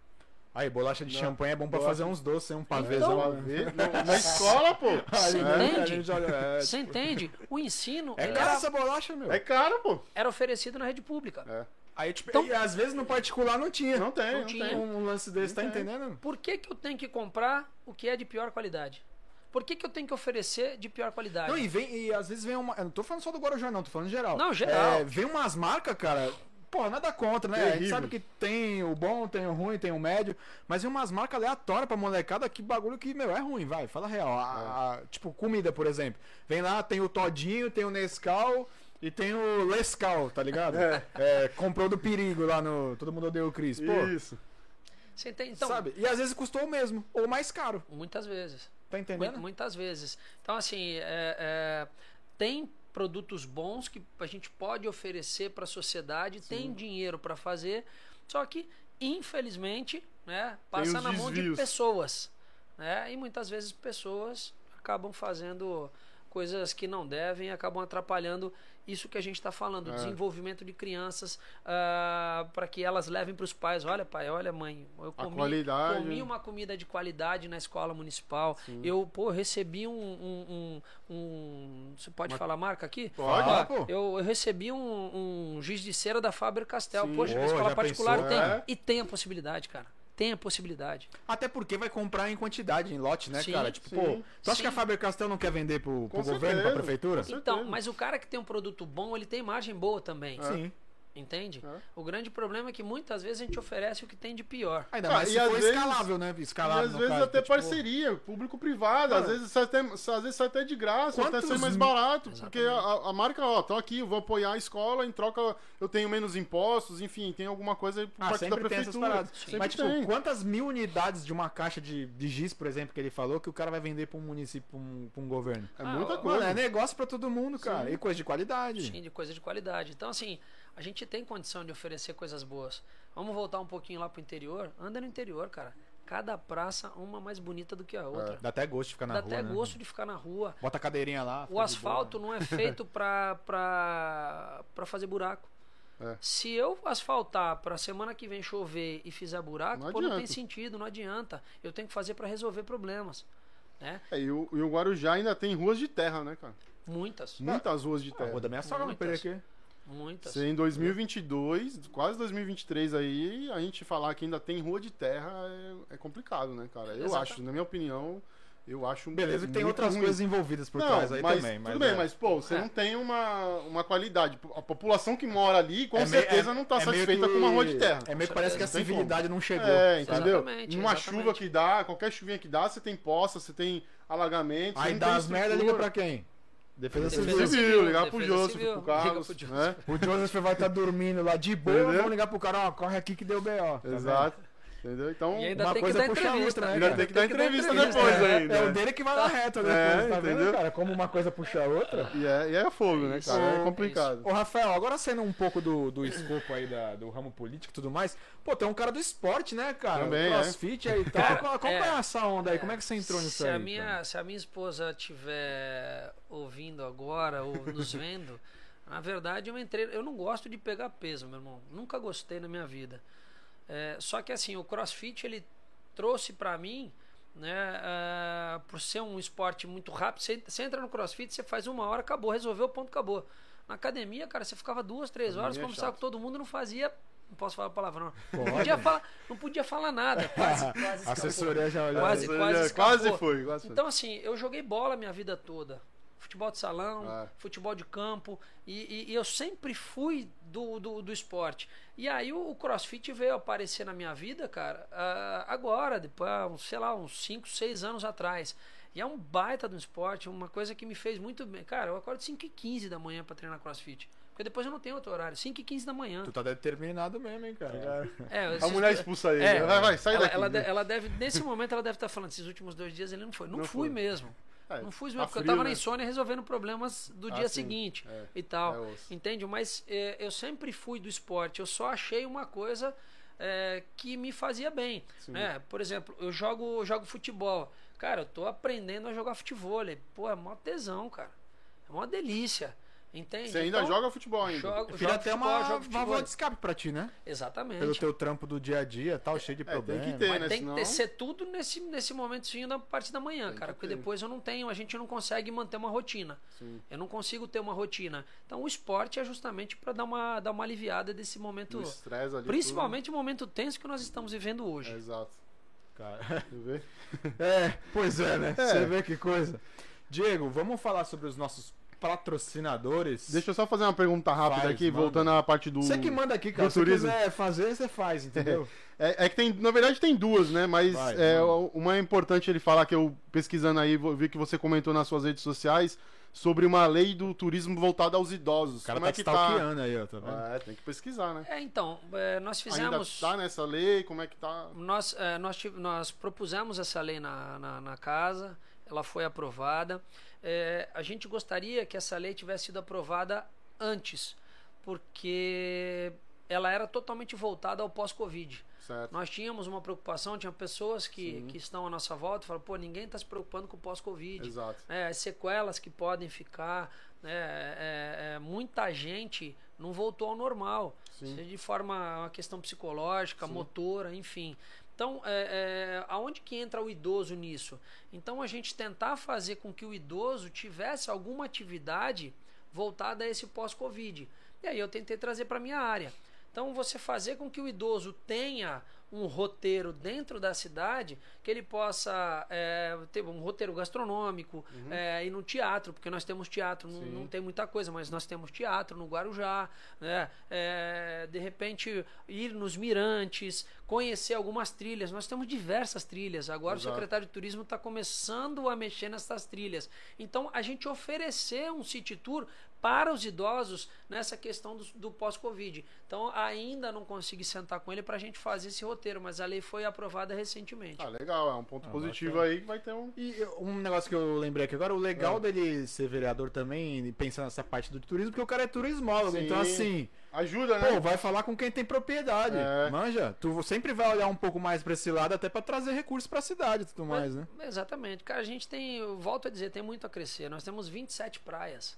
Aí, bolacha de Não, champanhe é bom pra bolacha- fazer uns doces, um Então. Pra ver, não, Na escola, pô. Você É, entende? gente olha- é, Você entende? O ensino É ele cara era, essa bolacha, meu. É caro, pô. era oferecido na rede pública. É. Aí, tipo, Então- e às vezes no particular não tinha. Não tem, Não não, tinha. tem. Um lance desse, tá Não tem. entendendo? Por que, que eu tenho que comprar o que é de pior qualidade? Por que, que eu tenho que oferecer de pior qualidade? Não, e, vem, e às vezes vem uma. Eu não tô falando só do Guarujá, não, tô falando geral. Não, geral. É, vem umas marcas, cara. Pô, nada contra, né? A gente Terrível. sabe que tem o bom, tem o ruim, tem o médio. Mas vem umas marcas aleatórias pra molecada que bagulho que, meu, é ruim, vai, fala real. A- a- tipo, comida, por exemplo. Vem lá, tem o Todinho, tem o Nescau e tem o Lescal, tá ligado? É, comprou do perigo lá no. Todo mundo odeia o Cris. Pô, Isso. Você entende? Então, sabe? E às vezes custou o mesmo, ou mais caro. muitas vezes. Tá entendendo? Mu- Muitas vezes. Então, assim, é- é, tem produtos bons que a gente pode oferecer para a sociedade, tem dinheiro para fazer, só que, infelizmente, né, passa na mão de pessoas. Né, e muitas vezes pessoas acabam fazendo coisas que não devem e acabam atrapalhando isso que a gente está falando, É. desenvolvimento de crianças, para que elas levem para os pais. Olha, pai, olha, mãe, eu A comi, qualidade. comi uma comida de qualidade na escola municipal. Eu, pô, recebi um. um, um- um- você pode Uma- falar a marca aqui? Pode. Ah, pô. eu, eu recebi um, um giz de cera da Faber Castell. Sim. Poxa, na Pô, escola particular pensou? tem. É. E tem a possibilidade, cara. Tem a possibilidade. Até porque vai comprar em quantidade, em lote, né, Sim, cara? Tipo, sim. pô, tu acha Sim. que a Faber Castell não quer vender pro, pro governo, pra prefeitura? Então, mas o cara que tem um produto bom, ele tem margem boa também. Sim. Entende? É. O grande problema é que muitas vezes a gente oferece o que tem de pior. Ainda Cara, mais e se às for vezes- escalável, né? E Escalável, às no vezes caso, até tipo, parceria, público-privado. Às vezes, sai até, às vezes sai até de graça, até quantos sai mais barato. Porque a, a marca, ó, tô aqui, eu vou apoiar a escola, em troca eu tenho menos impostos, enfim, tem alguma coisa por Ah, parte da prefeitura. Mas, tipo, tem. quantas mil unidades de uma caixa de, de giz, por exemplo, que ele falou, que o cara vai vender pra um município, pra um, pra um governo? É Ah, muita ó, coisa. Mano, é negócio pra todo mundo, cara. Sim. E coisa de qualidade. Sim, de coisa de qualidade. Então, assim, a gente tem condição de oferecer coisas boas. Vamos voltar um pouquinho lá pro interior? Anda no interior, cara. Cada praça, uma mais bonita do que a outra. Dá até gosto de ficar na Dá rua, até né? gosto de ficar na rua. Bota a cadeirinha lá. O asfalto não é feito pra, pra, pra fazer buraco. É. Se eu asfaltar pra semana que vem chover e fizer buraco, Não pô, não tem sentido, não adianta. Eu tenho que fazer pra resolver problemas. Né? É, e, o, e o Guarujá ainda tem ruas de terra, né, cara? Muitas. Muitas ruas de A terra. rua da minha sogra não aqui. Muitas. Se em 2022, quase 2023 aí, a gente falar que ainda tem rua de terra é, é complicado, né, cara? Eu Exata- acho, na minha opinião, eu acho Beleza que tem muito outras ruim. coisas envolvidas por não, trás aí mas, também. Mas tudo bem, é. mas pô, você É. não tem uma, uma qualidade. A população que mora ali, com É certeza, é- não tá é satisfeita que- com uma rua de terra. É meio que parece que a tem civilidade não chegou. É, entendeu? Exatamente, Numa exatamente. chuva que dá, qualquer chuvinha que dá, você tem poça, você tem alagamento. Aí dá tem as merda, liga pra quem? Defesa Defesa Civil. Civil, ligar pro Joseph, Civil. pro Carlos. Pro Joseph. né? O Joseph vai estar dormindo lá de boa, Entendeu? vamos ligar pro cara, ó, corre aqui que deu B.O. tá Exato. Entendeu? Então, E ainda Uma tem que coisa dar puxa a entrevista. outra, né, ainda cara? tem que dar entrevista depois É, ainda. é o dele que vai na reta depois, É, tá vendo, cara? Como uma coisa puxa a outra. E é, e é fogo, né, Isso, cara? É é complicado. Ô, Rafael, agora saindo um pouco do, do escopo aí da- do ramo político e tudo mais, pô, tem um cara do esporte, né, cara? Também, Crossfit aí e tal. Cara, Qual, qual é. que é essa onda aí? Como é que você entrou nisso se aí? A minha, cara? se a minha esposa estiver ouvindo agora ou nos vendo, Na verdade, eu entrei. Eu não gosto de pegar peso, meu irmão. Nunca gostei na minha vida. É, só que assim, o CrossFit ele trouxe para mim, né, uh, por ser um esporte muito rápido. Você, você, entra no CrossFit, você faz uma hora, acabou, resolveu o ponto, acabou. Na academia, cara, você ficava duas, três horas, é conversava com todo mundo, não fazia não posso falar a palavra, não. Não podia falar, não podia falar nada. Quase, quase Assessoria já olhou. Quase, quase, quase foi, quase Então, assim, eu joguei bola a minha vida toda. Futebol de salão, ah. futebol de campo. E, e, e, eu sempre fui do, do, do, esporte. E aí o, o crossfit veio aparecer na minha vida, cara, uh, agora, depois, sei lá, uns 5, 6 anos atrás. E é um baita do esporte, uma coisa que me fez muito bem. Cara, eu acordo 5 e 15 da manhã para treinar crossfit. Porque depois eu não tenho outro horário. 5 e 15 da manhã. Tu tá determinado mesmo, hein, cara? É. É, a mulher expulsa ele. É, vai, vai, sai ela, daqui. Ela, ela, deve, nesse momento, ela deve estar falando, esses últimos dois dias ele não foi. Não, não fui foi. mesmo. É, não fui tá porque frio, eu tava né? na insônia resolvendo problemas do ah, dia sim. seguinte é, e tal. É entende? Mas é, eu sempre fui do esporte. Eu só achei uma coisa é, que me fazia bem. Né? Por exemplo, eu jogo, eu jogo futebol. Cara, eu tô aprendendo a jogar futebol. Pô, é mó tesão, cara. É uma delícia. Entende? Você ainda então, joga futebol ainda. Jogo, Vira até futebol, uma válvula de escape pra ti, né? Exatamente. Pelo teu trampo do dia a dia tal, cheio de é, problemas. Tem que ter, Mas né? tem Senão... que ter, ser tudo nesse, nesse momentozinho da parte da manhã, tem cara. Porque ter. depois eu não tenho, a gente não consegue manter uma rotina. Sim. Eu não consigo ter uma rotina. Então o esporte é justamente para dar uma, dar uma aliviada desse momento. O estresse ali. Principalmente tudo. o momento tenso que nós estamos vivendo hoje. É, exato. Cara, vê? é, pois é, né? É. Você vê que coisa. Diego, vamos falar sobre os nossos patrocinadores. Deixa eu só fazer uma pergunta rápida faz, aqui, manda. voltando à parte do. Você que manda aqui, cara. Se turismo. quiser fazer, você faz, entendeu? É, é, que tem, na verdade tem duas, né? Mas Vai, é, uma é importante ele falar que eu pesquisando aí, vi que você comentou nas suas redes sociais sobre uma lei do turismo voltada aos idosos. O cara Como tá é que tá? aí, ó, tá vendo? É, tem que pesquisar, né? É, então, é, nós fizemos... Ainda tá nessa lei? Como é que tá? Nós, é, nós, nós propusemos essa lei na, na, na casa, ela foi aprovada. É, a gente gostaria que essa lei tivesse sido aprovada antes, porque ela era totalmente voltada ao pós-Covid. Nós tínhamos uma preocupação, tinha pessoas que, que estão à nossa volta e falam, pô, ninguém está se preocupando com o pós-Covid. É, as sequelas que podem ficar, né, é, é, muita gente não voltou ao normal. Seja de forma, uma questão psicológica, Sim. motora, enfim. Então, é, é, aonde que entra o idoso nisso? Então, a gente tentar fazer com que o idoso tivesse alguma atividade voltada a esse pós-Covid. E aí eu tentei trazer para minha área. Então, você fazer com que o idoso tenha um roteiro dentro da cidade que ele possa é, ter um roteiro gastronômico, uhum. é, ir no teatro, porque nós temos teatro, não, não, tem muita coisa, mas nós temos teatro no Guarujá, né? É, de repente ir nos mirantes, conhecer algumas trilhas. Nós temos diversas trilhas. Agora Exato. o secretário de turismo está começando a mexer nessas trilhas. Então a gente oferecer um city tour para os idosos nessa questão do, do pós-Covid. Então ainda não consegui sentar com ele para a gente fazer esse roteiro, mas a lei foi aprovada recentemente. Ah, legal, é um ponto ah, positivo bacana. aí que vai ter um. E um negócio que eu lembrei aqui agora, o legal é. dele ser vereador também, pensando nessa parte do turismo, porque o cara é turismólogo, Sim. então assim. Ajuda, né? Pô, vai falar com quem tem propriedade. É. Manja, tu sempre vai olhar um pouco mais para esse lado, até para trazer recursos para a cidade e tudo mais, né? Exatamente. Cara, a gente tem, eu volto a dizer, tem muito a crescer. Nós temos 27 praias.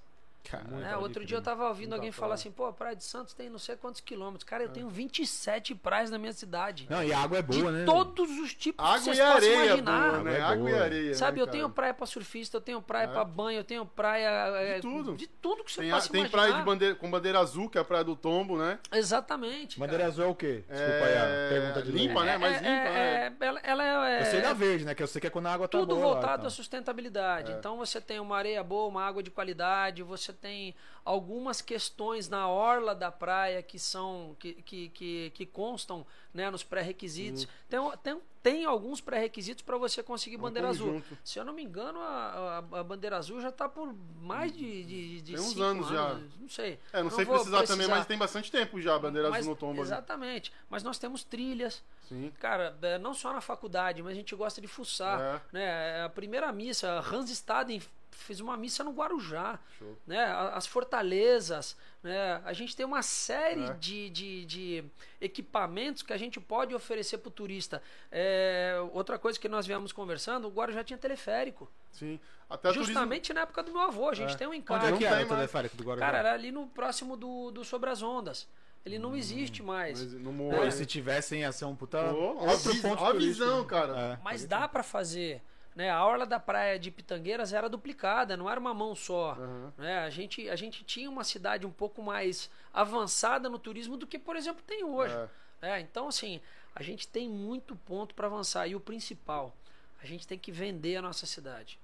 É, outro dia eu tava ouvindo alguém falar assim, pô, a Praia de Santos tem não sei quantos quilômetros. Cara, eu tenho 27 praias na minha cidade. Não, e a água é boa, de né? Todos os tipos água que vocês e areia é imaginar. Boa, né? Água e areia. Sabe, né, eu tenho praia pra surfista, eu tenho praia é. pra banho, eu tenho praia. De tudo. De tudo que você tem, possa tem imaginar. praia de bandeira, com bandeira azul, que é a praia do tombo, né? Exatamente. Bandeira cara. azul é o quê? Desculpa aí a pergunta de limpa, né? Mais limpa, né? Ela, ela é. Eu sei da verde, né? Que eu sei que é quando a água tá Tudo boa. voltado lá, então. à sustentabilidade. Então você tem uma areia boa, uma água de qualidade, você tem algumas questões na orla da praia que são que, que, que, que constam né, nos pré-requisitos. Tem, tem, tem alguns pré-requisitos para você conseguir bandeira azul. Se eu não me engano, a, a, a bandeira azul já está por mais de, de, de tem uns anos, anos, já. Não sei. É, não, não sei precisar, precisar, também, mas tem bastante tempo já a bandeira mas, azul no tombo. Exatamente. Ali. Mas nós temos trilhas. Sim. Cara, é, não só na faculdade, mas a gente gosta de fuçar. É. Né? A primeira missa, Hans Staden fez uma missa no Guarujá, Show. né? As fortalezas, né? A gente tem uma série É. de, de, de equipamentos que a gente pode oferecer para o turista. É, outra coisa que nós viemos conversando, o Guarujá tinha teleférico. Sim. Até turismo- Justamente na época do meu avô. A gente É. tem um Onde encargo. é não que era o teleférico do Guarujá? Cara, era ali no próximo do, do Sobre as Ondas. Ele não existe mais. Morro. e se tivessem ia ser um puta. Pô, outro ó, vis- ponto a turístico. visão, cara. É. Mas dá para fazer. Né? A orla da praia de Pitangueiras era duplicada, não era uma mão só. Aham. Né? A, gente, a gente tinha uma cidade um pouco mais avançada no turismo do que, por exemplo, tem hoje. É. É, então, assim, a gente tem muito ponto para avançar. E o principal, a gente tem que vender a nossa cidade.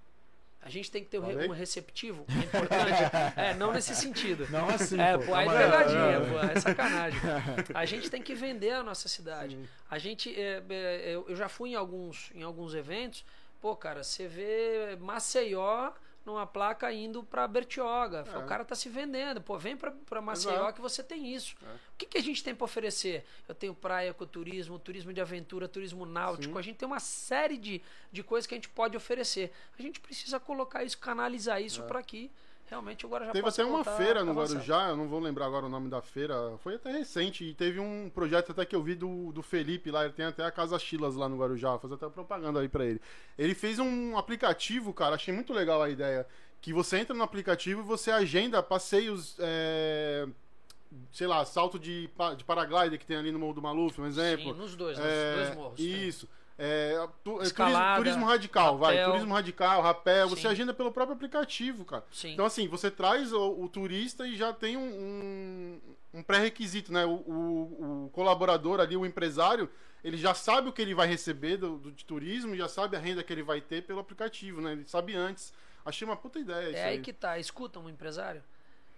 A gente tem que ter um um receptivo é importante. é, não nesse sentido. Não assim. É, pô, pô, aí pegadinha, pô, é sacanagem. A gente tem que vender a nossa cidade. Sim. A gente, é, é, eu eu já fui em alguns, em alguns eventos, pô, cara, você vê Maceió numa placa indo pra Bertioga. É. O cara tá se vendendo. Pô, vem pra, pra Maceió Exato. que você tem isso. É. O que, que a gente tem pra oferecer? Eu tenho praia, ecoturismo, turismo de aventura, turismo náutico. Sim. A gente tem uma série de, de coisas que a gente pode oferecer. A gente precisa colocar isso, canalizar isso É. pra que realmente o Guarujá Teve até uma feira no. Guarujá, eu não vou lembrar agora o nome da feira, foi até recente, e teve um projeto até que eu vi do, do Felipe lá, ele tem até a Casa Chilas lá no Guarujá, vou fazer até propaganda aí pra ele. Ele fez um aplicativo, cara, achei muito legal a ideia, que você entra no aplicativo e você agenda passeios, é, sei lá, salto de, de paraglider que tem ali no Morro do Maluf, um exemplo. Sim, nos dois, nos É, dois morros. tem. É, tu- é, turismo, Escalada, turismo radical, vai. rapel. Turismo radical, rapel. Você Sim. agenda pelo próprio aplicativo, cara. Sim. Então, assim, você traz o, o turista e já tem um, um, um pré-requisito, né? O, o- o colaborador ali, o empresário, ele já sabe o que ele vai receber do, do- de turismo, já sabe a renda que ele vai ter pelo aplicativo, né? Ele sabe antes. Achei uma puta ideia isso É aí que tá. Escuta, um empresário.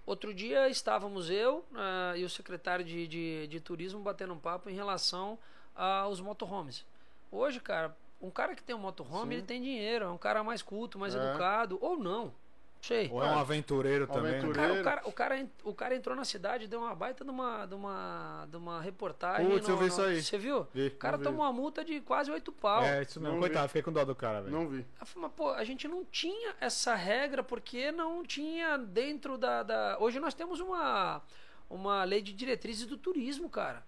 Outro dia estávamos eu ah, e o secretário de, de, de turismo batendo um papo em relação aos motorhomes. Hoje, cara, um cara que tem um motorhome, Sim. ele tem dinheiro, é um cara mais culto, mais É. educado, ou não. Não sei. Ou é um aventureiro também. né? aventureiro. Cara, o, cara, o, cara, o cara entrou na cidade, deu uma baita de uma, de uma, de uma reportagem. Putz, eu no- vi no- isso aí. Você viu? Vi. O cara Não vi. tomou uma multa de quase oito pau. É, isso mesmo. Não Coitado, vi. fiquei com dó do cara, velho. Não vi. Eu falei, mas, pô, a gente não tinha essa regra porque não tinha dentro da. da... Hoje nós temos uma, uma lei de diretrizes do turismo, cara.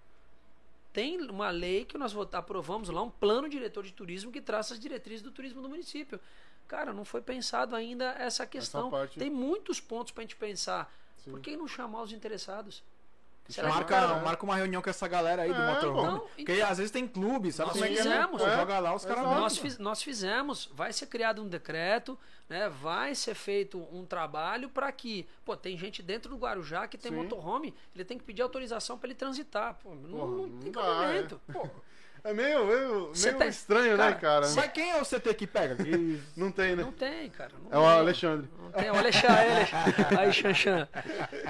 Tem uma lei que nós aprovamos lá, um plano diretor de turismo que traça as diretrizes do turismo do município. Cara, não foi pensado ainda essa questão. parte. Tem muitos pontos pra gente pensar. Sim. Por que não chamar os interessados? Será Marca, cara- marca uma reunião com essa galera aí do É, motorhome. então, Porque então- às vezes tem clube, sabe Nós como é que é? fizemos. Pô, É. joga lá, os caras. Nós, fiz- nós fizemos, vai ser criado um decreto, né? Vai ser feito um trabalho para que, pô, tem gente dentro do Guarujá que tem Sim. motorhome, ele tem que pedir autorização para ele transitar. Pô, não, Porra, não não tem dá, cabimento. Pô, É meio, meio, meio tá- estranho, né, cara, cara? Mas quem é o CT que pega? Que- Não tem, né? não tem, cara. não É o. Alexandre. Não tem, o Alexandre. aí, Alexandre. Aí, Xanxan.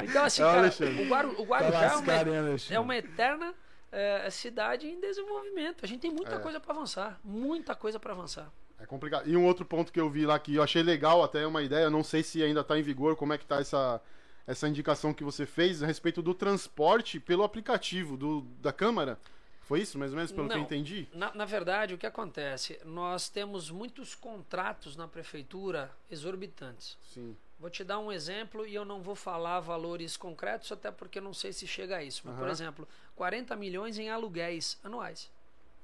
Então, assim, É o cara, Alexandre. o, Guaru, o Tá Guarujá é uma, é uma eterna eh, cidade em desenvolvimento. A gente tem muita É. coisa para avançar. Muita coisa para avançar. É complicado. E um outro ponto que eu vi lá que eu achei legal, até uma ideia, eu não sei se ainda está em vigor, como é que tá essa, essa indicação que você fez a respeito do transporte pelo aplicativo do, da Câmara. Foi isso, mais ou menos, pelo que eu Não. entendi? Na, na verdade, o que acontece? Nós temos muitos contratos na prefeitura exorbitantes. Sim. Vou te dar um exemplo e eu não vou falar valores concretos, até porque eu não sei se chega a isso. Mas, por Aham. exemplo, 40 milhões em aluguéis anuais.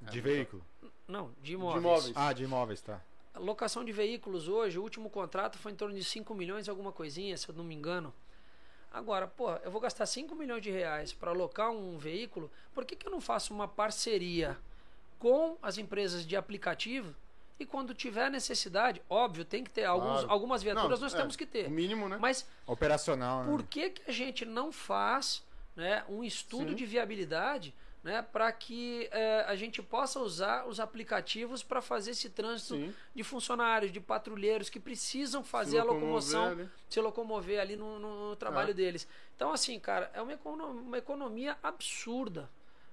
De veículo. Não, de imóveis. imóveis. Ah, de imóveis, tá. A locação de veículos hoje, o último contrato foi em torno de 5 milhões, alguma coisinha, se eu não me engano. Agora, pô, eu vou gastar 5 milhões de reais para alocar um veículo, por que, que eu não faço uma parceria com as empresas de aplicativo e quando tiver necessidade, óbvio, tem que ter alguns, Claro. algumas viaturas, Não, nós é, temos que ter. O mínimo, né? Mas Operacional, né? por que, que a gente não faz né, um estudo Sim. de viabilidade né, para que eh, a gente possa usar os aplicativos para fazer esse trânsito Sim. de funcionários, de patrulheiros que precisam fazer a locomoção, se locomover ali no, no trabalho É. deles. Então, assim, cara, é uma, econo- uma economia absurda.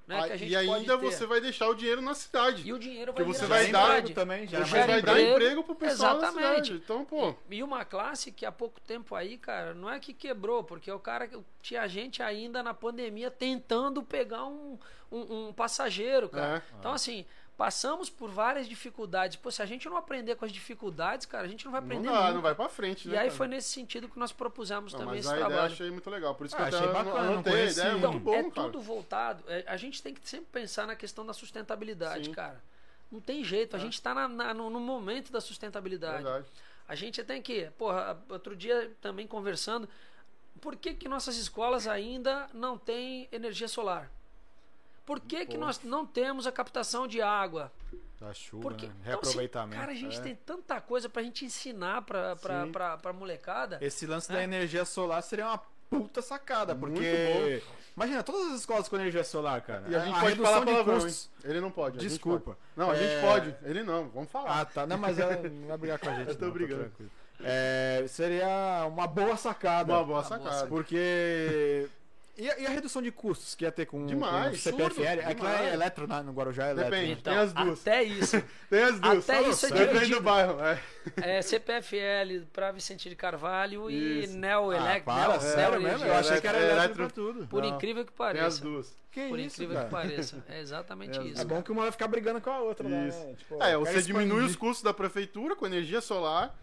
Né, Ah, que a gente e pode ainda ter. você vai deixar o dinheiro na cidade. E o dinheiro Porque vai você vai na dar- cidade. também, gera Você vai dar emprego. pro pessoal Exatamente. da cidade. Então, pô. E uma classe que há pouco tempo aí, cara, não é que quebrou, porque o cara tinha gente ainda na pandemia tentando pegar um, um, um passageiro, cara. É. Então, assim, Passamos por várias dificuldades. Pô, se a gente não aprender com as dificuldades, cara, a gente não vai Não aprender dá, nunca. não vai pra frente, E né? aí cara? foi nesse sentido que nós propusemos Não, também mas esse a ideia eu trabalho. achei muito legal. Por isso Ah, que eu achei bacana, não anotei. A ideia é. Então, muito bom, é cara. tudo voltado. é, a gente tem que sempre pensar na questão da sustentabilidade, Sim. cara. Não tem jeito. A É. gente está no, no momento da sustentabilidade. Verdade. A gente tem que, porra, outro dia também conversando, por que, que nossas escolas ainda não têm energia solar? Por que, que nós não temos a captação de água? Da chuva, Porque, né? então, assim, reaproveitamento. cara, a gente é. tem tanta coisa pra gente ensinar pra, pra, pra, pra molecada. Esse lance É. da energia solar seria uma puta sacada, porque. Imagina, todas as escolas com energia solar, cara. E a gente a pode redução falar de palavrão, hein? custos. Ele não pode. Desculpa. pode. Não, a É, gente pode. Ele não. Vamos falar. Ah, tá. Não, mas ela não vai brigar com a gente. Eu tô não, brigando. É, seria uma boa sacada. Uma boa Uma sacada. Porque. E a, e a redução de custos que ia ter com, Demais, com o CPFL? absurdo, Aqui lá é eletro, né? no Guarujá é eletro. Depende. né? Então, tem as duas. até isso. Tem as duas. Até Só- isso é Depende do bairro. É. É CPFL para Vicente de Carvalho e. Neo Ah, Elec. para, Neo, sério Neo mesmo? Eu achei que era É eletro, eletro- pra tudo. Por Não. incrível que Tem as pareça. duas. Que Por isso, incrível cara? que pareça. É exatamente as isso. É bom que uma vai ficar brigando com a outra, Isso. né? Tipo, É, você diminui os custos da prefeitura com energia solar.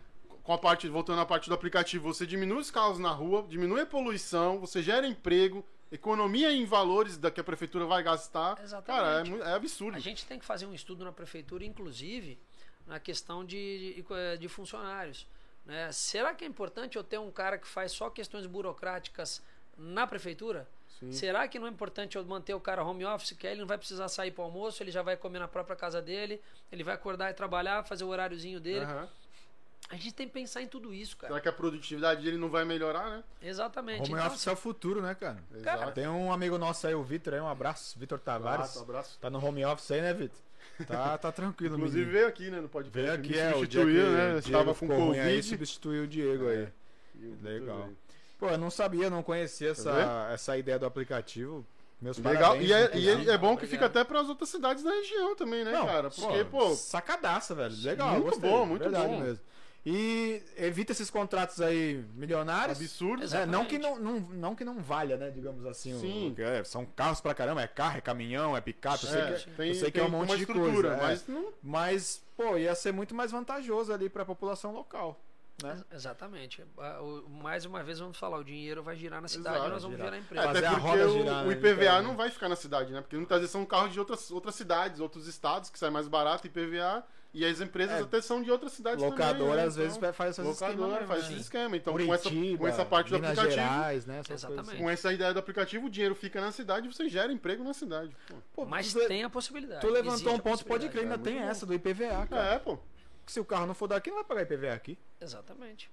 Com a parte, voltando à parte do aplicativo, você diminui os carros na rua, diminui a poluição, você gera emprego, economia em valores da que a prefeitura vai gastar. Exatamente. Cara, é, é absurdo. A gente tem que fazer um estudo na prefeitura, inclusive, na questão de, de, funcionários. né? Será que é importante eu ter um cara que faz só questões burocráticas na prefeitura? Sim. Será que não é importante eu manter o cara home office, que aí ele não vai precisar sair para almoço, ele já vai comer na própria casa dele, ele vai acordar e trabalhar, fazer o horáriozinho dele. Aham. A gente tem que pensar em tudo isso, cara. Será que a produtividade dele não vai melhorar, né? Exatamente. Home Então, office é o futuro, né, cara? Exato. Tem um amigo nosso aí, o Vitor aí, um abraço, Vitor Tavares. Abraço, abraço. Tá no home office aí, né, Vitor? Tá, tá tranquilo, Inclusive menino. veio aqui, né, no podcast. Veio aqui, é, o dia que né? Estava com ruim aí, Covid. substituiu o Diego aí. E o Legal. Pô, eu não sabia, não conhecia Tá essa, essa ideia do aplicativo. Meus Legal, parabéns, e é, e inclusive. é, é bom que fica até para as outras cidades da região também, né, Não, cara? Porque, pô, Sacadaça, velho. Legal, Muito gostei, bom, muito verdade bom. mesmo. E evita esses contratos aí milionários. absurdo. Exato. É, não, que não, não, não que não valha, né? Digamos assim. o- Sim. que é, são carros pra caramba, é carro, é caminhão, é picape. Eu sei É, que, tem, eu sei que é um monte de coisa. é. mas não Mas, pô, ia ser muito mais vantajoso ali pra população local. Né? Ex- Exatamente. O- Mais uma vez vamos falar, o dinheiro vai girar na cidade Exato, nós vamos girar. gerar É, emprego. Fazer até a porque roda o, girar, o né, IPVA então. não vai ficar na cidade, né? Porque muitas vezes são carros de outras, outras cidades, outros estados, que sai mais barato IPVA, e as empresas É, até são de outras cidades Locadora, também. né? às vezes, Então, faz essas locadora faz esse né? esquema. Então, com essa, Curitiba, com essa parte do Minas aplicativo, Gerais, né? essas Exatamente. coisas com essa ideia do aplicativo, o dinheiro fica na cidade e você gera emprego na cidade. Pô. Pô, Mas tu, tem a possibilidade. tu levantou existe um ponto, pode crer, ainda É, tem muito essa do IPVA, cara. É, pô. Se o carro não for daqui, não vai pagar IPVA aqui. Exatamente.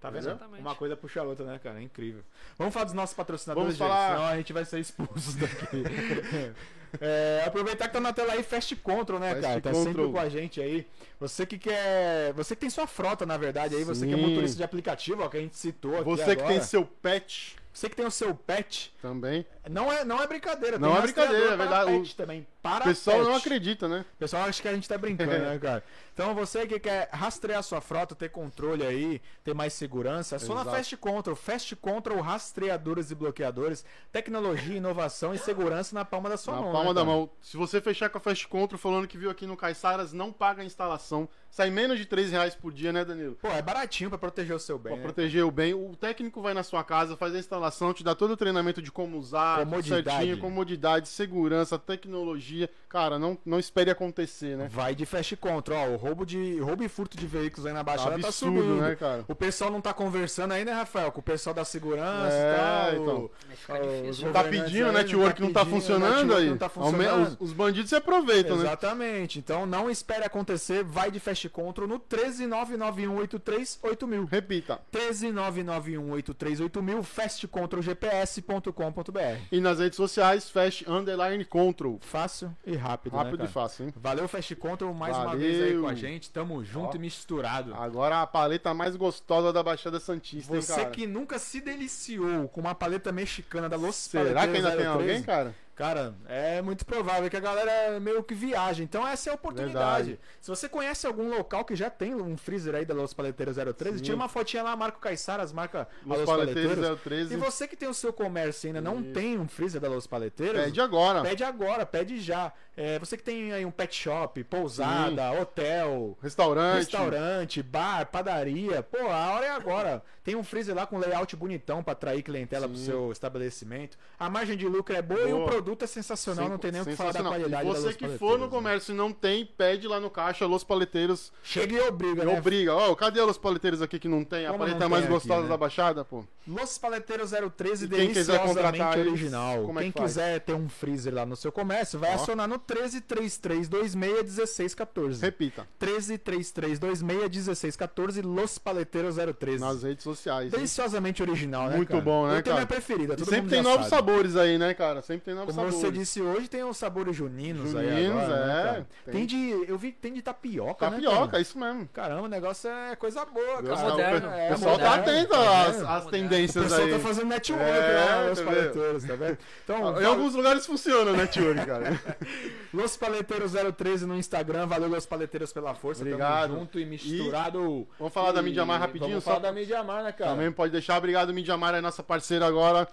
Tá vendo? Exatamente. Uma coisa puxa a outra, né, cara? É incrível. Vamos falar dos nossos patrocinadores, Vamos falar- gente, senão a gente vai ser expulsos daqui. É, aproveitar que tá na tela aí, Fast Control, né, Fast cara? Tá Control. sempre com a gente aí. Você que quer. Você que tem sua frota, na verdade, aí, você que é Sim. motorista de aplicativo, ó, que a gente citou aqui. Você que agora. tem seu pet Você que tem o seu pet. também. Não é, não é brincadeira, Não é brincadeira, é verdade. Pet também. Para O pessoal não pet. acredita, né? O pessoal acha que a gente tá brincando, né, cara? Então você que quer rastrear sua frota, ter controle aí, ter mais segurança, é só na Exato. Fast Control. Fast Control, rastreadores e bloqueadores, tecnologia, inovação e segurança na palma da sua Na mão. palma né, da cara? mão. Se você fechar com a Fast Control falando que viu aqui no Caiçaras, não paga a instalação. Sai menos de 3 reais por dia, né, Danilo? Pô, é baratinho pra proteger o seu bem. Pra né? proteger o bem. O técnico vai na sua casa, faz a instalação, te dá todo o treinamento de como usar, Comodidade. certinho, comodidade, segurança, tecnologia. Cara, não, não espere acontecer, né? Vai de Fast Control, ó. O roubo, de, roubo e furto de veículos aí na Baixada tá absurdo, subindo. né, cara? O pessoal não tá conversando aí, né, Rafael? Com o pessoal da segurança É, e tal. então. Não tá pedindo, aí, né? Network não tá pedindo, funcionando network aí. Não tá funcionando. Os, os bandidos se aproveitam, né? Exatamente. Então não espere acontecer, vai de Fast Control no 13991838000. Repita. 13991838000, fastcontrolgps.com.br. E nas redes sociais, Fast Underline Control. Fácil e rápido, né, Rápido e cara? fácil, hein? Valeu Fast Control mais uma Valeu. vez aí com a gente. Tamo junto Ó. e misturado. Agora a paleta mais gostosa da Baixada Santista, hein, Você cara? que nunca se deliciou com uma paleta mexicana da Los Será que ainda tem 013? alguém, cara? Cara, é muito provável que a galera meio que viaje. Então essa é a oportunidade. Verdade. Se você conhece algum local que já tem um freezer aí da Los Paleteiros 013, Sim. tira uma fotinha lá, marca o Caixaras, marca a Los Los Paleteiros Paleteiros. 013. E você que tem o seu comércio e ainda não Isso. tem um freezer da Los Paleteiros, Pede agora. pede agora, pede já. É, você que tem aí um pet shop, pousada, hotel, Restaurante. restaurante, bar, padaria, pô, a hora é agora. Tem um freezer lá com layout bonitão pra atrair clientela pro Sim. seu estabelecimento. A margem de lucro é boa, e o Boa. produto é sensacional, não tem nem o que falar da qualidade E você Los que for no né? comércio e não tem, pede lá no caixa Los Paleteiros. Chega e obriga, né? Obriga. Ó, cadê os paleteiros aqui que não tem? A Como paleta não mais aqui, gostosa né? da Baixada, pô. Los Paleteiros 013 E quem quiser contratar eles, original. como é quem que quiser ter um freezer lá no seu comércio, vai Ó. acionar no 1333261614. Repita. 1333261614 Los Paleteiros 013. Nas redes sociais. hein? Deliciosamente original, né, Muito cara? bom, né, Eu tenho cara? minha preferida, todo sempre mundo tem já novos sabe. sabores aí, né, cara? Sempre tem novos Como sabores. você disse hoje, tem os sabores juninos, aí Juninos, agora, né, é, cara? tem. Tem. de, eu vi que tem de tapioca, né, Tapioca, cara? isso mesmo. Caramba, o negócio é coisa boa, Deus, cara. o moderno. pe- É, o pessoal tá moderno, atento tá às, às O O tendências pessoal aí. tá fazendo network É, lá, os tá vendo? paleteiros, tá vendo? Então, Em alguns lugares funciona, né, tio, cara? Los Paleteiros 013 no Instagram, valeu Los Paleteiros pela força, Obrigado. tamo junto e misturado. Vamos falar da E Mídia Mar rapidinho, Vamos só falar da Mídia Mar, né, cara? Também pode deixar. Obrigado, Mídia Mar, é nossa parceira agora,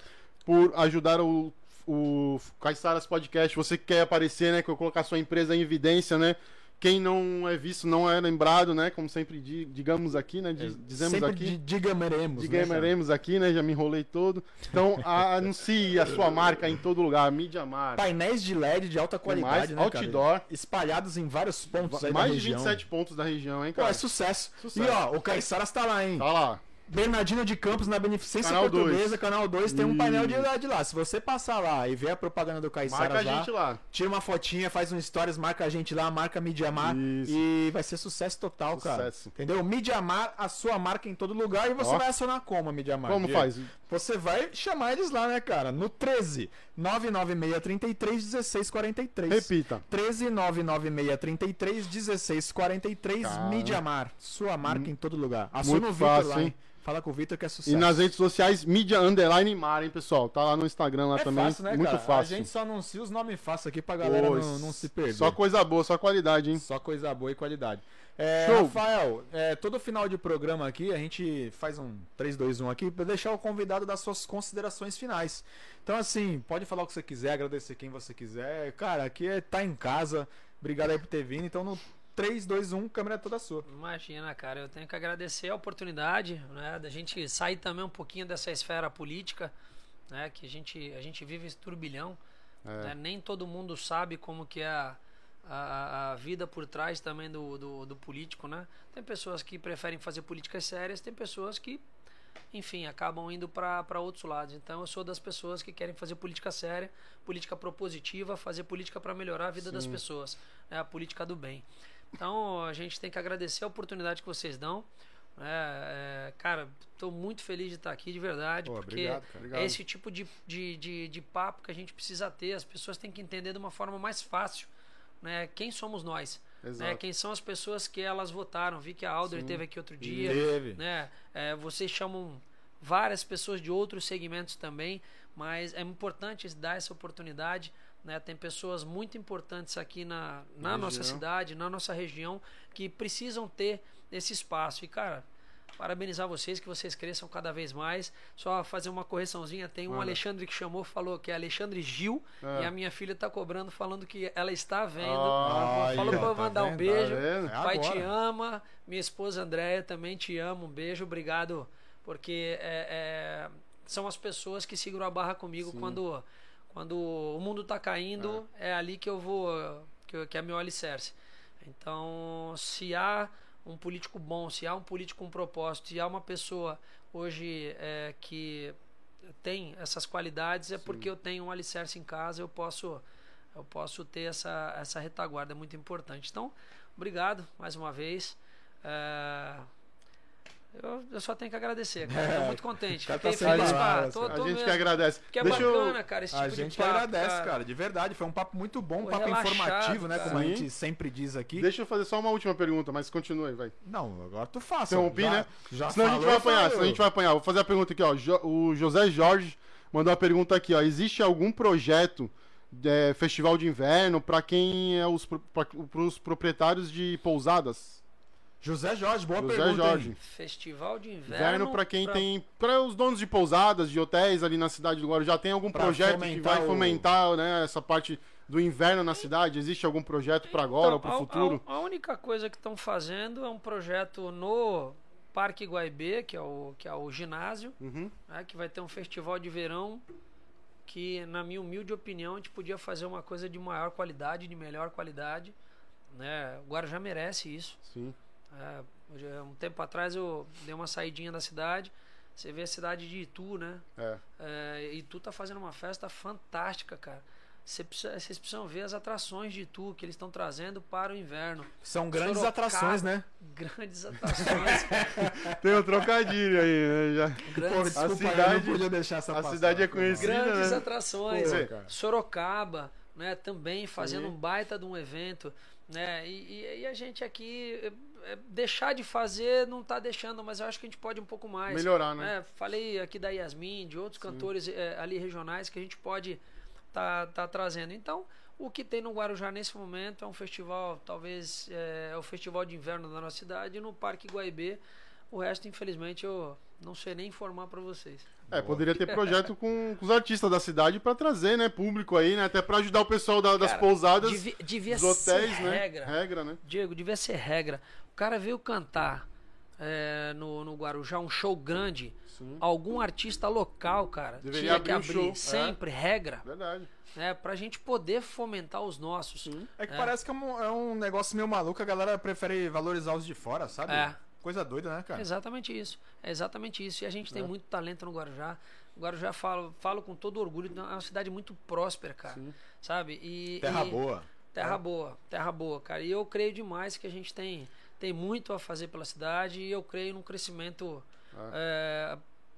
por ajudar o, o Caiçaras Podcast. Você que quer aparecer, né? Que eu colocar sua empresa em evidência, né? Quem não é visto não é lembrado, né? Como sempre di- digamos aqui, né? Di- dizemos Sempre aqui. di- digameremos, né, cara? Digameremos aqui, né? Já me enrolei todo. Então, a- anuncie a sua marca em todo lugar. Mídia Mar. Painéis de LED de alta qualidade, mais, né, cara? outdoor. Espalhados em vários pontos aí Mais da de região. 27 pontos da região, hein, Pô, cara? é sucesso. Sucesso. E ó, o Caiçaras tá lá, hein? Tá lá. Bernardino de Campos na Beneficência Canal Portuguesa, dois. canal 2, tem um painel de lá, de lá. Se você passar lá e ver a propaganda do Marca a Caiçaras lá, gente lá. tira uma fotinha, faz um stories, marca a gente lá, marca Midiamar Isso. e vai ser sucesso total, cara. Sucesso. Entendeu? Midiamar, a sua marca em todo lugar e você Ó. vai acionar como a Midiamar? Como faz? Você vai chamar eles lá, né, cara? No 13 99633 1643. Repita. 13 99633 1643 Cara. Midiamar. Sua marca em todo lugar. Muito o Vitor lá, hein? Fala com o Vitor que é sucesso. E nas redes sociais, mídia underline mar, hein, pessoal? Tá lá no Instagram lá é também. fácil, né, Muito cara? fácil. A gente só anuncia os nomes fáceis aqui pra galera não, não se perder. Só coisa boa, só qualidade, hein? Só coisa boa e qualidade. É, Show. Rafael, é, todo final de programa aqui a gente faz um 3, 2, 1 aqui pra deixar o convidado dar suas considerações finais. Então, assim, pode falar o que você quiser, agradecer quem você quiser. Cara, aqui é tá em casa. Obrigado aí por ter vindo. Então, no 3, 2, 1, câmera é toda sua. Imagina, cara, eu tenho que agradecer a oportunidade, né, da gente sair também um pouquinho dessa esfera política, né, que a gente, a gente vive esse turbilhão, É. né, nem todo mundo sabe como que é a, a, a vida por trás também do, do, do político, né? Tem pessoas que preferem fazer políticas sérias, tem pessoas que, enfim, acabam indo para outros lados. Então eu sou das pessoas que querem fazer política séria, política propositiva, fazer política para melhorar a vida das Sim. pessoas, né, a política do bem. Então a gente tem que agradecer a oportunidade que vocês dão. né? É, cara, estou muito feliz de estar aqui, de verdade, Pô, porque obrigado. é esse tipo de, de, de, de papo que a gente precisa ter. As pessoas têm que entender de uma forma mais fácil né, quem somos nós. Exato. Né, quem são as pessoas que elas votaram. Vi que a Alder Sim. teve aqui outro dia. Teve. Né, é, vocês chamam várias pessoas de outros segmentos também, mas é importante dar essa oportunidade. Né? Tem pessoas muito importantes aqui na, na nossa cidade, na nossa região, que precisam ter esse espaço. E, cara, parabenizar vocês, que vocês cresçam cada vez mais. Só fazer uma correçãozinha: tem um. Alexandre que chamou, falou que é Alexandre Gil, Ah. e a minha filha tá cobrando, falando que ela está vendo. Ah, falou eu tá mandar um vendo? beijo. Tá? É Pai te ama, minha esposa Andréia também te ama, um beijo, obrigado, porque é, é, são as pessoas que seguram a barra comigo Sim. quando, quando o mundo tá caindo, é. ali que eu vou, que é meu alicerce. Então, se há um político bom, se há um político com propósito, se há uma pessoa hoje é, que tem essas qualidades, é porque eu tenho um alicerce em casa, eu posso eu posso ter essa, essa retaguarda, é muito importante. Então, obrigado mais uma vez. É, eu, eu só tenho que agradecer, cara. Estou muito contente. cara tá Fiquei feliz. Tô, cara. A tô gente mesmo. que agradece. Porque é Deixa eu- bacana, cara, esse A tipo gente de que papo, agradece, cara. de verdade. Foi um papo muito bom, um papo relaxado, informativo, né? cara. Como a Sim. gente sempre diz aqui. Deixa eu fazer só uma última pergunta, mas continue, vai. Não, agora tu faça. Interrompi, já, né? Já senão a gente falou, vai apanhar, falou. senão a gente vai apanhar. Vou fazer a pergunta aqui, ó. O José Jorge mandou uma pergunta aqui, ó. Existe algum projeto é, festival de inverno para quem é os para os proprietários de pousadas. José Jorge, boa José pergunta. Jorge. hein? Festival de inverno. Inverno para quem pra- tem para os donos de pousadas, de hotéis ali na cidade do Guarujá, tem algum Pra projeto que fomentar vai o- fomentar, né, essa parte do inverno na cidade? Existe algum projeto para agora ou Então, para o a- futuro? A, a única coisa que estão fazendo é um projeto no Parque Guaibê, que é o, que é o ginásio, Uhum. né, que vai ter um festival de verão que, na minha humilde opinião, a gente podia fazer uma coisa de maior qualidade, de melhor qualidade. Né? O Guarujá merece isso. Sim. É, hoje, um tempo atrás eu dei uma saidinha da cidade. Você vê a cidade de Itu, né? É. É, Itu tá fazendo uma festa fantástica, cara. Você precisa- Vocês precisam ver as atrações de Itu que eles estão trazendo para o inverno. São grandes Sorocaba. atrações, né? Grandes atrações. Tem um trocadilho aí, né? Já. Pô, grandes, desculpa, eu cidade- não podia deixar essa a passar, cidade é conhecida. grandes né? atrações. Pô. Sorocaba, né? Também fazendo Sim. um baita de um evento. Né? E, e- e a gente aqui é, é, deixar de fazer não tá deixando, mas eu acho que a gente pode um pouco mais. Melhorar, né? né? Falei aqui da Yasmin, de outros cantores é, ali regionais que a gente pode tá, tá trazendo. Então, o que tem no Guarujá nesse momento é um festival, talvez é, é o festival de inverno da nossa cidade, no Parque Guaibê. O resto, infelizmente, eu não sei nem informar para vocês. É, poderia ter projeto com, com os artistas da cidade para trazer, né, público aí, né, até para ajudar o pessoal da- das Cara, pousadas, devia, devia dos hotéis, ser né? regra. Regra, né? Diego, devia ser regra. O cara veio cantar é, no, no Guarujá um show grande. Sim. Algum artista local, cara, Deveria tinha que abrir um abrir show, sempre, regra, Verdade. né? Pra gente poder fomentar os nossos. Sim. É que É. parece que é um, é um negócio meio maluco, a galera prefere valorizar os de fora, sabe? É. Coisa doida, né, É cara? exatamente isso. É exatamente isso. E a gente tem É. muito talento no Guarujá. O Guarujá falo, falo com todo orgulho, é uma cidade muito próspera, cara. Sim. Sabe? E, Terra e- boa. Terra boa, terra boa, cara. E eu creio demais que a gente tem, tem muito a fazer pela cidade e eu creio num crescimento, é,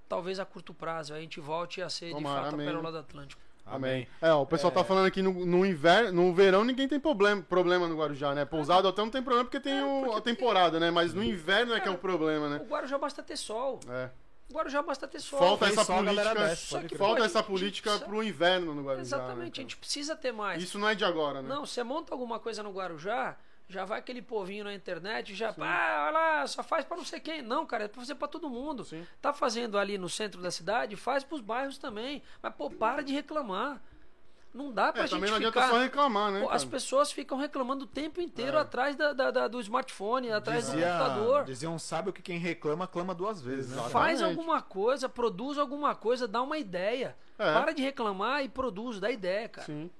talvez a curto prazo. A gente volte a ser Tomara, de fato amém. a pérola do Atlântico. Amém. É, ó, o pessoal tá falando aqui no, no inverno, no verão ninguém tem problema, problema no Guarujá, né? Pousado até não tem problema porque tem o- a temporada, né? Mas no inverno é que é o problema, O né? Guarujá basta ter sol. É. O Guarujá basta ter sol. Falta Tem essa sol, a política, desce, falta essa a política precisa- pro inverno no Guarujá. Exatamente, a né, gente precisa ter mais. Isso não é de agora, né? Não, você monta alguma coisa no Guarujá, já vai aquele povinho na internet, já, ah, olha lá, só faz pra não sei quem. Não, cara, é pra fazer pra todo mundo. Sim. Tá fazendo ali no centro da cidade, faz pros bairros também. Mas, pô, para de reclamar. Não dá pra É, gente também não ficar... adianta só reclamar, né? Pô, as pessoas ficam reclamando o tempo inteiro É. atrás da, da- da- do smartphone, atrás do Dizia, computador. dizia um sábio que quem reclama, clama duas vezes, né? Faz alguma coisa, produz alguma coisa, dá uma ideia. É. Para de reclamar e produz, dá ideia, cara. Sim.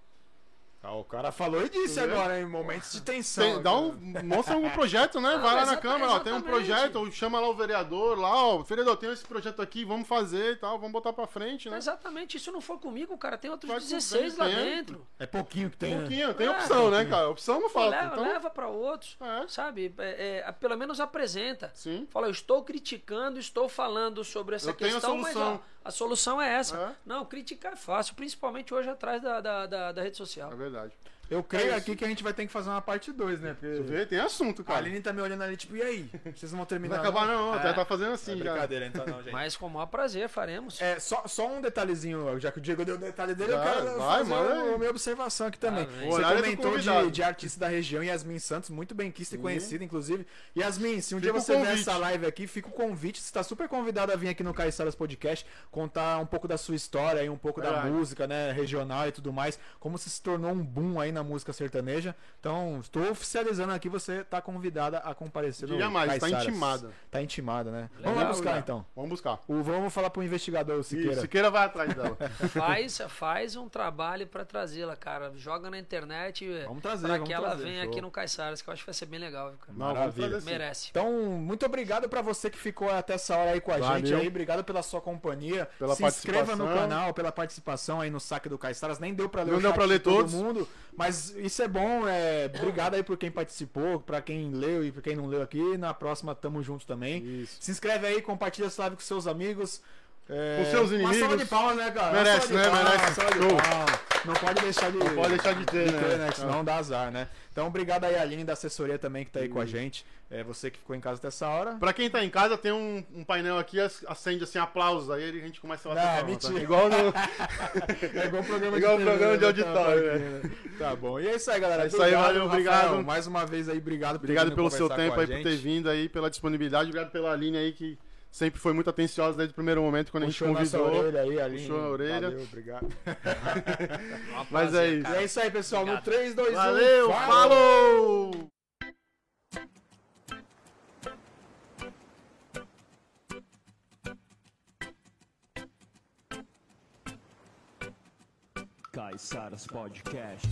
Ah, o cara falou e disse vê? agora, em momentos de tensão. Tem- dá um, mostra algum projeto, né? Não, Vai lá na exata- Câmara, ó, tem um projeto, ou chama lá o vereador, lá, ó, vereador, tem esse projeto aqui, vamos fazer e tal, vamos botar pra frente, né? Exatamente, se não for comigo, cara, tem outros Vai com 16 lá dentro. dentro. É pouquinho que tem. Tem né? pouquinho, tem É, opção, né, cara? Opção não falta. leva, então, leva para outros, É. sabe? É, é, pelo menos apresenta. Sim. Fala, eu estou criticando, estou falando sobre essa Eu tenho a questão, mas ó, a solução é essa. É. Não, criticar é fácil, principalmente hoje atrás da, da, da, da rede social. É verdade. Eu creio É aqui que a gente vai ter que fazer uma parte 2, né? Porque Tu vê, tem assunto, a cara. Aline tá me olhando ali, tipo, e aí? Vocês não vão Não terminar? vai acabar não, É. já tá fazendo É assim já. brincadeira, então não, gente. Mas com o maior prazer faremos. É, só, só um detalhezinho, já que o Diego deu o detalhe dele, eu Vai, quero vai, fazer aí. uma minha observação aqui também. Ah, Você é comentou de, de artista da região, Yasmin Santos, muito bem quista e conhecida, inclusive. Yasmin, se um dia Fica o você ver essa live aqui, fica o convite. Você está super convidado a vir aqui no Caiçaras Podcast, contar um pouco da sua história e um pouco da Verdade. música, né, regional e tudo mais, como você se tornou um boom aí na música sertaneja. Então, estou oficializando aqui, você tá convidada a comparecer no mais, tá Caiçaras. intimada. Tá intimada, né? Legal, Vamos lá buscar legal. então. Vamos buscar. O, vamos falar pro investigador, o Siqueira. Siqueira. Siqueira vai atrás dela. Faz, faz um trabalho pra trazê-la, cara. Joga na internet Vamos trazer, pra vamos que ela trazer. venha Show. aqui no Caiçaras, que eu acho que vai ser bem legal, viu, cara. Não, Maravilha. Merece. Então, muito obrigado pra você que ficou até essa hora aí com a Valeu. gente aí. Obrigado pela sua companhia. Pela Se inscreva no canal, pela participação aí no saque do Caiçaras. Nem deu pra ler Não o deu pra ler de todo todos. mundo, mas isso é bom. É... Obrigado aí por quem participou, pra quem leu e por quem não leu aqui. Na próxima tamo junto também. Isso. Se inscreve aí, compartilha essa live com seus amigos. É, Com seus Uma salva inimigos. de palmas, né, cara? Merece, de né? palmas, Merece. de não pode deixar de, Não pode deixar de ter, né? Que senão dá azar, né? Então, obrigado aí, Aline, da assessoria também, que tá aí com a gente. É, você que ficou em casa até essa hora. Pra quem tá em casa, tem um, um painel aqui, acende assim aplausos, aí a gente começa a bater Não, palma, mentira. Tá? Igual no. É igual programa Igual de, programa de né? auditório, Tá, né? Tá bom. E é isso aí, galera. É isso aí, valeu, Rafael. obrigado. Mais uma vez aí, obrigado por ter Obrigado pelo seu tempo aí, por ter vindo aí, pela disponibilidade. Obrigado pela Aline aí, que sempre foi muito atenciosa desde o primeiro momento, quando Puxou a gente convidou. orelha aí, Aline. puxou a orelha. Valeu, obrigado. Mas é isso. E cara. é isso aí, pessoal. No Obrigado. 3, 2, 1. Valeu, falou! Caiçaras Podcast.